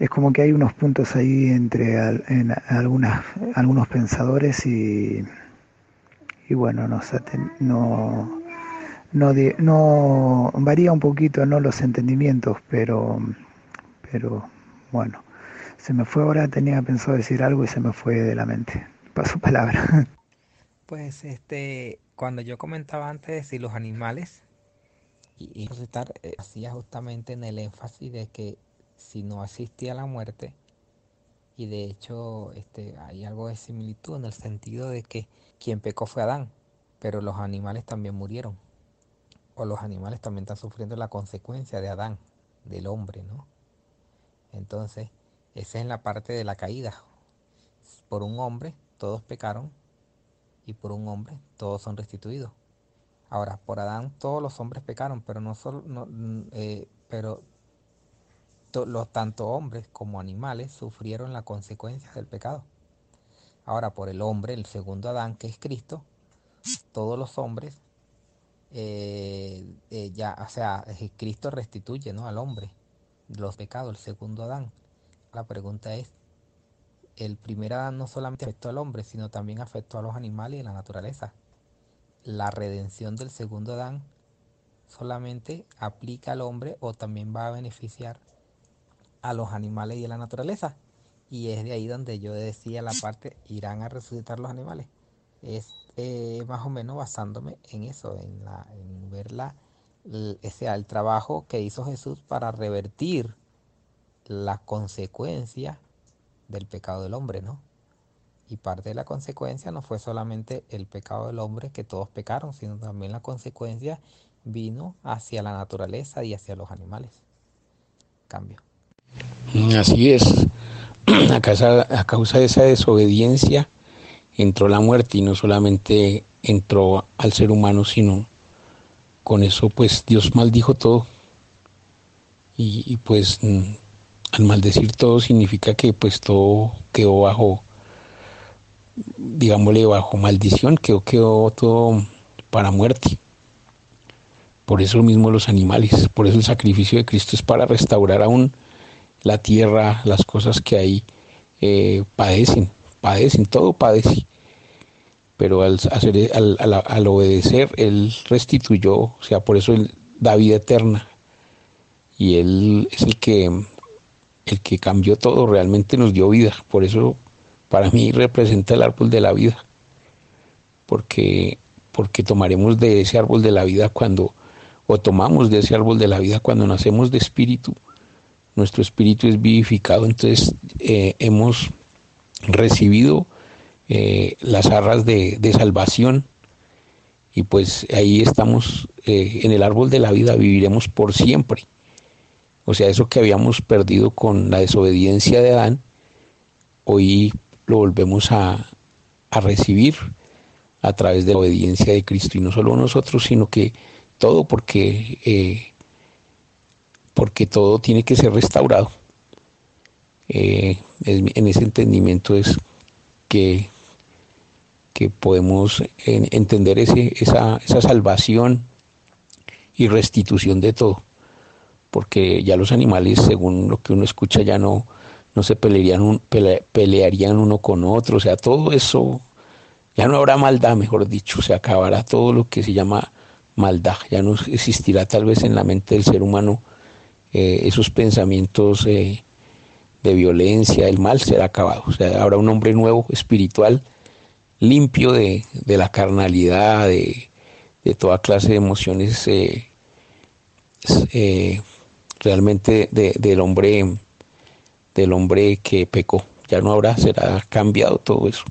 es como que hay unos puntos ahí entre al, en algunas, algunos pensadores y, y bueno, no, no varía un poquito no los entendimientos, pero, pero bueno se me fue ahora, tenía pensado decir algo y se me fue de la mente. Paso palabra. Pues este, cuando yo comentaba antes si los animales, y, y estar, eh, hacía justamente en el énfasis de que si no asistía a la muerte, y de hecho este, hay algo de similitud en el sentido de que quien pecó fue Adán, pero los animales también murieron, o los animales también están sufriendo la consecuencia de Adán, del hombre, ¿no? Entonces, esa es la parte de la caída. Por un hombre todos pecaron y por un hombre todos son restituidos. Ahora, por Adán todos los hombres pecaron, pero no solo, no, eh, pero los tanto hombres como animales sufrieron la consecuencia del pecado. Ahora, por el hombre, el segundo Adán, que es Cristo, todos los hombres, eh, eh, ya, o sea, Cristo restituye ¿no? al hombre los pecados, el segundo Adán. La pregunta es, el primer Adán no solamente afectó al hombre, sino también afectó a los animales y a la naturaleza. La redención del segundo Adán solamente aplica al hombre o también va a beneficiar a los animales y a la naturaleza. Y es de ahí donde yo decía la parte, irán a resucitar los animales. Es eh, más o menos basándome en eso, en, la, en ver ese, el trabajo que hizo Jesús para revertir la consecuencia del pecado del hombre, ¿no? Y parte de la consecuencia no fue solamente el pecado del hombre, que todos pecaron, sino también la consecuencia vino hacia la naturaleza y hacia los animales. Cambio. Así es. A causa, a causa de esa desobediencia entró la muerte y no solamente entró al ser humano, sino con eso pues Dios maldijo todo. Y, y pues al maldecir todo significa que pues todo quedó bajo, digámosle, bajo maldición, quedó, quedó todo para muerte. Por eso mismo los animales, por eso el sacrificio de Cristo es para restaurar aún la tierra, las cosas que ahí eh, padecen, padecen, todo padece. pero al, hacer, al, al, al, obedecer, Él restituyó, o sea, por eso da vida eterna. Y Él es el que, el que cambió todo, realmente nos dio vida. Por eso para mí representa el árbol de la vida. Porque, porque tomaremos de ese árbol de la vida cuando, o tomamos de ese árbol de la vida cuando nacemos de espíritu. Nuestro espíritu es vivificado, entonces eh, hemos recibido eh, las arras de, de, salvación y pues ahí estamos eh, en el árbol de la vida, viviremos por siempre. O sea, eso que habíamos perdido con la desobediencia de Adán, hoy lo volvemos a, recibir a través de la obediencia de Cristo y no solo nosotros, sino que todo porque, eh, porque todo tiene que ser restaurado. Eh, en ese entendimiento es que que podemos entender ese, esa, esa salvación y restitución de todo. Porque ya los animales, según lo que uno escucha, ya no, no se pelearían, pelearían uno con otro. O sea, todo eso, ya no habrá maldad, mejor dicho. Se acabará todo lo que se llama maldad. Ya no existirá tal vez en la mente del ser humano eh, esos pensamientos eh, de violencia, el mal será acabado. O sea, habrá un hombre nuevo, espiritual, limpio de, de la carnalidad, de, de, toda clase de emociones eh, realmente de, del hombre del hombre que pecó. Ya no habrá, será cambiado todo eso.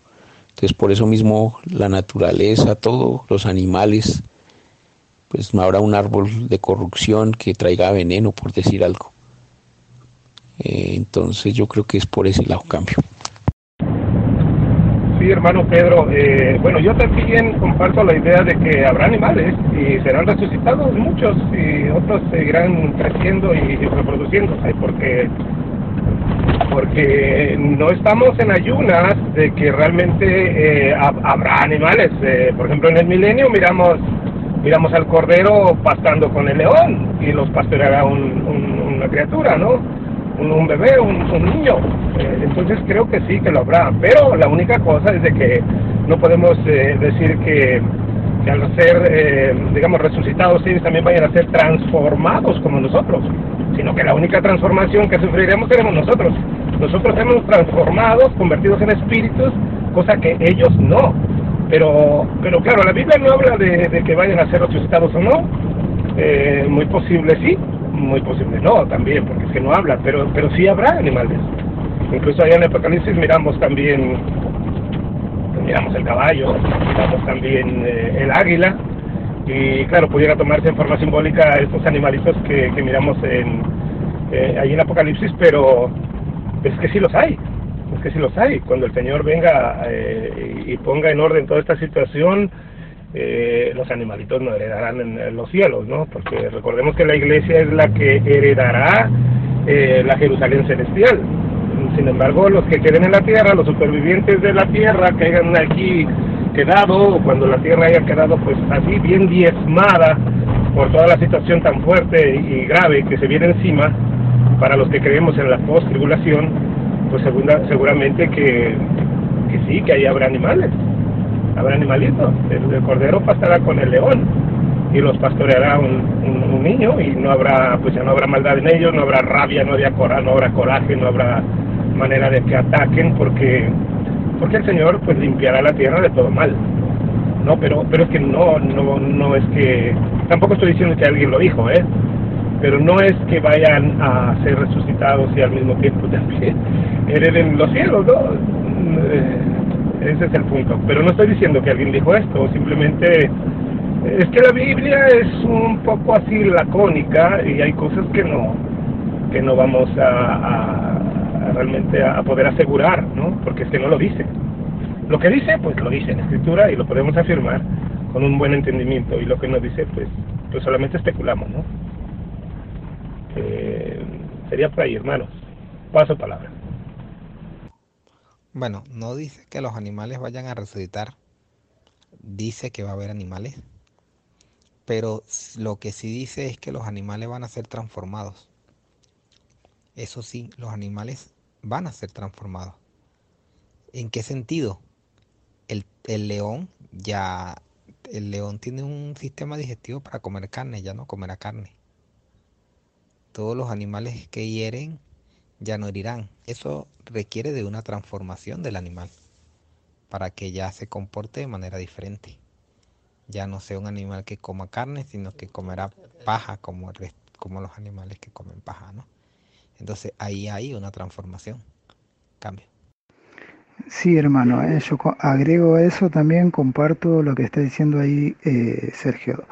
Entonces por eso mismo la naturaleza, todos los animales, pues no habrá un árbol de corrupción que traiga veneno, por decir algo. Eh, entonces yo creo que es por ese lado cambio. Sí, hermano Pedro. Eh, bueno, yo también comparto la idea de que habrá animales y serán resucitados muchos y otros seguirán creciendo y reproduciéndose porque porque no estamos en ayunas de que realmente eh, habrá animales. Eh, por ejemplo, en el milenio miramos miramos al cordero pastando con el león y los pastoreará un, un, una criatura, ¿no? Un, bebé, un, niño. Eh, entonces creo que sí, que lo habrá. Pero la única cosa es de que no podemos eh, decir que, que, al ser, eh, digamos, resucitados, ellos también vayan a ser transformados como nosotros. Sino que la única transformación que sufriremos seremos nosotros. Nosotros hemos transformados, convertidos en espíritus, cosa que ellos no. Pero, pero claro, la Biblia no habla de, de que vayan a ser resucitados o no. Eh, muy posible sí, muy posible no también, porque es que no habla, pero, pero sí habrá animales. Incluso allá en Apocalipsis miramos también, miramos el caballo, miramos también eh, el águila, y claro, pudiera tomarse en forma simbólica estos animalitos que, que miramos en, eh, ahí en Apocalipsis, pero es que sí los hay, es que sí los hay. Cuando el Señor venga eh, y ponga en orden toda esta situación, eh, los animalitos no heredarán en, los cielos, ¿no? Porque recordemos que la iglesia es la que heredará eh, la Jerusalén celestial. Sin embargo, los que queden en la tierra, los supervivientes de la tierra que hayan aquí quedado, o cuando la tierra haya quedado pues así bien diezmada por toda la situación tan fuerte y grave que se viene encima, para los que creemos en la post-tribulación, pues seguramente que, que sí, que ahí habrá animales, habrá animalitos. El, cordero pasará con el león y los pastoreará un, niño y no habrá, pues ya no habrá maldad en ellos, no habrá rabia, no habrá, cora, no habrá coraje, no habrá manera de que ataquen porque porque el Señor pues limpiará la tierra de todo mal. No, pero pero es que no no no es que tampoco estoy diciendo que alguien lo dijo, ¿eh? pero no es que vayan a ser resucitados y al mismo tiempo también hereden los cielos, ¿no? Ese es el punto. Pero no estoy diciendo que alguien dijo esto, simplemente es que la Biblia es un poco así lacónica y hay cosas que no que no vamos a realmente a poder asegurar, ¿no? Porque es que no lo dice. Lo que dice, pues lo dice en escritura y lo podemos afirmar con un buen entendimiento y lo que no dice, pues, pues solamente especulamos, ¿no? Eh, sería por ahí, hermanos. Paso palabra. Bueno, no dice que los animales vayan a resucitar. Dice que va a haber animales. Pero lo que sí dice es que los animales van a ser transformados. Eso sí, los animales van a ser transformados. ¿En qué sentido? el, el león ya, el león tiene un sistema digestivo para comer carne, ya no comerá carne. Todos los animales que hieren ya no herirán. Eso requiere de una transformación del animal para que ya se comporte de manera diferente. Ya no sea un animal que coma carne, sino que comerá paja como, como los animales que comen paja, ¿no? Entonces ahí hay una transformación, cambio. Sí, hermano, eh, yo agrego eso también, comparto lo que está diciendo ahí eh, Sergio.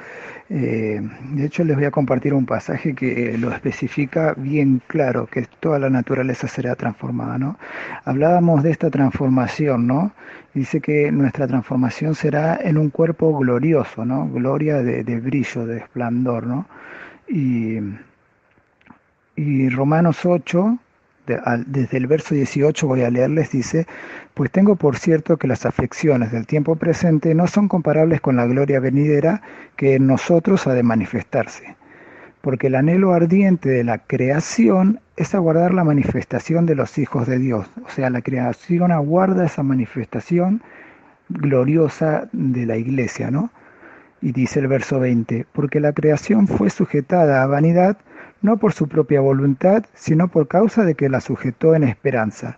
Eh, de hecho, les voy a compartir un pasaje que lo especifica bien claro, que toda la naturaleza será transformada, ¿no? Hablábamos de esta transformación, ¿no? Dice que nuestra transformación será en un cuerpo glorioso, ¿no? Gloria de, brillo, de esplendor, ¿no? Y, y Romanos 8, desde el verso 18 voy a leerles, dice, pues tengo por cierto que las aflicciones del tiempo presente no son comparables con la gloria venidera que en nosotros ha de manifestarse, porque el anhelo ardiente de la creación es aguardar la manifestación de los hijos de Dios, o sea, la creación aguarda esa manifestación gloriosa de la iglesia, ¿no? Y dice el verso 20, porque la creación fue sujetada a vanidad, no por su propia voluntad, sino por causa de que la sujetó en esperanza,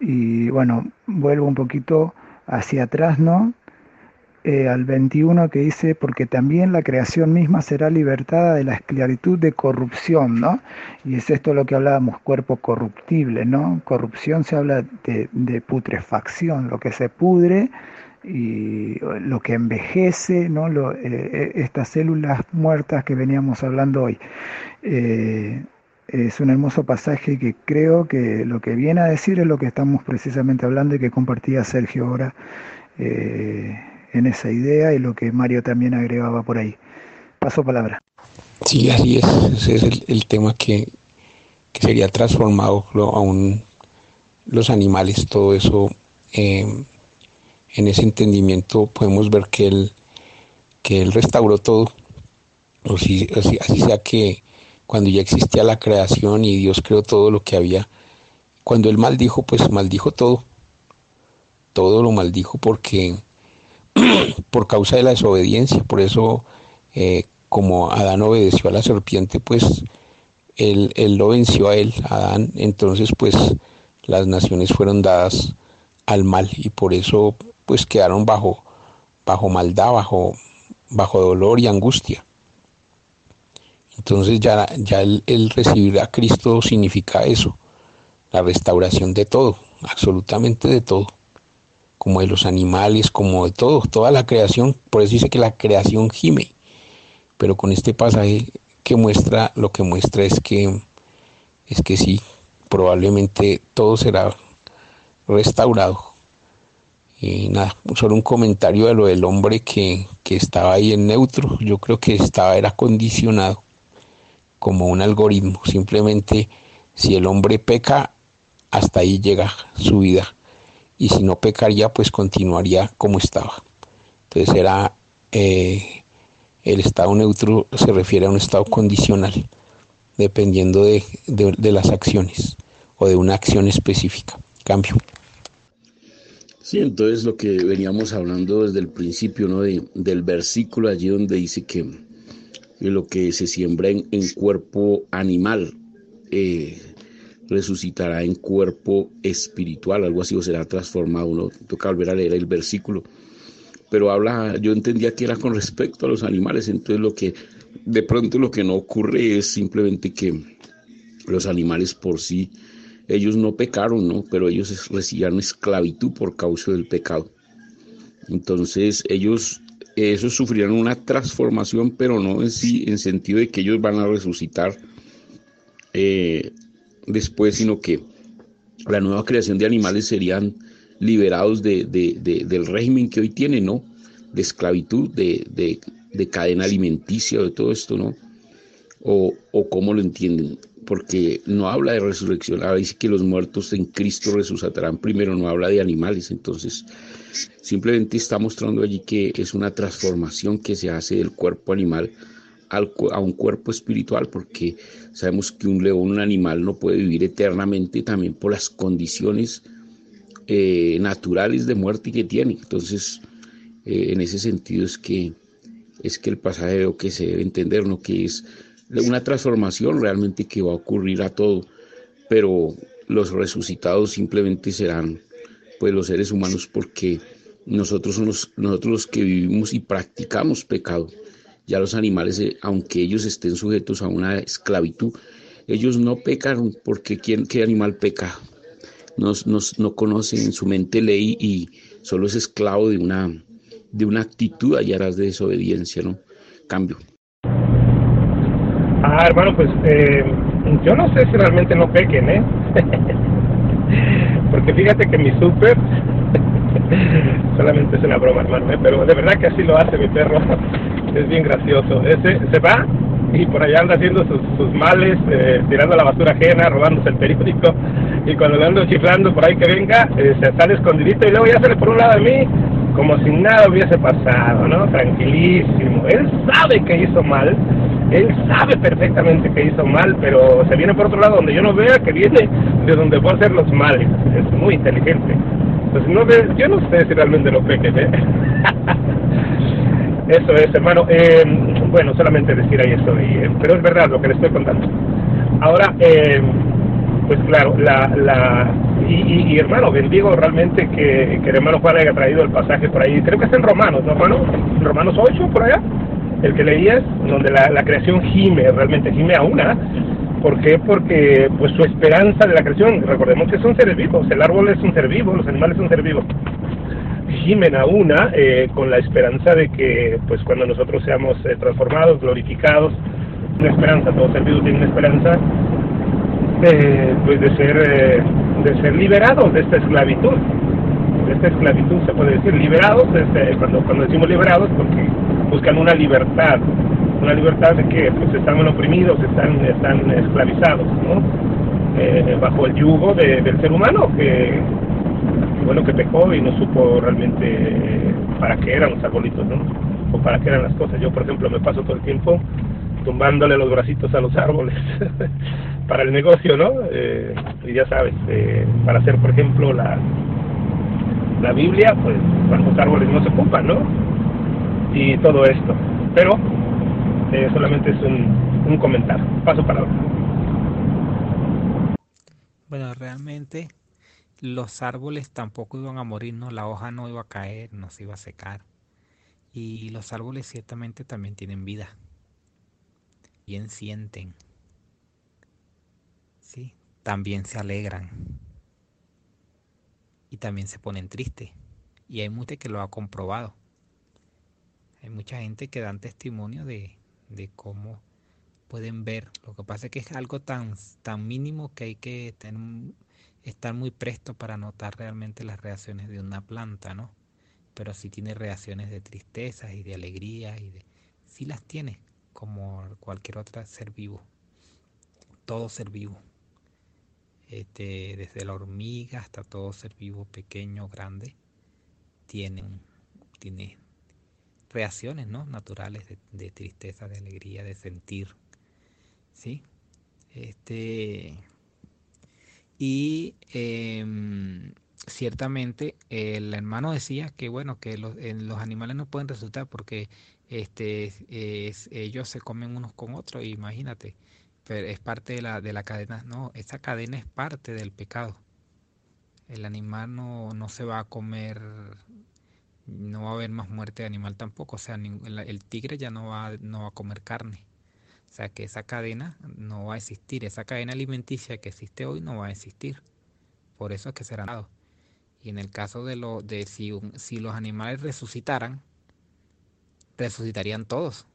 Y bueno, vuelvo un poquito hacia atrás, ¿no? Eh, al 21 que dice, porque también la creación misma será libertada de la esclavitud de corrupción, ¿no? Y es esto lo que hablábamos, cuerpo corruptible, ¿no? Corrupción se habla de, putrefacción, lo que se pudre y lo que envejece, ¿no? Eh, eh, estas células muertas que veníamos hablando hoy. Es un hermoso pasaje que creo que lo que viene a decir es lo que estamos precisamente hablando y que compartía Sergio ahora en esa idea y lo que Mario también agregaba por ahí. Paso palabra. Sí, así es. Ese es el, tema que, sería transformado aún los animales, todo eso. Em, en ese entendimiento podemos ver que él, que restauró todo. O si, así, así sea que cuando ya existía la creación y Dios creó todo lo que había, cuando él maldijo, pues maldijo todo. Todo lo maldijo porque por causa de la desobediencia. Por eso, eh, como Adán obedeció a la serpiente, pues él, lo venció a él, Adán. Entonces, pues las naciones fueron dadas al mal y por eso, pues quedaron bajo, bajo maldad, bajo, bajo dolor y angustia. Entonces ya, ya el, recibir a Cristo significa eso, la restauración de todo, absolutamente de todo como de los animales, como de todo, toda la creación. Por eso dice que la creación gime. Pero con este pasaje que muestra, lo que muestra es que, es que sí, probablemente todo será restaurado. Y nada, solo un comentario de lo del hombre que, que estaba ahí en neutro. Yo creo que estaba, era condicionado como un algoritmo. Simplemente si el hombre peca, hasta ahí llega su vida y si no pecaría, pues continuaría como estaba. Entonces era eh, el estado neutro se refiere a un estado condicional, dependiendo de, las acciones o de una acción específica. Cambio. Sí, entonces lo que veníamos hablando desde el principio, ¿no? del versículo allí donde dice que, lo que se siembra en, cuerpo animal, eh, resucitará en cuerpo espiritual, algo así, o será transformado. ¿no? Toca volver a leer el versículo. Pero habla, yo entendía que era con respecto a los animales, entonces lo que de pronto lo que no ocurre es simplemente que los animales por sí, ellos no pecaron, ¿no? Pero ellos recibían esclavitud por causa del pecado. Entonces ellos, esos sufrieron una transformación, pero no en sí, en sentido de que ellos van a resucitar eh, después, sino que la nueva creación de animales serían liberados de, del régimen que hoy tienen, ¿no? de esclavitud, de, de, de, cadena alimenticia, de todo esto, ¿no? O, o cómo lo entienden, porque no habla de resurrección, habla dice que los muertos en Cristo resucitarán primero, no habla de animales, entonces simplemente está mostrando allí que es una transformación que se hace del cuerpo animal al, a un cuerpo espiritual, porque sabemos que un león, un animal, no puede vivir eternamente también por las condiciones eh, naturales de muerte que tiene. Entonces, eh, en ese sentido es que es que el pasaje lo que se debe entender, ¿no? que es una transformación realmente que va a ocurrir a todo, pero los resucitados simplemente serán pues los seres humanos porque nosotros somos nosotros los que vivimos y practicamos pecado. Ya los animales, eh, aunque ellos estén sujetos a una esclavitud, ellos no pecan porque ¿quién, ¿qué animal peca? Nos, nos, no conoce en su mente ley y solo es esclavo de una, de una actitud hallarás de desobediencia, ¿no? Cambio. Ah, hermano, pues eh, yo no sé si realmente no pequen, ¿eh? Porque fíjate que mi súper, solamente es una broma, hermano, ¿eh? pero de verdad que así lo hace mi perro es bien gracioso. Ese se va y por allá anda haciendo sus, males, eh, tirando la basura ajena, robándose el periódico. Y cuando le ando chiflando por ahí que venga, eh, se sale escondidito y luego ya sale por un lado de mí, como si nada hubiese pasado, ¿no? Tranquilísimo. Él sabe que hizo mal, él sabe perfectamente que hizo mal, pero se viene por otro lado donde yo no vea que viene de donde puedo hacer los males. Es muy inteligente. Pues no yo no sé si realmente lo peque, ¿eh? Eso es, hermano. Eh, bueno, solamente decir ahí eso, eh, pero es verdad lo que le estoy contando. Ahora, eh, pues claro, la, la y, hermano, bendigo realmente que, que el hermano Juan haya traído el pasaje por ahí. Creo que está en Romanos, ¿no, hermano? Romanos 8, por allá, el que leías, donde la, creación gime, realmente gime a una. ¿Por qué? Porque pues su esperanza de la creación, recordemos que son seres vivos, el árbol es un ser vivo, los animales son seres vivos gimen a una eh, con la esperanza de que pues cuando nosotros seamos eh, transformados, glorificados, una esperanza, todos ser vivos tienen una esperanza eh, pues de ser de ser liberados de esta esclavitud de esta esclavitud se puede decir liberados este, cuando cuando decimos liberados porque buscan una libertad una libertad de que pues están oprimidos están están esclavizados ¿no? bajo el yugo del ser humano que bueno, que pecó y no supo realmente para qué eran los arbolitos, ¿no? O para qué eran las cosas. Yo, por ejemplo, me paso todo el tiempo tumbándole los bracitos a los árboles para el negocio, ¿no? Eh, y ya sabes, eh, para hacer, por ejemplo, la, la Biblia, pues los árboles no se ocupan, ¿no? Y todo esto. Pero eh, solamente es un, un comentario. Paso para otro. Bueno, realmente los árboles tampoco iban a morir, ¿no? la hoja no iba a caer, no se iba a secar. Y los árboles ciertamente también tienen vida. Bien sienten. ¿Sí? También se alegran. Y también se ponen tristes. Y hay mucha que lo ha comprobado. Hay mucha gente que dan testimonio de, de cómo pueden ver. Lo que pasa es que es algo tan, tan mínimo que hay que tener estar muy presto para notar realmente las reacciones de una planta, ¿no? Pero sí tiene reacciones de tristeza y de alegría y de sí las tiene como cualquier otro ser vivo. Todo ser vivo. Este, desde la hormiga hasta todo ser vivo, pequeño, grande, tienen, tiene reacciones ¿no? naturales de, tristeza, de alegría, de sentir. ¿sí? Este, y em, ciertamente el hermano decía que bueno, que los, los animales no pueden resultar porque este, ellos se comen unos con otros, imagínate, pero es parte de la, de la cadena, no, esa cadena es parte del pecado. El animal no, no se va a comer, no va a haber más muerte de animal tampoco, o sea, el tigre ya no va, no va a comer carne o sea que esa cadena no va a existir, esa cadena alimenticia que existe hoy no va a existir. Por eso es que será dado. Y en el caso de, lo, de si, si los animales resucitaran, resucitarían todos.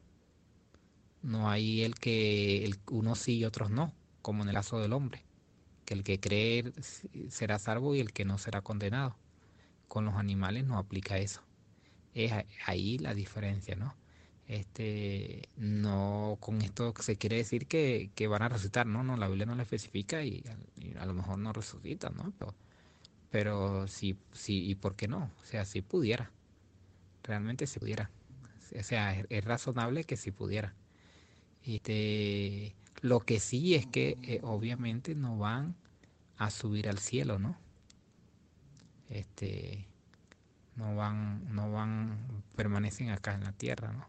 No hay el que unos sí y otros no, como en el caso del hombre, que el que cree será salvo y el que no será condenado. Con los animales no aplica eso. Es ahí la diferencia, ¿no? Este, no con esto se quiere decir que, que van a resucitar, no, no, la Biblia no lo especifica y, a lo mejor no resucitan, ¿no? Pero, pero sí, sí, ¿y por qué no? O sea, si pudiera, realmente si pudiera. O sea, es, razonable que si pudiera. Este, lo que sí es que eh, obviamente no van a subir al cielo, ¿no? Este, no van, no van, permanecen acá en la tierra, ¿no?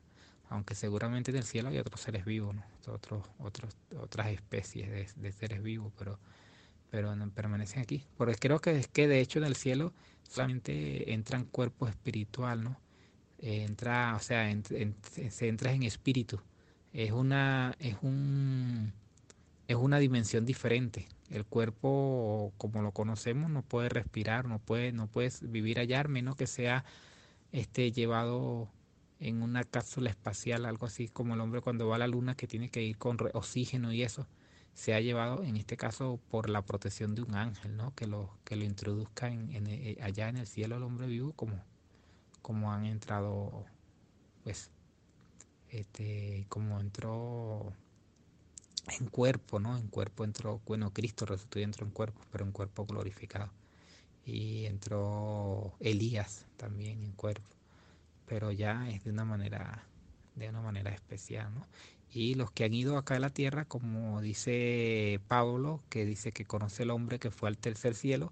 Aunque seguramente en el cielo hay otros seres vivos. Otros, otros, otras especies de, seres vivos, pero, pero permanecen aquí. Porque creo que es que de hecho en el cielo solamente entran cuerpo espiritual, ¿no? entra, o sea, se entra en espíritu. Es una, es un, es una dimensión diferente. El cuerpo, como lo conocemos, no puede respirar, no puede, no puedes vivir allá, menos que sea este, llevado en una cápsula espacial, algo así como el hombre cuando va a la luna que tiene que ir con oxígeno y eso, se ha llevado en este caso por la protección de un ángel, ¿no? Que lo, que lo introduzca en, eh, allá en el cielo el hombre vivo como, como han entrado, pues, este, como entró en cuerpo, ¿no? En cuerpo entró, bueno, Cristo resucitó y entró en cuerpo, pero en cuerpo glorificado. Y entró Elías también en cuerpo, pero ya es de una manera, de una manera especial, ¿no? Y los que han ido acá a la tierra, como dice Pablo, que dice que conoce el hombre que fue al tercer cielo,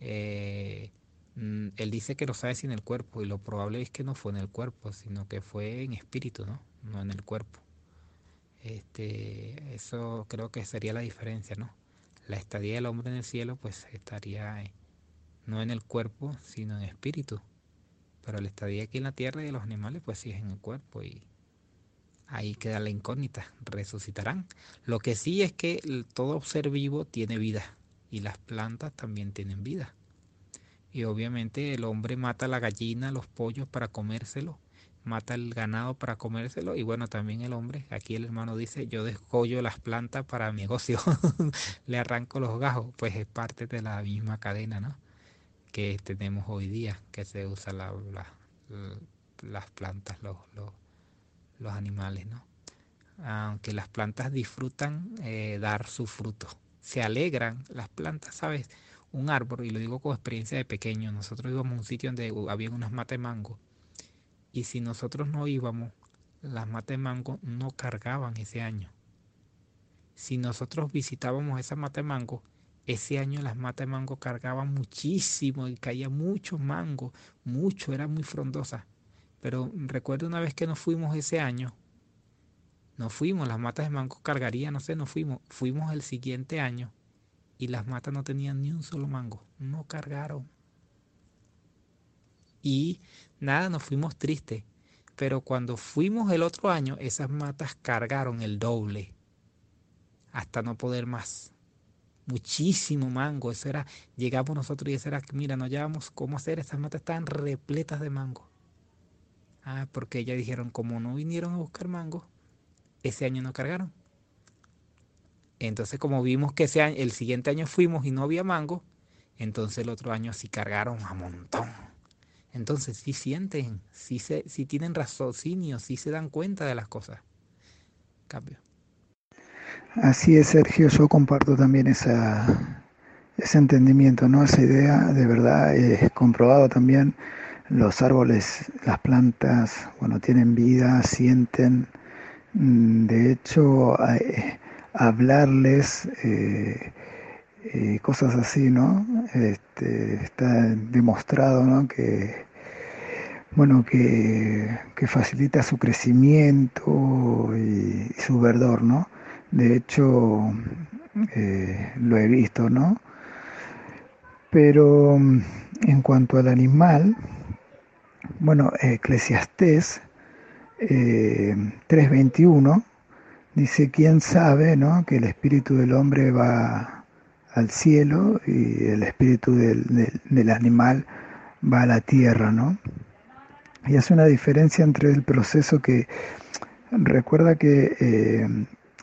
eh, mm, él dice que lo sabe sin el cuerpo, y lo probable es que no fue en el cuerpo, sino que fue en espíritu, ¿no? No en el cuerpo. Este, eso creo que sería la diferencia, ¿no? La estadía del hombre en el cielo pues estaría no en el cuerpo, sino en espíritu. Pero la estadía aquí en la tierra y de los animales pues sí es en el cuerpo y ahí queda la incógnita, resucitarán. Lo que sí es que todo ser vivo tiene vida y las plantas también tienen vida. Y obviamente el hombre mata la gallina, los pollos para comérselo mata el ganado para comérselo y bueno, también el hombre, aquí el hermano dice, yo descollo las plantas para mi negocio, le arranco los gajos, pues es parte de la misma cadena, ¿no? Que tenemos hoy día, que se usa la, las plantas, los, los, animales, ¿no? Aunque las plantas disfrutan eh, dar su fruto, se alegran las plantas, ¿sabes? Un árbol, y lo digo con experiencia de pequeño, nosotros íbamos a un sitio donde había unas matas de mango, y si nosotros no íbamos, las matas de mango no cargaban ese año. Si nosotros visitábamos esa mata de mango, ese año las matas de mango cargaban muchísimo y caía mucho mango, mucho, era muy frondosa. Pero recuerdo una vez que nos fuimos ese año, nos fuimos, las matas de mango cargarían, no sé, nos fuimos, fuimos el siguiente año y las matas no tenían ni un solo mango, no cargaron. Y nada, nos fuimos tristes. Pero cuando fuimos el otro año, esas matas cargaron el doble. Hasta no poder más. Muchísimo mango. Eso era, llegamos nosotros y eso era, mira, no llevamos cómo hacer. Esas matas estaban repletas de mango. Ah, porque ellas dijeron, como no vinieron a buscar mango, ese año no cargaron. Entonces, como vimos que ese año, el siguiente año fuimos y no había mango, entonces el otro año sí cargaron a montón. Entonces sí sienten, sí, se, sí tienen raciocinio, sí se dan cuenta de las cosas. Cambio. Así es, Sergio, yo comparto también esa, ese entendimiento, ¿no? Esa idea, de verdad, es comprobado también. Los árboles, las plantas, bueno, tienen vida, sienten. Mm, de hecho, hablarles, eh, y cosas así, ¿no? Este, está demostrado, ¿no? Que, bueno, que, facilita su crecimiento y, su verdor, ¿no? De hecho, eh, lo he visto, ¿no? Pero en cuanto al animal, bueno, Eclesiastés eh, 3.21 dice, ¿quién sabe, ¿no? Que el espíritu del hombre va al cielo y el espíritu del, animal va a la tierra, ¿no? Y hace una diferencia entre el proceso que recuerda que eh,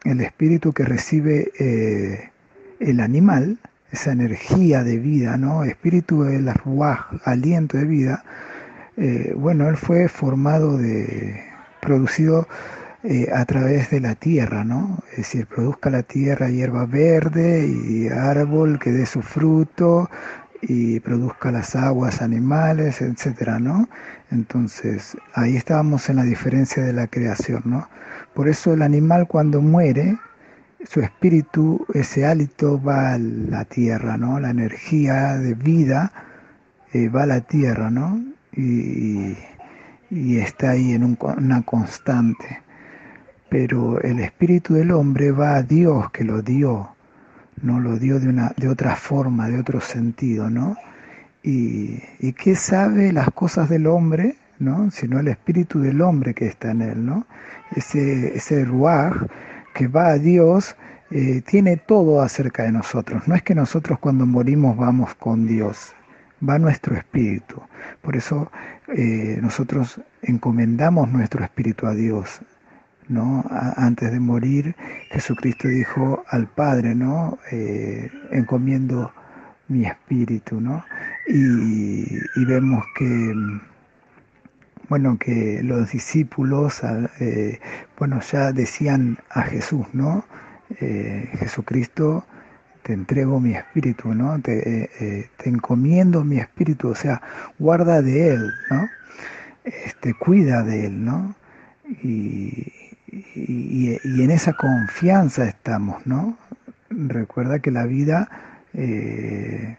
el espíritu que recibe eh, el animal, esa energía de vida, ¿no? Espíritu de la ruaj, aliento de vida, eh, bueno, él fue formado de, producido eh, a través de la tierra, ¿no? Es decir, produzca la tierra hierba verde y árbol que dé su fruto y produzca las aguas, animales, etcétera, ¿no? Entonces, ahí estábamos en la diferencia de la creación, ¿no? Por eso el animal cuando muere, su espíritu, ese hálito va a la tierra, ¿no? La energía de vida eh, va a la tierra, ¿no? Y, y está ahí en una constante. Pero el espíritu del hombre va a Dios que lo dio, no lo dio de, una, de otra forma, de otro sentido, ¿no? Y, y qué sabe las cosas del hombre, ¿no? Sino el espíritu del hombre que está en él, ¿no? Ese, ese ruaj que va a Dios eh, tiene todo acerca de nosotros. No es que nosotros cuando morimos vamos con Dios, va nuestro espíritu. Por eso eh, nosotros encomendamos nuestro espíritu a Dios. ¿No? antes de morir, Jesucristo dijo al Padre, ¿no? Eh, encomiendo mi espíritu, ¿no? Y, y, vemos que, bueno, que los discípulos, eh, bueno, ya decían a Jesús, ¿no? Eh, Jesucristo, te entrego mi espíritu, ¿no? Te, te, encomiendo mi espíritu, o sea, guarda de él, ¿no? Este, cuida de él, ¿no? Y, y, en esa confianza estamos, ¿no? Recuerda que la vida eh,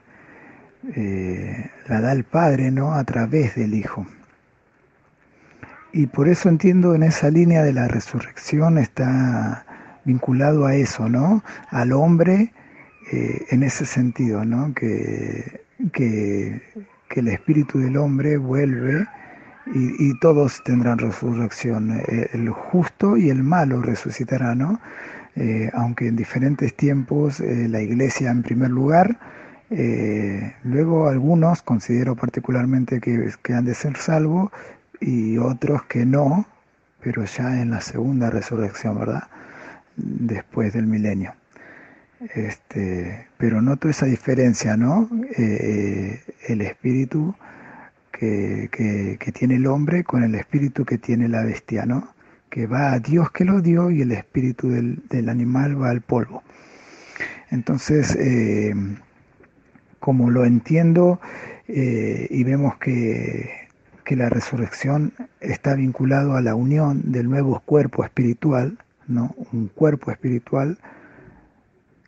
eh, la da el Padre, ¿no? A través del Hijo. Y por eso entiendo en esa línea de la resurrección está vinculado a eso, ¿no? Al hombre eh, en ese sentido, ¿no? Que, que, que el espíritu del hombre vuelve y, todos tendrán resurrección. Eh, el justo y el malo resucitarán, ¿no? Eh, aunque en diferentes tiempos eh, la iglesia en primer lugar, luego algunos considero particularmente que, que, han de ser salvos y otros que no, pero ya en la segunda resurrección, ¿verdad? Después del milenio. Este, pero noto esa diferencia, ¿no? el espíritu que, tiene el hombre con el espíritu que tiene la bestia, ¿no? Que va a Dios que lo dio y el espíritu del, animal va al polvo. Entonces, eh, como lo entiendo eh, y vemos que, que, la resurrección está vinculado a la unión del nuevo cuerpo espiritual, ¿no? Un cuerpo espiritual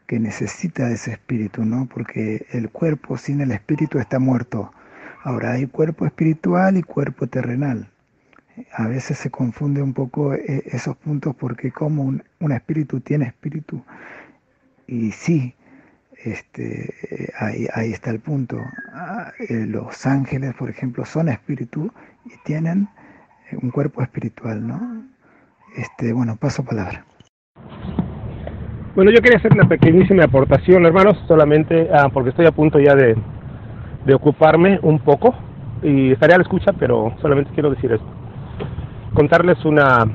que necesita ese espíritu, ¿no? Porque el cuerpo sin el espíritu está muerto Ahora hay cuerpo espiritual y cuerpo terrenal. A veces se confunde un poco eh, esos puntos porque como un, espíritu tiene espíritu. Y sí, este, ahí, ahí, está el punto. Ah, eh, los ángeles, por ejemplo, son espíritu y tienen un cuerpo espiritual, ¿no? Este, bueno, paso palabra. Bueno, yo quería hacer una pequeñísima aportación, hermanos, solamente ah, porque estoy a punto ya de, de ocuparme un poco y estaría a la escucha, pero solamente quiero decir esto. Contarles una,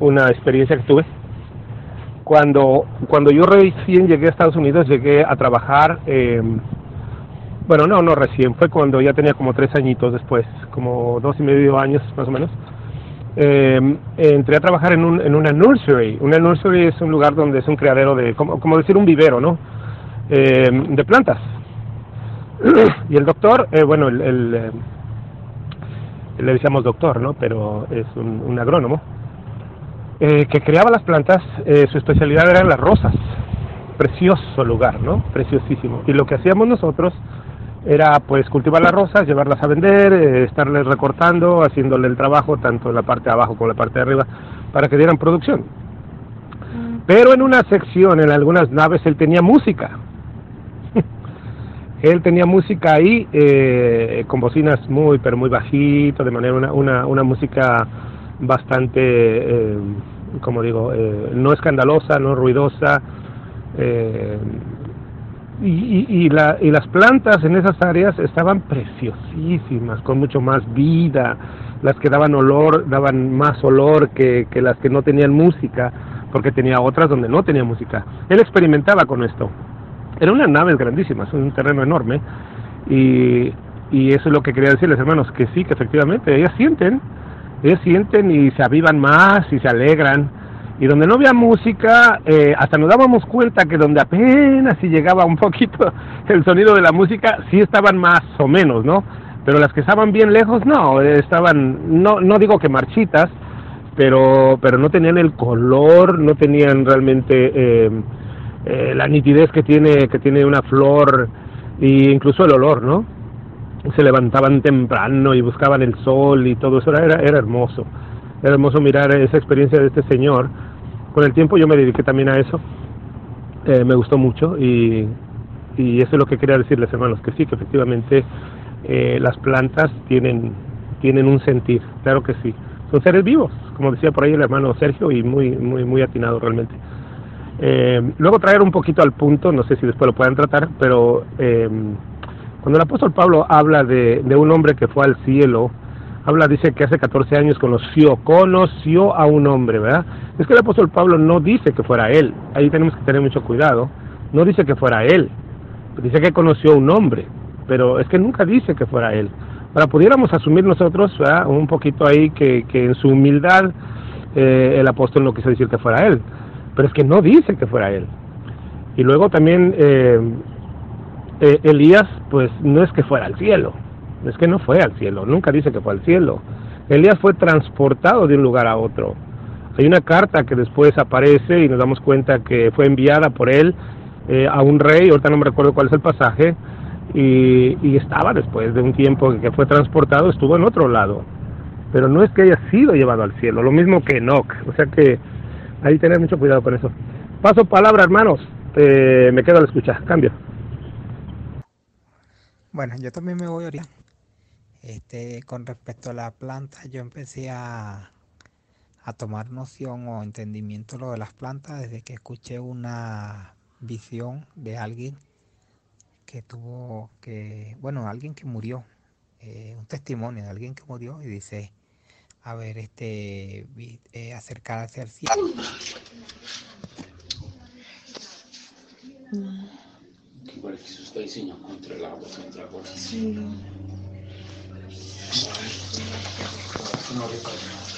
una experiencia que tuve. Cuando, cuando yo recién llegué a Estados Unidos, llegué a trabajar, eh, bueno, no, no recién, fue cuando ya tenía como tres añitos después, como dos y medio años más o menos. Eh, entré a trabajar en, un, en una nursery. Una nursery es un lugar donde es un criadero de, como, como decir un vivero, ¿no? Eh, de plantas y el doctor, eh, bueno, el, el eh, le decíamos doctor, ¿no? Pero es un, un agrónomo, eh, que creaba las plantas, eh, su especialidad eran las rosas. Precioso lugar, ¿no? Preciosísimo. Y lo que hacíamos nosotros era pues cultivar las rosas, llevarlas a vender, eh, estarles recortando, haciéndole el trabajo tanto en la parte de abajo como en la parte de arriba para que dieran producción. Mm. Pero en una sección, en algunas naves, él tenía música él tenía música ahí eh, con bocinas muy pero muy bajito de manera una, una, una música bastante eh, como digo eh, no escandalosa no ruidosa eh, y, y, y, la, y las plantas en esas áreas estaban preciosísimas con mucho más vida las que daban olor daban más olor que, que las que no tenían música porque tenía otras donde no tenía música. Él experimentaba con esto era una nave grandísima, es un terreno enorme. Y, y eso es lo que quería decirles, hermanos, que sí, que efectivamente, ellas sienten, ellas sienten y se avivan más y se alegran. Y donde no había música, eh, hasta nos dábamos cuenta que donde apenas si llegaba un poquito el sonido de la música, sí estaban más o menos, ¿no? Pero las que estaban bien lejos, no, estaban, no, no digo que marchitas, pero, pero no tenían el color, no tenían realmente eh, eh, la nitidez que tiene, que tiene una flor e incluso el olor, ¿no? Se levantaban temprano y buscaban el sol y todo eso, era, era hermoso. Era hermoso mirar esa experiencia de este señor. Con el tiempo yo me dediqué también a eso. Eh, me gustó mucho y, y eso es lo que quería decirles, hermanos, que sí, que efectivamente eh, las plantas tienen, tienen un sentir, claro que sí. Son seres vivos, como decía por ahí el hermano Sergio, y muy, muy, muy atinado realmente. Eh, luego traer un poquito al punto, no sé si después lo puedan tratar, pero eh, cuando el apóstol Pablo habla de, un hombre que fue al cielo, habla, dice que hace 14 años conoció, conoció a un hombre, ¿verdad? Es que el apóstol Pablo no dice que fuera él, ahí tenemos que tener mucho cuidado, no dice que fuera él, dice que conoció a un hombre, pero es que nunca dice que fuera él. Para pudiéramos asumir nosotros ¿verdad? un poquito ahí que, que en su humildad eh, el apóstol no quiso decir que fuera él pero es que no dice que fuera él. Y luego también eh, eh, Elías, pues no es que fuera al cielo, es que no fue al cielo, nunca dice que fue al cielo. Elías fue transportado de un lugar a otro. Hay una carta que después aparece y nos damos cuenta que fue enviada por él eh, a un rey, ahorita no me recuerdo cuál es el pasaje, y, y estaba después de un tiempo que fue transportado, estuvo en otro lado. Pero no es que haya sido llevado al cielo, lo mismo que Enoch. O sea que Ahí tener mucho cuidado con eso. Paso palabra, hermanos. Eh, me quedo a la escucha. Cambio. Bueno, yo también me voy a orientar. Este, con respecto a la planta, yo empecé a, a tomar noción o entendimiento lo de las plantas desde que escuché una visión de alguien que tuvo que, bueno, alguien que murió, eh, un testimonio de alguien que murió y dice, a ver, este, eh, acercarse al cielo. Igual Jesús está diseñado contra el agua, contra el agua. Sí. No le pasa.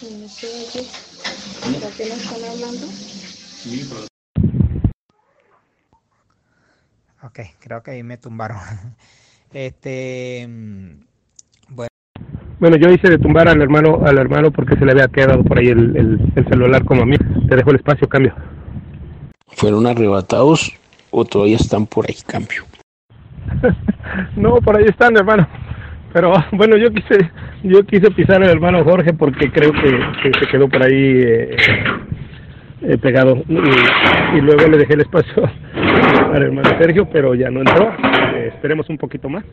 No sé, oye, ¿para qué nos están hablando? Sí, pero Ok, creo que ahí me tumbaron. Este, mm, bueno. Bueno, yo hice de tumbar al hermano, al hermano porque se le había quedado por ahí el, el, el celular como a mí. Te dejo el espacio, cambio. ¿Fueron arrebatados o todavía están por ahí, cambio? no, por ahí están, hermano. Pero bueno, yo quise, yo quise pisar al hermano Jorge porque creo que, que se quedó por ahí eh, eh, pegado y, luego le dejé el espacio al hermano Sergio, pero ya no entró. Eh, esperemos un poquito más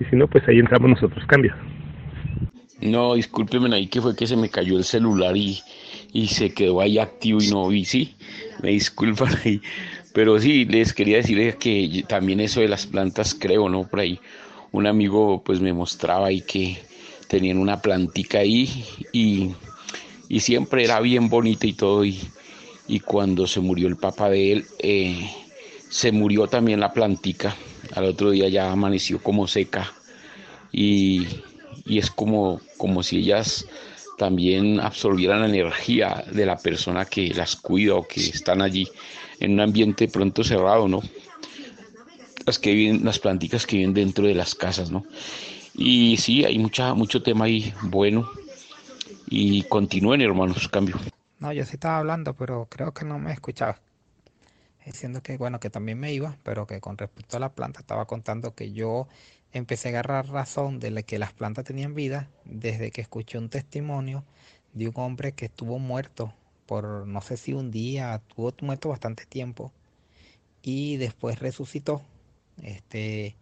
y si no, pues ahí entramos nosotros. Cambio. No, discúlpeme ahí que fue que se me cayó el celular y, y se quedó ahí activo y no vi, sí, me disculpan ahí. Pero sí, les quería decir que también eso de las plantas creo, ¿no? Por ahí un amigo pues me mostraba ahí que tenían una plantica ahí y, y siempre era bien bonita y todo y, y cuando se murió el papá de él, eh, se murió también la plantica. Al otro día ya amaneció como seca y, y es como, como si ellas también absorbieran la energía de la persona que las cuida o que están allí en un ambiente pronto cerrado, ¿no? Las que viven, las planticas que viven dentro de las casas, ¿no? Y sí, hay mucha, mucho tema ahí bueno. Y continúen, hermanos, cambio. No, yo sí estaba hablando, pero creo que no me escuchaba. Diciendo que, bueno, que también me iba, pero que con respecto a la planta estaba contando que yo empecé a agarrar razón de que las plantas tenían vida desde que escuché un testimonio de un hombre que estuvo muerto por no sé si un día, estuvo muerto bastante tiempo y después resucitó este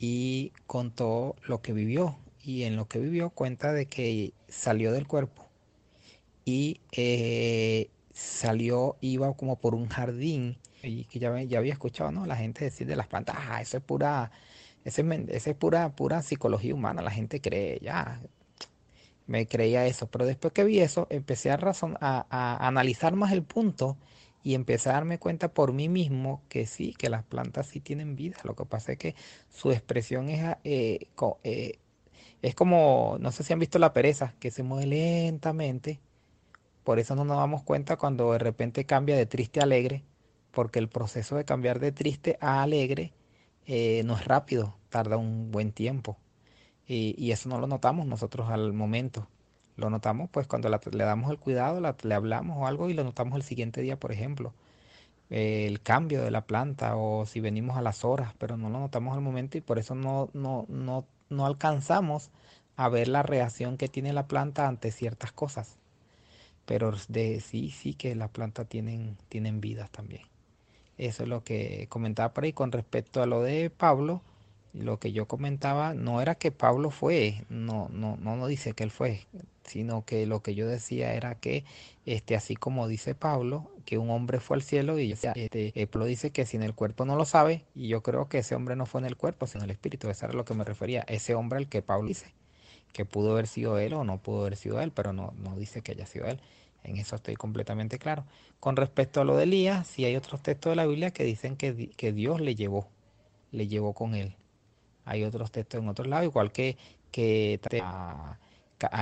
y contó lo que vivió y en lo que vivió cuenta de que salió del cuerpo y eh, salió, iba como por un jardín y que ya, ya había escuchado ¿no? la gente decir de las plantas, ah, eso es pura, ese, ese es pura, pura psicología humana, la gente cree, ya. me creía eso, pero después que vi eso, empecé a, razón, a, analizar más el punto y empecé a darme cuenta por mí mismo que sí, que las plantas sí tienen vida. Lo que pasa es que su expresión es, eh, eh, es como, no sé si han visto la pereza, que se mueve lentamente. Por eso no nos damos cuenta cuando de repente cambia de triste a alegre, porque el proceso de cambiar de triste a alegre eh, no es rápido, tarda un buen tiempo. Y, eso no lo notamos nosotros al momento. Lo notamos pues cuando le damos el cuidado, le hablamos o algo y lo notamos el siguiente día, por ejemplo. el cambio de la planta o si venimos a las horas, pero no lo notamos al momento y por eso no, no, no, no alcanzamos a ver la reacción que tiene la planta ante ciertas cosas. Pero de sí, sí que las plantas tienen, tienen vidas también. Eso es lo que comentaba por ahí con respecto a lo de Pablo lo que yo comentaba no era que Pablo fue, no, no, no, no dice que él fue, sino que lo que yo decía era que, este, así como dice Pablo, que un hombre fue al cielo y este, Pablo dice que sin el cuerpo no lo sabe, y yo creo que ese hombre no fue en el cuerpo, sino en el espíritu, eso era lo que me refería, ese hombre al que Pablo dice, que pudo haber sido él o no pudo haber sido él, pero no, no dice que haya sido él. En eso estoy completamente claro. Con respecto a lo de Elías, sí hay otros textos de la Biblia que dicen que, que Dios le llevó, le llevó con él. Hay otros textos en otros lados, igual que, que a,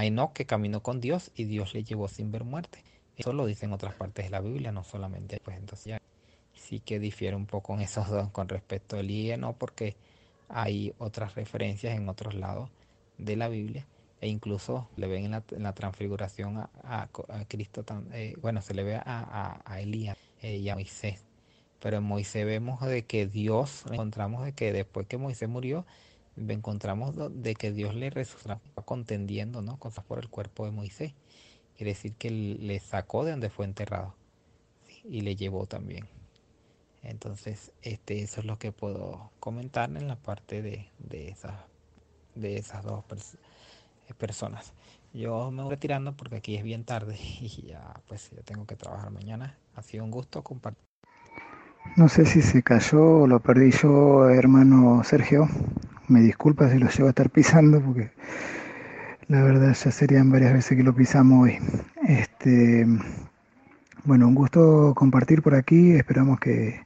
Enoch que caminó con Dios y Dios le llevó sin ver muerte. Eso lo dicen otras partes de la Biblia, no solamente. Pues entonces sí que difiere un poco en esos dos con respecto al y no porque hay otras referencias en otros lados de la Biblia e incluso le ven en la, transfiguración a, Cristo, eh, bueno, se le ve a, a, Elías eh, y a Moisés pero en Moisés vemos de que Dios, encontramos de que después que Moisés murió, encontramos de que Dios le resucitó contendiendo, ¿no? Cosas por el cuerpo de Moisés. Quiere decir que le sacó de donde fue enterrado y le llevó también. Entonces, este, eso es lo que puedo comentar en la parte de, de, esas, de esas dos eh, personas. Yo me voy retirando porque aquí es bien tarde y ya pues ya tengo que trabajar mañana. Ha sido un gusto compartir. No sé si se cayó o lo perdí yo, hermano Sergio. Me disculpa si lo llevo a estar pisando porque la verdad ya serían varias veces que lo pisamos hoy. Este, bueno, un gusto compartir por aquí. Esperamos que,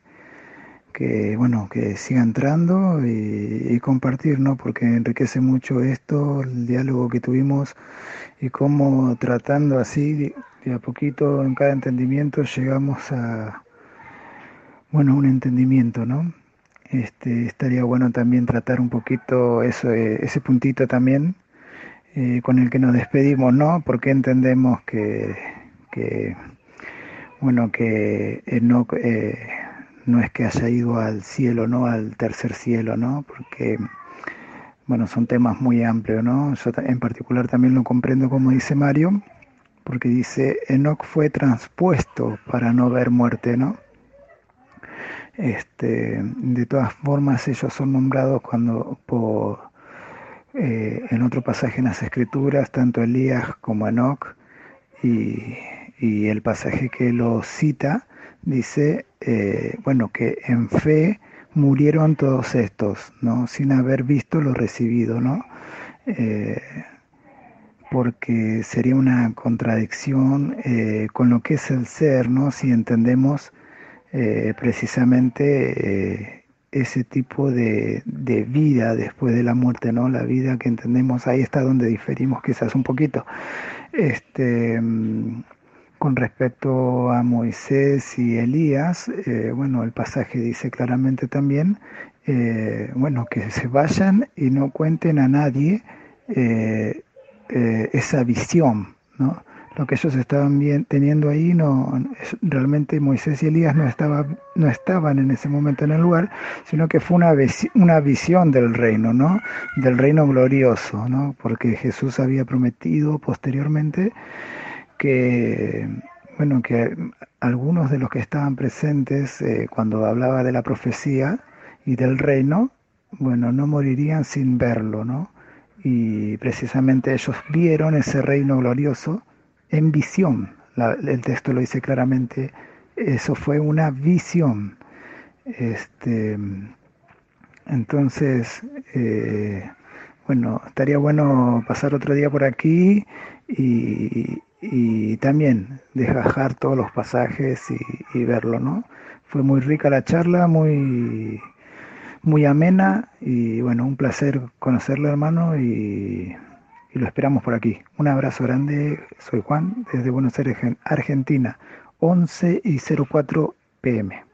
que bueno, que siga entrando y, y, compartir, ¿no? Porque enriquece mucho esto, el diálogo que tuvimos y cómo tratando así de a poquito en cada entendimiento llegamos a bueno, un entendimiento, ¿no? Este, estaría bueno también tratar un poquito eso, eh, ese puntito también eh, con el que nos despedimos, ¿no? Porque entendemos que, que bueno, que no, eh, no es que haya ido al cielo, ¿no? Al tercer cielo, ¿no? Porque, bueno, son temas muy amplios, ¿no? Yo en particular también lo comprendo como dice Mario, porque dice, Enoch fue transpuesto para no ver muerte, ¿no? Este, de todas formas, ellos son nombrados cuando por, eh, en otro pasaje en las Escrituras, tanto Elías como Enoch, y, y el pasaje que lo cita dice, eh, bueno, que en fe murieron todos estos, ¿no? Sin haber visto lo recibido, ¿no? Eh, porque sería una contradicción con lo que es el ser, ¿no? Si entendemos eh, precisamente eh, ese tipo de, de, vida después de la muerte, ¿no? La vida que entendemos, ahí está donde diferimos quizás un poquito. Este, mm, con respecto a Moisés y Elías, eh, bueno, el pasaje dice claramente también, bueno, que se vayan y no cuenten a nadie esa visión, ¿no? Lo que ellos estaban bien, teniendo ahí, no, realmente Moisés y Elías no, estaba, no estaban en ese momento en el lugar, sino que fue una, visión del reino, ¿no? Del reino glorioso, ¿no? Porque Jesús había prometido posteriormente que, bueno, que algunos de los que estaban presentes eh, cuando hablaba de la profecía y del reino, bueno, no morirían sin verlo, ¿no? Y precisamente ellos vieron ese reino glorioso en visión. el texto lo dice claramente, eso fue una visión. Este, entonces, eh, bueno, estaría bueno pasar otro día por aquí y, y también desgajar todos los pasajes y, verlo, ¿no? Fue muy rica la charla, muy, muy amena y bueno, un placer conocerlo hermano y, y lo esperamos por aquí. Un abrazo grande, soy Juan desde Buenos Aires, Argentina, 11 y 04 pm.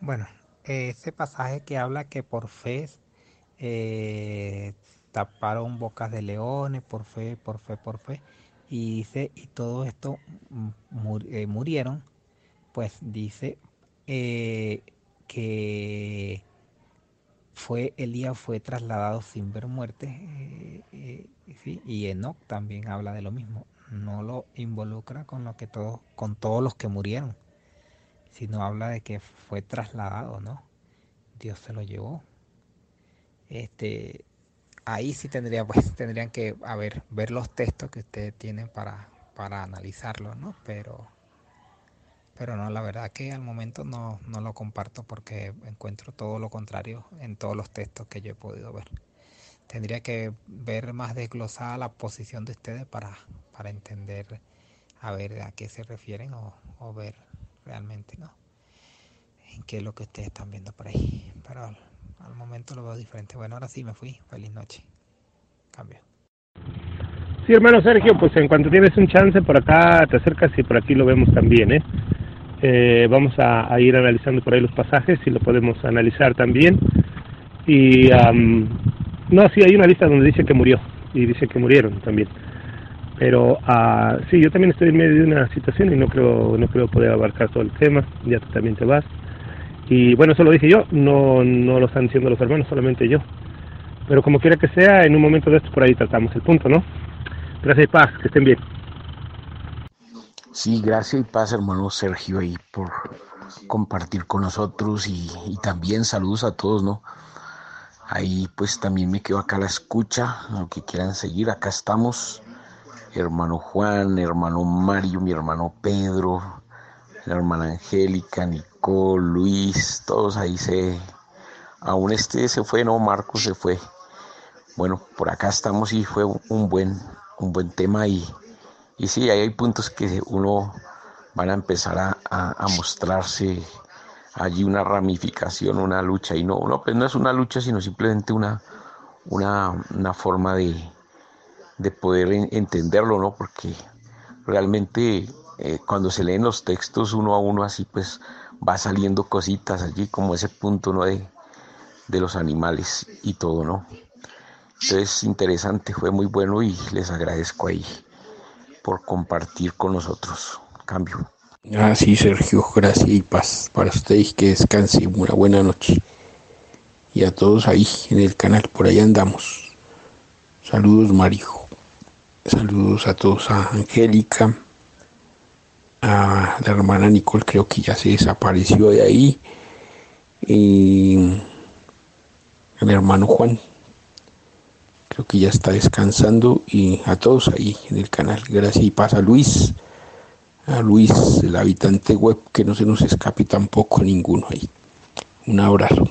Bueno, ese pasaje que habla que por fe eh, taparon bocas de leones, por fe, por fe, por fe, y dice, y todo esto eh, murieron, pues dice eh, que fue Elías fue trasladado sin ver muerte, eh, eh, y Enoch también habla de lo mismo, no lo involucra con lo que todos, con todos los que murieron, sino habla de que fue trasladado, ¿no? Dios se lo llevó. Este, ahí sí tendría, pues, tendrían que a ver, ver los textos que ustedes tienen para, para analizarlo, ¿no? Pero, pero no, la verdad que al momento no, no lo comparto porque encuentro todo lo contrario en todos los textos que yo he podido ver. Tendría que ver más desglosada la posición de ustedes para, para entender a ver a qué se refieren o, o ver realmente, ¿no? En qué es lo que ustedes están viendo por ahí. Pero al, al momento lo veo diferente. Bueno, ahora sí me fui. Feliz noche. Cambio. Sí, hermano Sergio, pues en cuanto tienes un chance por acá te acercas y por aquí lo vemos también, ¿eh? Eh, vamos a, ir analizando por ahí los pasajes y lo podemos analizar también. Y um, no, sí, hay una lista donde dice que murió y dice que murieron también. Pero uh, sí, yo también estoy en medio de una situación y no creo no creo poder abarcar todo el tema. Ya tú también te vas. Y bueno, eso lo dije yo, no no lo están diciendo los hermanos, solamente yo. Pero como quiera que sea, en un momento de esto por ahí tratamos el punto, ¿no? Gracias y paz, que estén bien. Sí, gracias y paz, hermano Sergio, ahí por compartir con nosotros y, y, también saludos a todos, ¿no? Ahí pues también me quedo acá la escucha, aunque quieran seguir, acá estamos, hermano Juan, hermano Mario, mi hermano Pedro, la hermana Angélica, Nicole, Luis, todos ahí se, aún este se fue, no, Marco se fue. Bueno, por acá estamos y fue un buen, un buen tema y y sí, ahí hay puntos que uno van a empezar a, a, a, mostrarse allí una ramificación, una lucha. Y no, no, pues no es una lucha, sino simplemente una, una, una forma de, de poder entenderlo, ¿no? Porque realmente eh, cuando se leen los textos uno a uno así, pues va saliendo cositas allí, como ese punto, ¿no? De, de los animales y todo, ¿no? Entonces, interesante, fue muy bueno y les agradezco ahí por compartir con nosotros. Cambio. Ah, sí, Sergio, gracias y paz para ustedes, que descansen, una buena noche. Y a todos ahí en el canal, por ahí andamos. Saludos, Mario. Saludos a todos, a Angélica, a la hermana Nicole, creo que ya se desapareció de ahí. Y al hermano Juan, creo que ya está descansando y a todos ahí en el canal. Gracias y pasa Luis, a Luis, el habitante web, que no se nos escape tampoco ninguno ahí. Un abrazo.